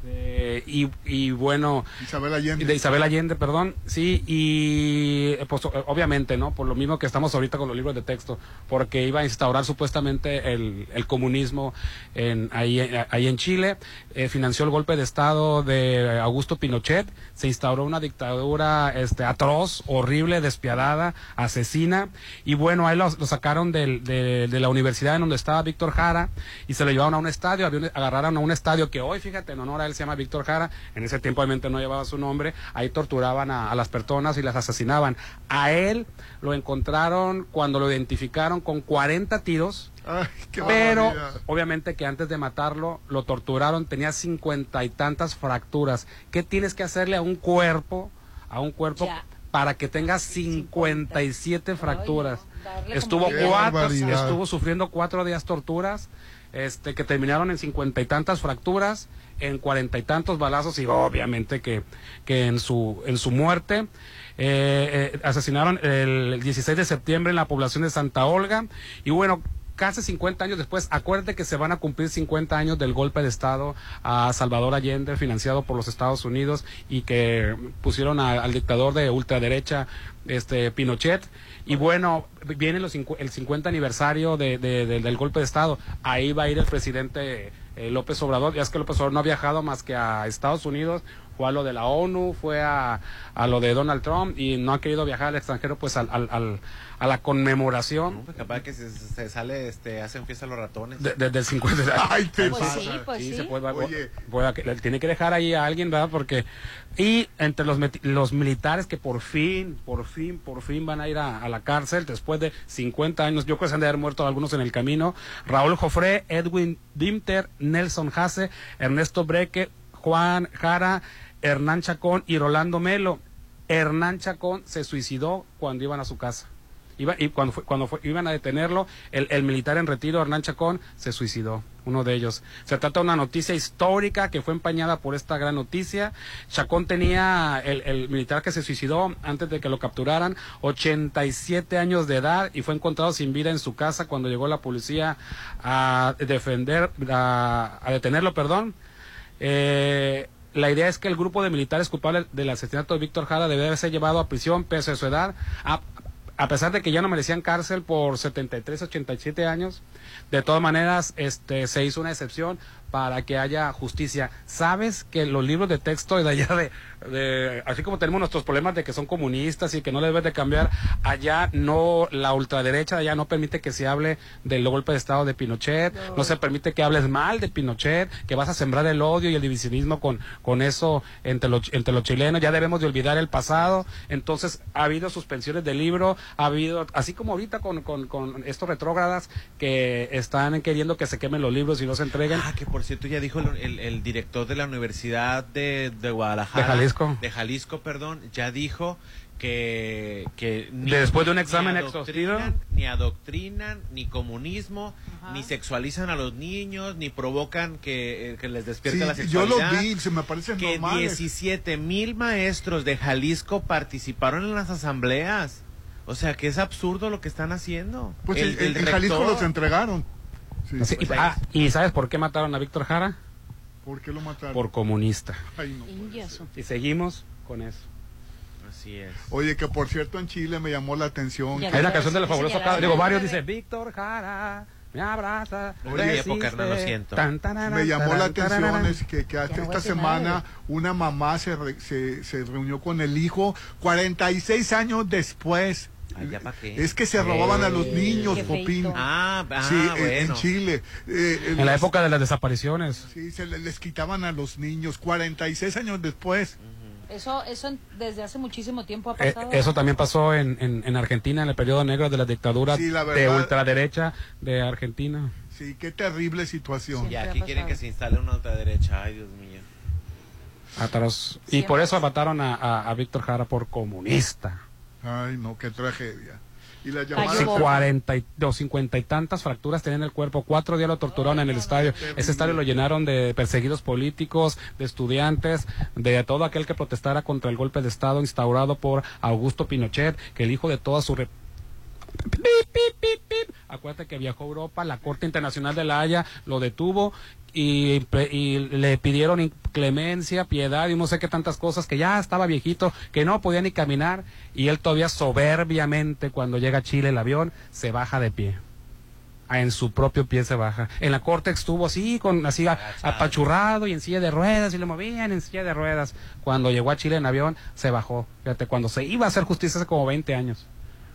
este, y, y bueno Isabel Allende. de Isabel Allende, perdón, sí, y eh, pues obviamente, ¿no? Por lo mismo que estamos ahorita con los libros de texto, porque iba a instaurar supuestamente el, el comunismo en, ahí, eh, ahí en Chile, eh, financió el golpe de Estado de Augusto Pinochet, se instauró una dictadura este, atroz, horrible, despiadada, asesina, y bueno, ahí lo, lo sacaron del- de, de la universidad en donde estaba Víctor Jara y se lo llevaron a un estadio, un- agarraron a un estadio que hoy, fíjate, en honor a él se llama Víctor Jara, en ese tiempo obviamente no llevaba su nombre, ahí torturaban a, a las personas y las asesinaban. A él lo encontraron cuando lo identificaron con 40 tiros. Ay, qué Pero barbaridad. obviamente que antes de matarlo lo torturaron, tenía cincuenta y tantas fracturas. ¿Qué tienes que hacerle a un cuerpo, a un cuerpo Ya. para que tenga 57 fracturas? darle como Estuvo cuatro, barbaridad. estuvo sufriendo cuatro días torturas, este, que terminaron en cincuenta y tantas fracturas, en cuarenta y tantos balazos y obviamente que, que en su, en su muerte. Eh, eh, asesinaron el 16 de septiembre en la población de Santa Olga y bueno, casi 50 años después, acuérdate que se van a cumplir 50 años del golpe de Estado a Salvador Allende, financiado por los Estados Unidos, y que pusieron al dictador de ultraderecha, este Pinochet. Y bueno, viene el 50 aniversario de- de- de- del golpe de Estado. Ahí va a ir el presidente López Obrador. Ya es que López Obrador no ha viajado más que a Estados Unidos, fue a lo de la ONU, fue a, a lo de Donald Trump y no ha querido viajar al extranjero, pues al, al- al- a la conmemoración. Pues capaz que se, se sale, este, hacen fiesta los ratones. De- Desde el 50. Ay, te Pues pasa. sí, pues sí. se puede, Oye. puede- que- le tiene que dejar ahí a alguien, ¿verdad? Porque y entre los los militares que por fin, por fin, por fin van a ir a, a la cárcel después de 50 años, yo creo que se han de haber muerto algunos en el camino. Raúl Jofré, Edwin Dimter, Nelson Hase, Ernesto Breque, Juan Jara, Hernán Chacón y Rolando Melo. Hernán Chacón se suicidó cuando iban a su casa. Iba, y cuando, cuando iban a detenerlo, el, militar en retiro, Hernán Chacón, se suicidó, uno de ellos. Se trata de una noticia histórica que fue empañada por esta gran noticia. Chacón tenía, el, el militar que se suicidó antes de que lo capturaran, 87 años de edad y fue encontrado sin vida en su casa cuando llegó la policía a defender, a, a detenerlo, perdón. Eh, la idea es que el grupo de militares culpables del asesinato de Víctor Jara debe haberse llevado a prisión pese a su edad, a, a pesar de que ya no merecían cárcel por 73, 87 años. De todas maneras, este, se hizo una excepción para que haya justicia. ¿Sabes que los libros de texto de allá de, de- así como tenemos nuestros problemas de que son comunistas y que no les deben de cambiar, allá no, la ultraderecha de allá no permite que se hable del golpe de estado de Pinochet, no, se permite que hables mal de Pinochet, que vas a sembrar el odio y el divisionismo con, con eso entre los, entre los chilenos, ya debemos de olvidar el pasado, entonces ha habido suspensiones del libro, ha habido, así como ahorita con, con, con estos retrógradas que están queriendo que se quemen los libros y no se entreguen. Ah, que por cierto ya dijo el, el- el director de la Universidad de, de Guadalajara. De Jalisco. De Jalisco, perdón, ya dijo que... que Después de un examen ni exhaustivo. adoctrinan, Ni adoctrinan, ni comunismo, ni sexualizan a los niños, ni provocan que, eh, que les despierte Sí, la yo sexualidad. lo vi, se me parecen que normales. 17 mil maestros de Jalisco participaron en las asambleas. O sea, que es absurdo lo que están haciendo. Pues El- en- el en Jalisco los entregaron. Sí. Sí, y, ah, ¿y sabes por qué mataron a Víctor Jara? ¿Por qué lo mataron? Por comunista. Ay, no. Y seguimos con eso. Así es. Oye, que por cierto en Chile me llamó la atención. Hay una canción de los fabulosos. Digo, varios dice Víctor Jara, me abraza. Oye, época, Hernán, lo siento. tan, tararán, Me llamó la atención tararán. es que, que hasta no esta semana una mamá se, re- se, se reunió con el hijo 46 años después. Es que se robaban a los niños, Qué Popín. Ah, ah, sí, en-. Chile. Eh, En la los- época de las desapariciones. Sí, se le- les quitaban a los niños 46 años después. Eso, eso en- desde hace muchísimo tiempo ha Eh, pasado. eso también pasó en, en, en Argentina en el periodo negro de la dictadura Sí, la de verdad. ultraderecha de Argentina. Sí, qué terrible situación. Y aquí quieren que se instale una ultraderecha. Ay, Dios mío. Y por eso mataron a, a- a Víctor Jara por comunista. Ay, no, qué tragedia. Y la Sí, llamada... cuarenta y, o cincuenta y tantas fracturas tenía en el cuerpo. Cuatro días lo torturaron en el estadio. Ese estadio lo llenaron de perseguidos políticos, de estudiantes, de todo aquel que protestara contra el golpe de Estado instaurado por Augusto Pinochet, que el hijo de toda su... re- Pip, pip, pip, pip. Acuérdate que viajó a Europa, la Corte Internacional de la Haya lo detuvo y, le pidieron clemencia, piedad y no sé qué tantas cosas, que ya estaba viejito, que no podía ni caminar y él todavía soberbiamente cuando llega a Chile el avión se baja de pie. Ah, En su propio pie se baja. En la corte estuvo así, con así a- apachurrado y en silla de ruedas y lo movían en silla de ruedas. Cuando llegó a Chile en avión se bajó. Fíjate, cuando se iba a hacer justicia hace como 20 años.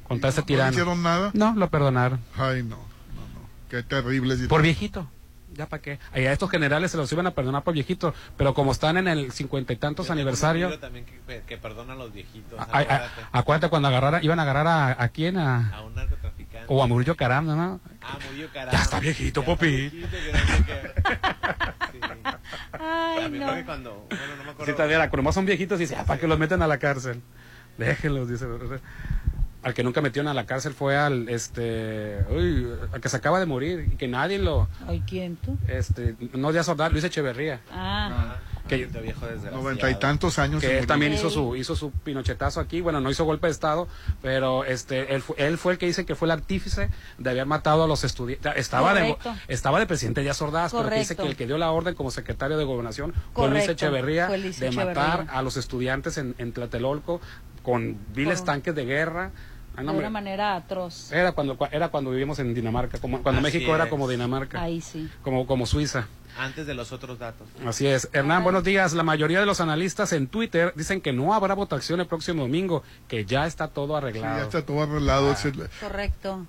Contra ese ¿No tirano. hicieron nada? No, lo perdonaron. Ay, no, no, no. Qué terrible situación. Por viejito. Ya para qué. Y a estos generales se los iban a perdonar por viejito. Pero como están en el cincuenta y tantos aniversario. También que, que perdona a los viejitos. a- a- acuérdate. cuando agarrara, iban a agarrar a, a quién, a, A un narcotraficante. o a Murillo Caram, ¿no? Ah, Murillo Caram. Ya está viejito, Popi. A mí creo que cuando... Bueno, no me acuerdo. Sí, todavía, cuando nomás son viejitos y dice, ah, para que los meten a la cárcel. Déjenlos, dice. Al que nunca metieron a la cárcel fue al, este, uy, al que se acaba de morir y que nadie lo, Ay, ¿quién tú? este, no Díaz Ordaz, Luis Echeverría. Ah. Que, viejo desgraciado. Noventa y tantos años. que él también hizo su hizo su pinochetazo aquí bueno no hizo golpe de estado pero este él, él fue el que dice que fue el artífice de haber matado a los estudiantes estaba de Correcto. estaba de presidente Díaz Ordaz pero que dice Correcto. que el que dio la orden como secretario de gobernación fue Luis Correcto, Echeverría fue Luis de Echeverría. matar a los estudiantes en, en Tlatelolco con viles Por- tanques de guerra Ah, no, de una manera atroz. era cuando era cuando vivíamos en Dinamarca como cuando Así México era como Dinamarca Ahí sí. como como Suiza Antes de los otros datos. Así es. Hernán, buenos días. La mayoría de los analistas en Twitter dicen que no habrá votación el próximo domingo, que ya está todo Sí, arreglado. ya está todo arreglado. Ah. Correcto.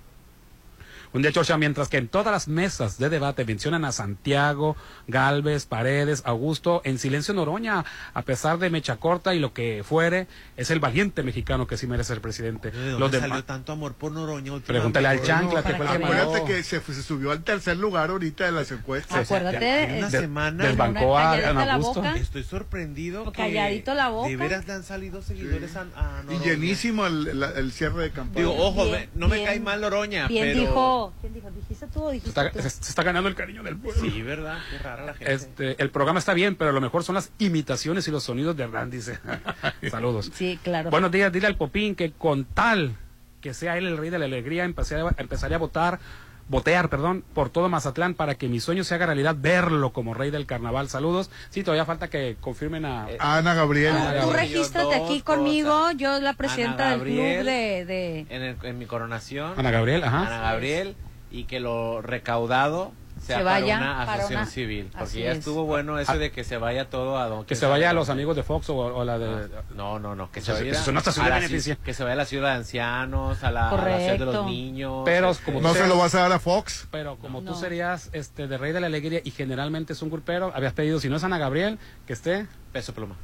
Un día, Chorcha, mientras que en todas las mesas de debate mencionan a Santiago, Galvez, Paredes, Augusto, en silencio Noroña, a pesar de mecha corta y lo que fuere, es el valiente mexicano que sí merece ser presidente. ¿De dónde Los salió tanto amor por Noroña? Pregúntale al Chancla, que fue el que Acuérdate que se, se subió al tercer lugar ahorita de las encuestas. Acuérdate, En una de- semana. desbancó a la Augusto. boca. Estoy sorprendido. que Calladito la boca. De veras le han salido seguidores a, a Y Noroña. llenísimo el, la- el cierre de campaña. Digo, ojo, Bien, me- no me cae mal Noroña, Bien pero... dijo, ¿quién dijo? ¿Dijiste tú o Se dijiste está, tú? se- se está ganando el cariño del pueblo. Sí, ¿verdad? Qué rara la gente. Este, el programa está bien, pero lo mejor son las imitaciones y los sonidos de Hernán, dice. *laughs* Saludos. Sí, claro. Buenos días, dile al Popín que con tal que sea él el rey de la alegría, empezaría, empezaría a votar, votear, perdón, por todo Mazatlán para que mi sueño se haga realidad, verlo como rey del carnaval. Saludos. Sí, todavía falta que confirmen a... Ana Gabriel. Ana Tú regístrate aquí cosas. conmigo, yo la presidenta Ana del club de... de- En, el- en mi coronación. Ana Gabriel, ajá. Ana Gabriel. Y que lo recaudado sea Se para vaya una para asociación una- civil. Porque Así ya es. estuvo bueno eso de que se vaya todo a don Que se vaya a los amigos de Fox o, o la de... No, no, no, que se vaya eso a la Que se vaya a la ciudad de ancianos, a la, a la ciudad de los niños. Pero este, como ¿No se lo vas a dar a Fox? Pero como No. tú serías este de rey de la alegría y generalmente es un grupero, habías pedido, si no es Ana Gabriel, que esté... peso pluma.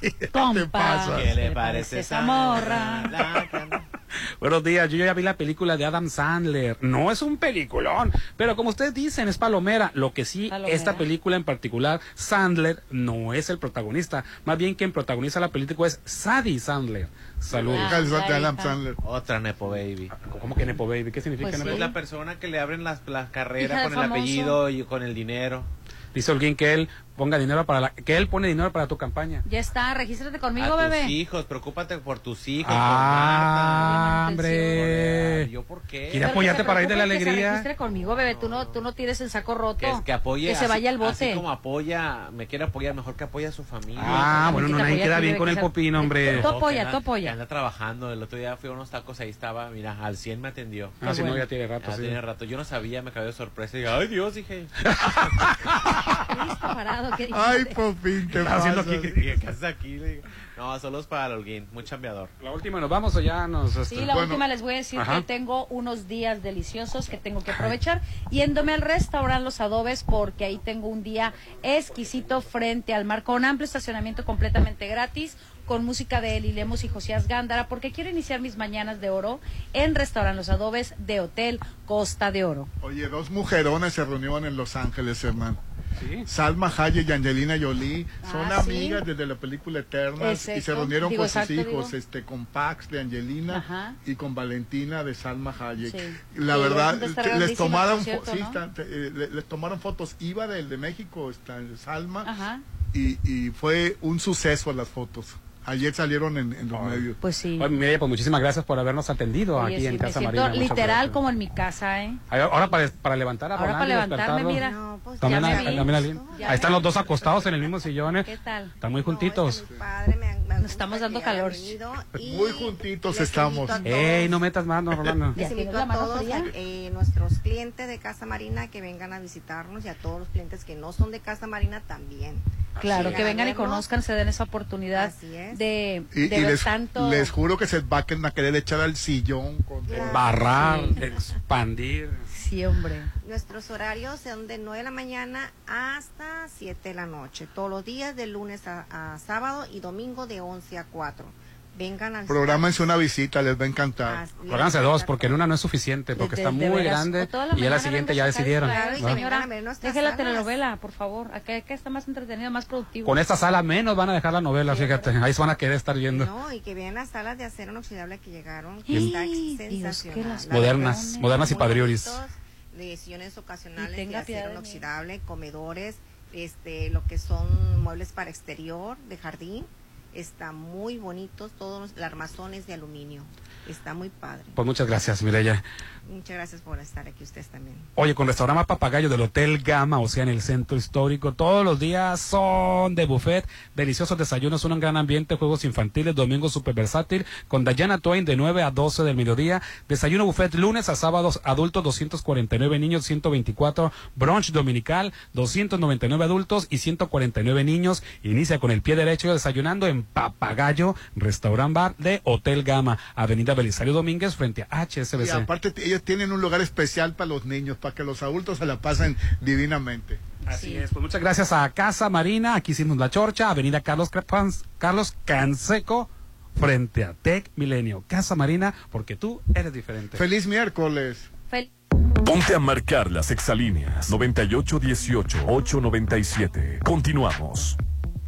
¿Qué Compa. pasa? ¿Qué le parece esa morra? La- *laughs* Buenos días, yo ya vi la película de Adam Sandler. No es un peliculón, pero como ustedes dicen, es palomera. Lo que sí, Palomera. esta película en particular, Sandler no es el protagonista. Más bien quien protagoniza la película es Sadie Sandler. Saludos. Ah, Adam. Sandler. Otra Nepo Baby. ¿Cómo que Nepo Baby? ¿Qué significa Pues Nepo Es sí. Baby? la persona que le abren las, las carreras Hija con el famoso. apellido y con el dinero. Dice Holguín que él ponga dinero para la, que él pone dinero para tu campaña. Ya está, regístrate conmigo, a tus bebé. hijos, preocúpate por tus hijos. Ah, hombre. ¿Yo por qué? Quiere que apoyarte para ir de la Que se alegría. registre conmigo, bebé. Tú no, tú no tires el saco roto. Que, que apoye. Que se vaya al bote. Así como apoya, me quiere apoyar, mejor que apoye a su familia. Ah, bueno, que no, nadie apoya queda bien con que el popín, hombre. Tú que apoya, tú apoya. que anda trabajando. El otro día fui a unos tacos, ahí estaba, mira, al 100 me atendió. Ah, si no, bueno. ya tiene rato, Ya sí. tiene rato. Yo no sabía, me cayó de sorpresa. Y dije, ay Dios, dije. *laughs* ¿Qué dijiste, parado? ¿Qué? Ay, Popín, te estás haciendo aquí? ¿Qué haces aquí? No, solo es para el Holguín, muy chambeador. La última, ¿nos vamos o ya nos...? este, Sí, la Bueno. última les voy a decir Ajá. que tengo unos días deliciosos que tengo que aprovechar yéndome al restaurante Los Adobes porque ahí tengo un día exquisito frente al mar con amplio estacionamiento completamente gratis con música de Eli Lemos y Josías Gándara porque quiero iniciar mis mañanas de oro en restaurante Los Adobes de Hotel Costa de Oro. Oye, dos mujerones se reunieron en Los Ángeles, Hernán. Sí. Salma Hayek y Angelina Jolie son Ah, sí. amigas desde la película Eternas Exacto. y se reunieron Digo, con sus exacto, hijos, digo. este, con Pax de Angelina Ajá. y con Valentina de Salma Hayek. Sí. La verdad, les tomaron, eh, les fotos. Iba del de México, está Salma, Ajá. y, y fue un suceso las fotos. Ayer salieron en, en los Ay. medios. Pues sí. Mireya, pues muchísimas gracias por habernos atendido Oye, aquí sí, en Casa. Muchas literal gracias. como en mi casa, ¿eh? Ahora para, para levantar a Ahora para levantarme, mira. No, pues Ya me vi. alguien- Ya Ahí me están los vi. dos acostados en el mismo sillón. ¿eh? ¿Qué tal? Están muy No, juntitos. está muy padre, me, me Nos estamos dando calor. Muy juntitos estamos. Ey, no metas más, no, Rolando. Les invito a mano todos, eh, nuestros clientes de Casa Marina que vengan a visitarnos y a todos los clientes que no son de Casa Marina también. Claro, que vengan y conozcan, se den esa oportunidad Así es. de, Y, de y ver les, tanto. les juro que se van a querer echar al sillón con. Barrar, Sí. expandir. Sí, hombre. Nuestros horarios son de 9 de la mañana hasta 7 de la noche, todos los días de lunes a, a sábado y domingo de 11 a 4. Vengan al Prográmense una visita, les va a encantar. Pónganse dos, porque en una no es suficiente, porque De- está de muy veras. grande y ya la siguiente ya a decidieron. claro, y ¿no? Señora, a deje la telenovela, por favor. Acá, acá está más entretenido, más productivo. Con esta sala menos van a dejar la novela, fíjate. Ahí se van a querer estar viendo. No, y que vean las salas de acero inoxidable que llegaron, que está Dios, sensacional. que las La Modernas, modernas y muy padrioris. bonitos, De sillones ocasionales de acero inoxidable, comedores, este, lo que son muebles para exterior, de jardín. Está muy bonitos, todos los armazones de aluminio. Está muy padre. Pues muchas gracias, Mireya. Muchas gracias por estar aquí ustedes también. Oye, con restaurante Papagayo del Hotel Gama, o sea, en el centro histórico, todos los días son de buffet, deliciosos desayunos, un gran ambiente, juegos infantiles, domingo super versátil, con Dayana Twain de 9 a 12 del mediodía, desayuno buffet lunes a sábados, adultos 249 niños, 124, brunch dominical, 299 adultos y 149 niños, inicia con el pie derecho desayunando en Papagayo, restaurant bar de Hotel Gama, Avenida Belisario Domínguez frente a Y HSBC. aparte, t- ellos tienen un lugar especial para los niños, para que los adultos se la pasen divinamente. Así es, pues muchas gracias a Casa Marina, aquí hicimos la chorcha, Avenida Carlos, Crepans- Carlos Canseco, frente a Tech Milenio. Casa Marina, porque tú eres diferente. Feliz miércoles. Ponte a marcar las exalíneas 9818-897. Continuamos.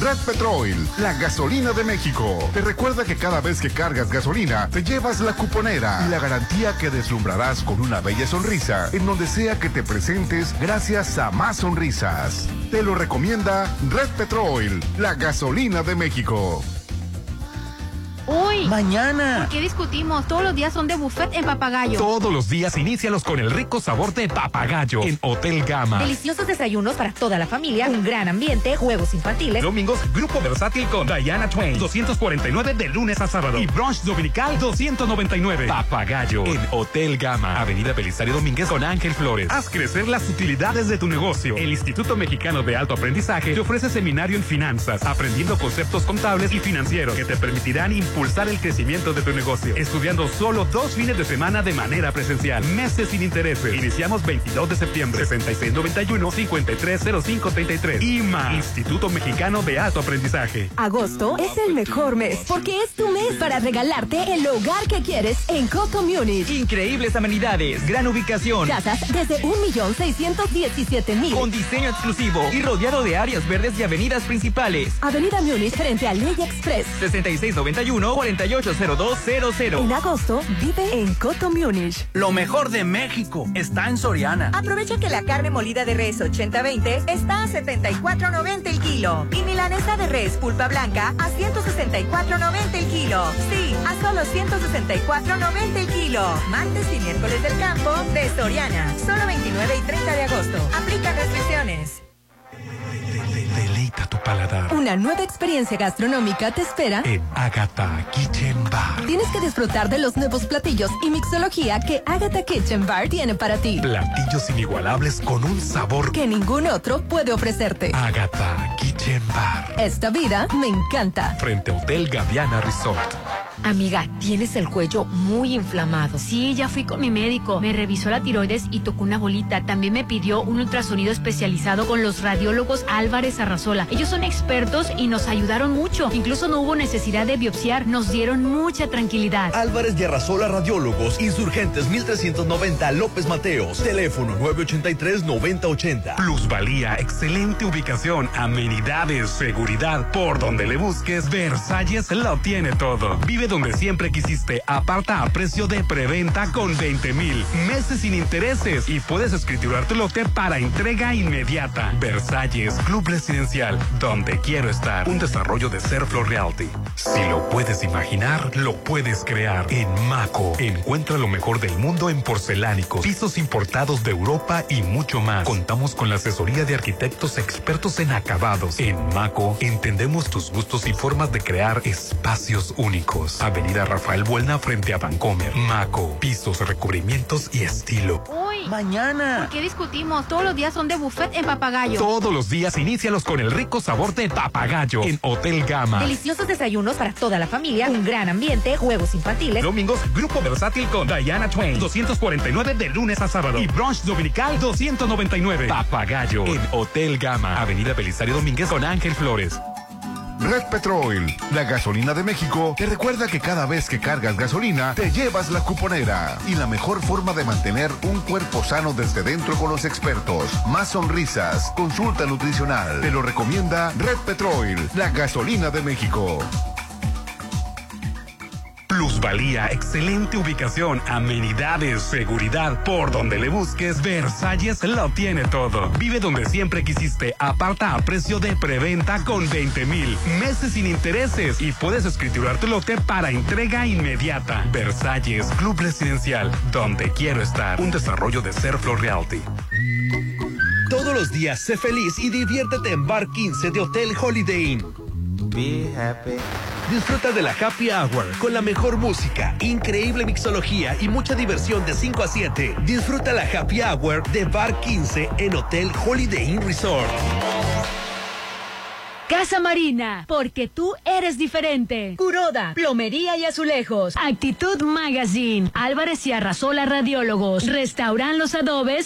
Red Petrol, la gasolina de México. Te recuerda que cada vez que cargas gasolina, te llevas la cuponera y la garantía que deslumbrarás con una bella sonrisa en donde sea que te presentes gracias a más sonrisas. Te lo recomienda Red Petrol, la gasolina de México. Uy. Mañana. ¿Por qué discutimos? Todos los días son de buffet en papagayo. Todos los días inícialos con el rico sabor de papagayo en Hotel Gama. Deliciosos desayunos para toda la familia, un gran ambiente, juegos infantiles. Domingos, grupo versátil con Diana Twain, 249 de lunes a sábado. Y brunch dominical, 299. Papagayo en Hotel Gama, Avenida Belisario Domínguez con Ángel Flores. Haz crecer las utilidades de tu negocio. El Instituto Mexicano de Alto Aprendizaje te ofrece seminario en finanzas, aprendiendo conceptos contables y financieros que te permitirán impulsar el crecimiento de tu negocio. Estudiando solo dos fines de semana de manera presencial. Meses sin intereses. Iniciamos 22 de septiembre. 6691-530533. IMA, Instituto Mexicano de Alto Aprendizaje. Agosto es el mejor mes porque es tu mes para regalarte el hogar que quieres en Coto Munich. Increíbles amenidades, gran ubicación. Casas desde 1.617.000. Con diseño exclusivo y rodeado de áreas verdes y avenidas principales. Avenida Múnich frente a Ley Express. 6691-480200. En agosto vive en Coto Munich. Lo mejor de México está en Soriana. Aprovecha que la carne molida de res 80-20 está a 74.90 el kilo y milanesa de res pulpa blanca a 164.90 el kilo. Sí, a solo 164.90 el kilo. Martes y miércoles del campo de Soriana. Solo 29 y 30 de agosto. Aplica restricciones. Deleita tu paladar Una nueva experiencia gastronómica te espera. en Agatha Kitchen Bar. Tienes que disfrutar de los nuevos platillos y mixología que Agatha Kitchen Bar tiene para ti. Platillos inigualables con un sabor Que ningún otro puede ofrecerte. Agatha Kitchen Bar. Esta vida me encanta. Frente a Hotel Gaviana Resort. Amiga, tienes el cuello muy inflamado. Sí, ya fui con mi médico. Me revisó la tiroides y tocó una bolita. También me pidió un ultrasonido especializado con los radiólogos Álvarez Arrasola. Ellos son expertos y nos ayudaron mucho. Incluso no hubo necesidad de biopsiar. Nos dieron mucha tranquilidad. Álvarez de Arrasola Radiólogos, Insurgentes 1390 López Mateos, teléfono 983-9080. Plusvalía, excelente ubicación, amenidades, seguridad. Por donde le busques, Versalles lo tiene todo. Vive donde siempre quisiste. Aparta a precio de preventa con 20 mil. Meses sin intereses. Y puedes escriturar tu lote para entrega inmediata. Versalles, Club Residencial, donde quiero estar. Un desarrollo de Serflo Realty. Si lo puedes imaginar, lo puedes crear. En Maco, encuentra lo mejor del mundo en porcelánicos, pisos importados de Europa y mucho más. Contamos con la asesoría de arquitectos expertos en acabados. En Maco, entendemos tus gustos y formas de crear espacios únicos. Avenida Rafael Buelna frente a Vancomer. Maco, pisos, recubrimientos y estilo. Uy. Mañana. ¿Por qué discutimos? Todos los días son de buffet en papagayo. Todos los días inícialos con el rico sabor de papagayo en Hotel Gama. Deliciosos desayunos para toda la familia, un gran ambiente, juegos infantiles. Domingos, grupo versátil con Diana Twain, 249 de lunes a sábado. Y brunch dominical, 299. Papagayo en Hotel Gama, Avenida Belisario Domínguez con Ángel Flores. Red Petrol, la gasolina de México, te recuerda que cada vez que cargas gasolina, te llevas la cuponera. Y la mejor forma de mantener un cuerpo sano desde dentro con los expertos. Más sonrisas, consulta nutricional. Te lo recomienda Red Petrol, la gasolina de México. Plusvalía, excelente ubicación, amenidades, seguridad. Por donde le busques, Versalles lo tiene todo. Vive donde siempre quisiste. Aparta a precio de preventa con 20 mil. Meses sin intereses. Y puedes escriturar tu lote para entrega inmediata. Versalles, Club Residencial, donde quiero estar. Un desarrollo de Serflo Realty. Todos los días sé feliz y diviértete en Bar 15 de Hotel Holiday Inn. Be happy. Disfruta de la Happy Hour con la mejor música, increíble mixología y mucha diversión de 5 a 7. Disfruta la Happy Hour de Bar 15 en Hotel Holiday Inn Resort. Casa Marina, porque tú eres diferente. Curoda, plomería y azulejos. Actitud Magazine, Álvarez y Arrasola Radiólogos, Restauran Los Adobes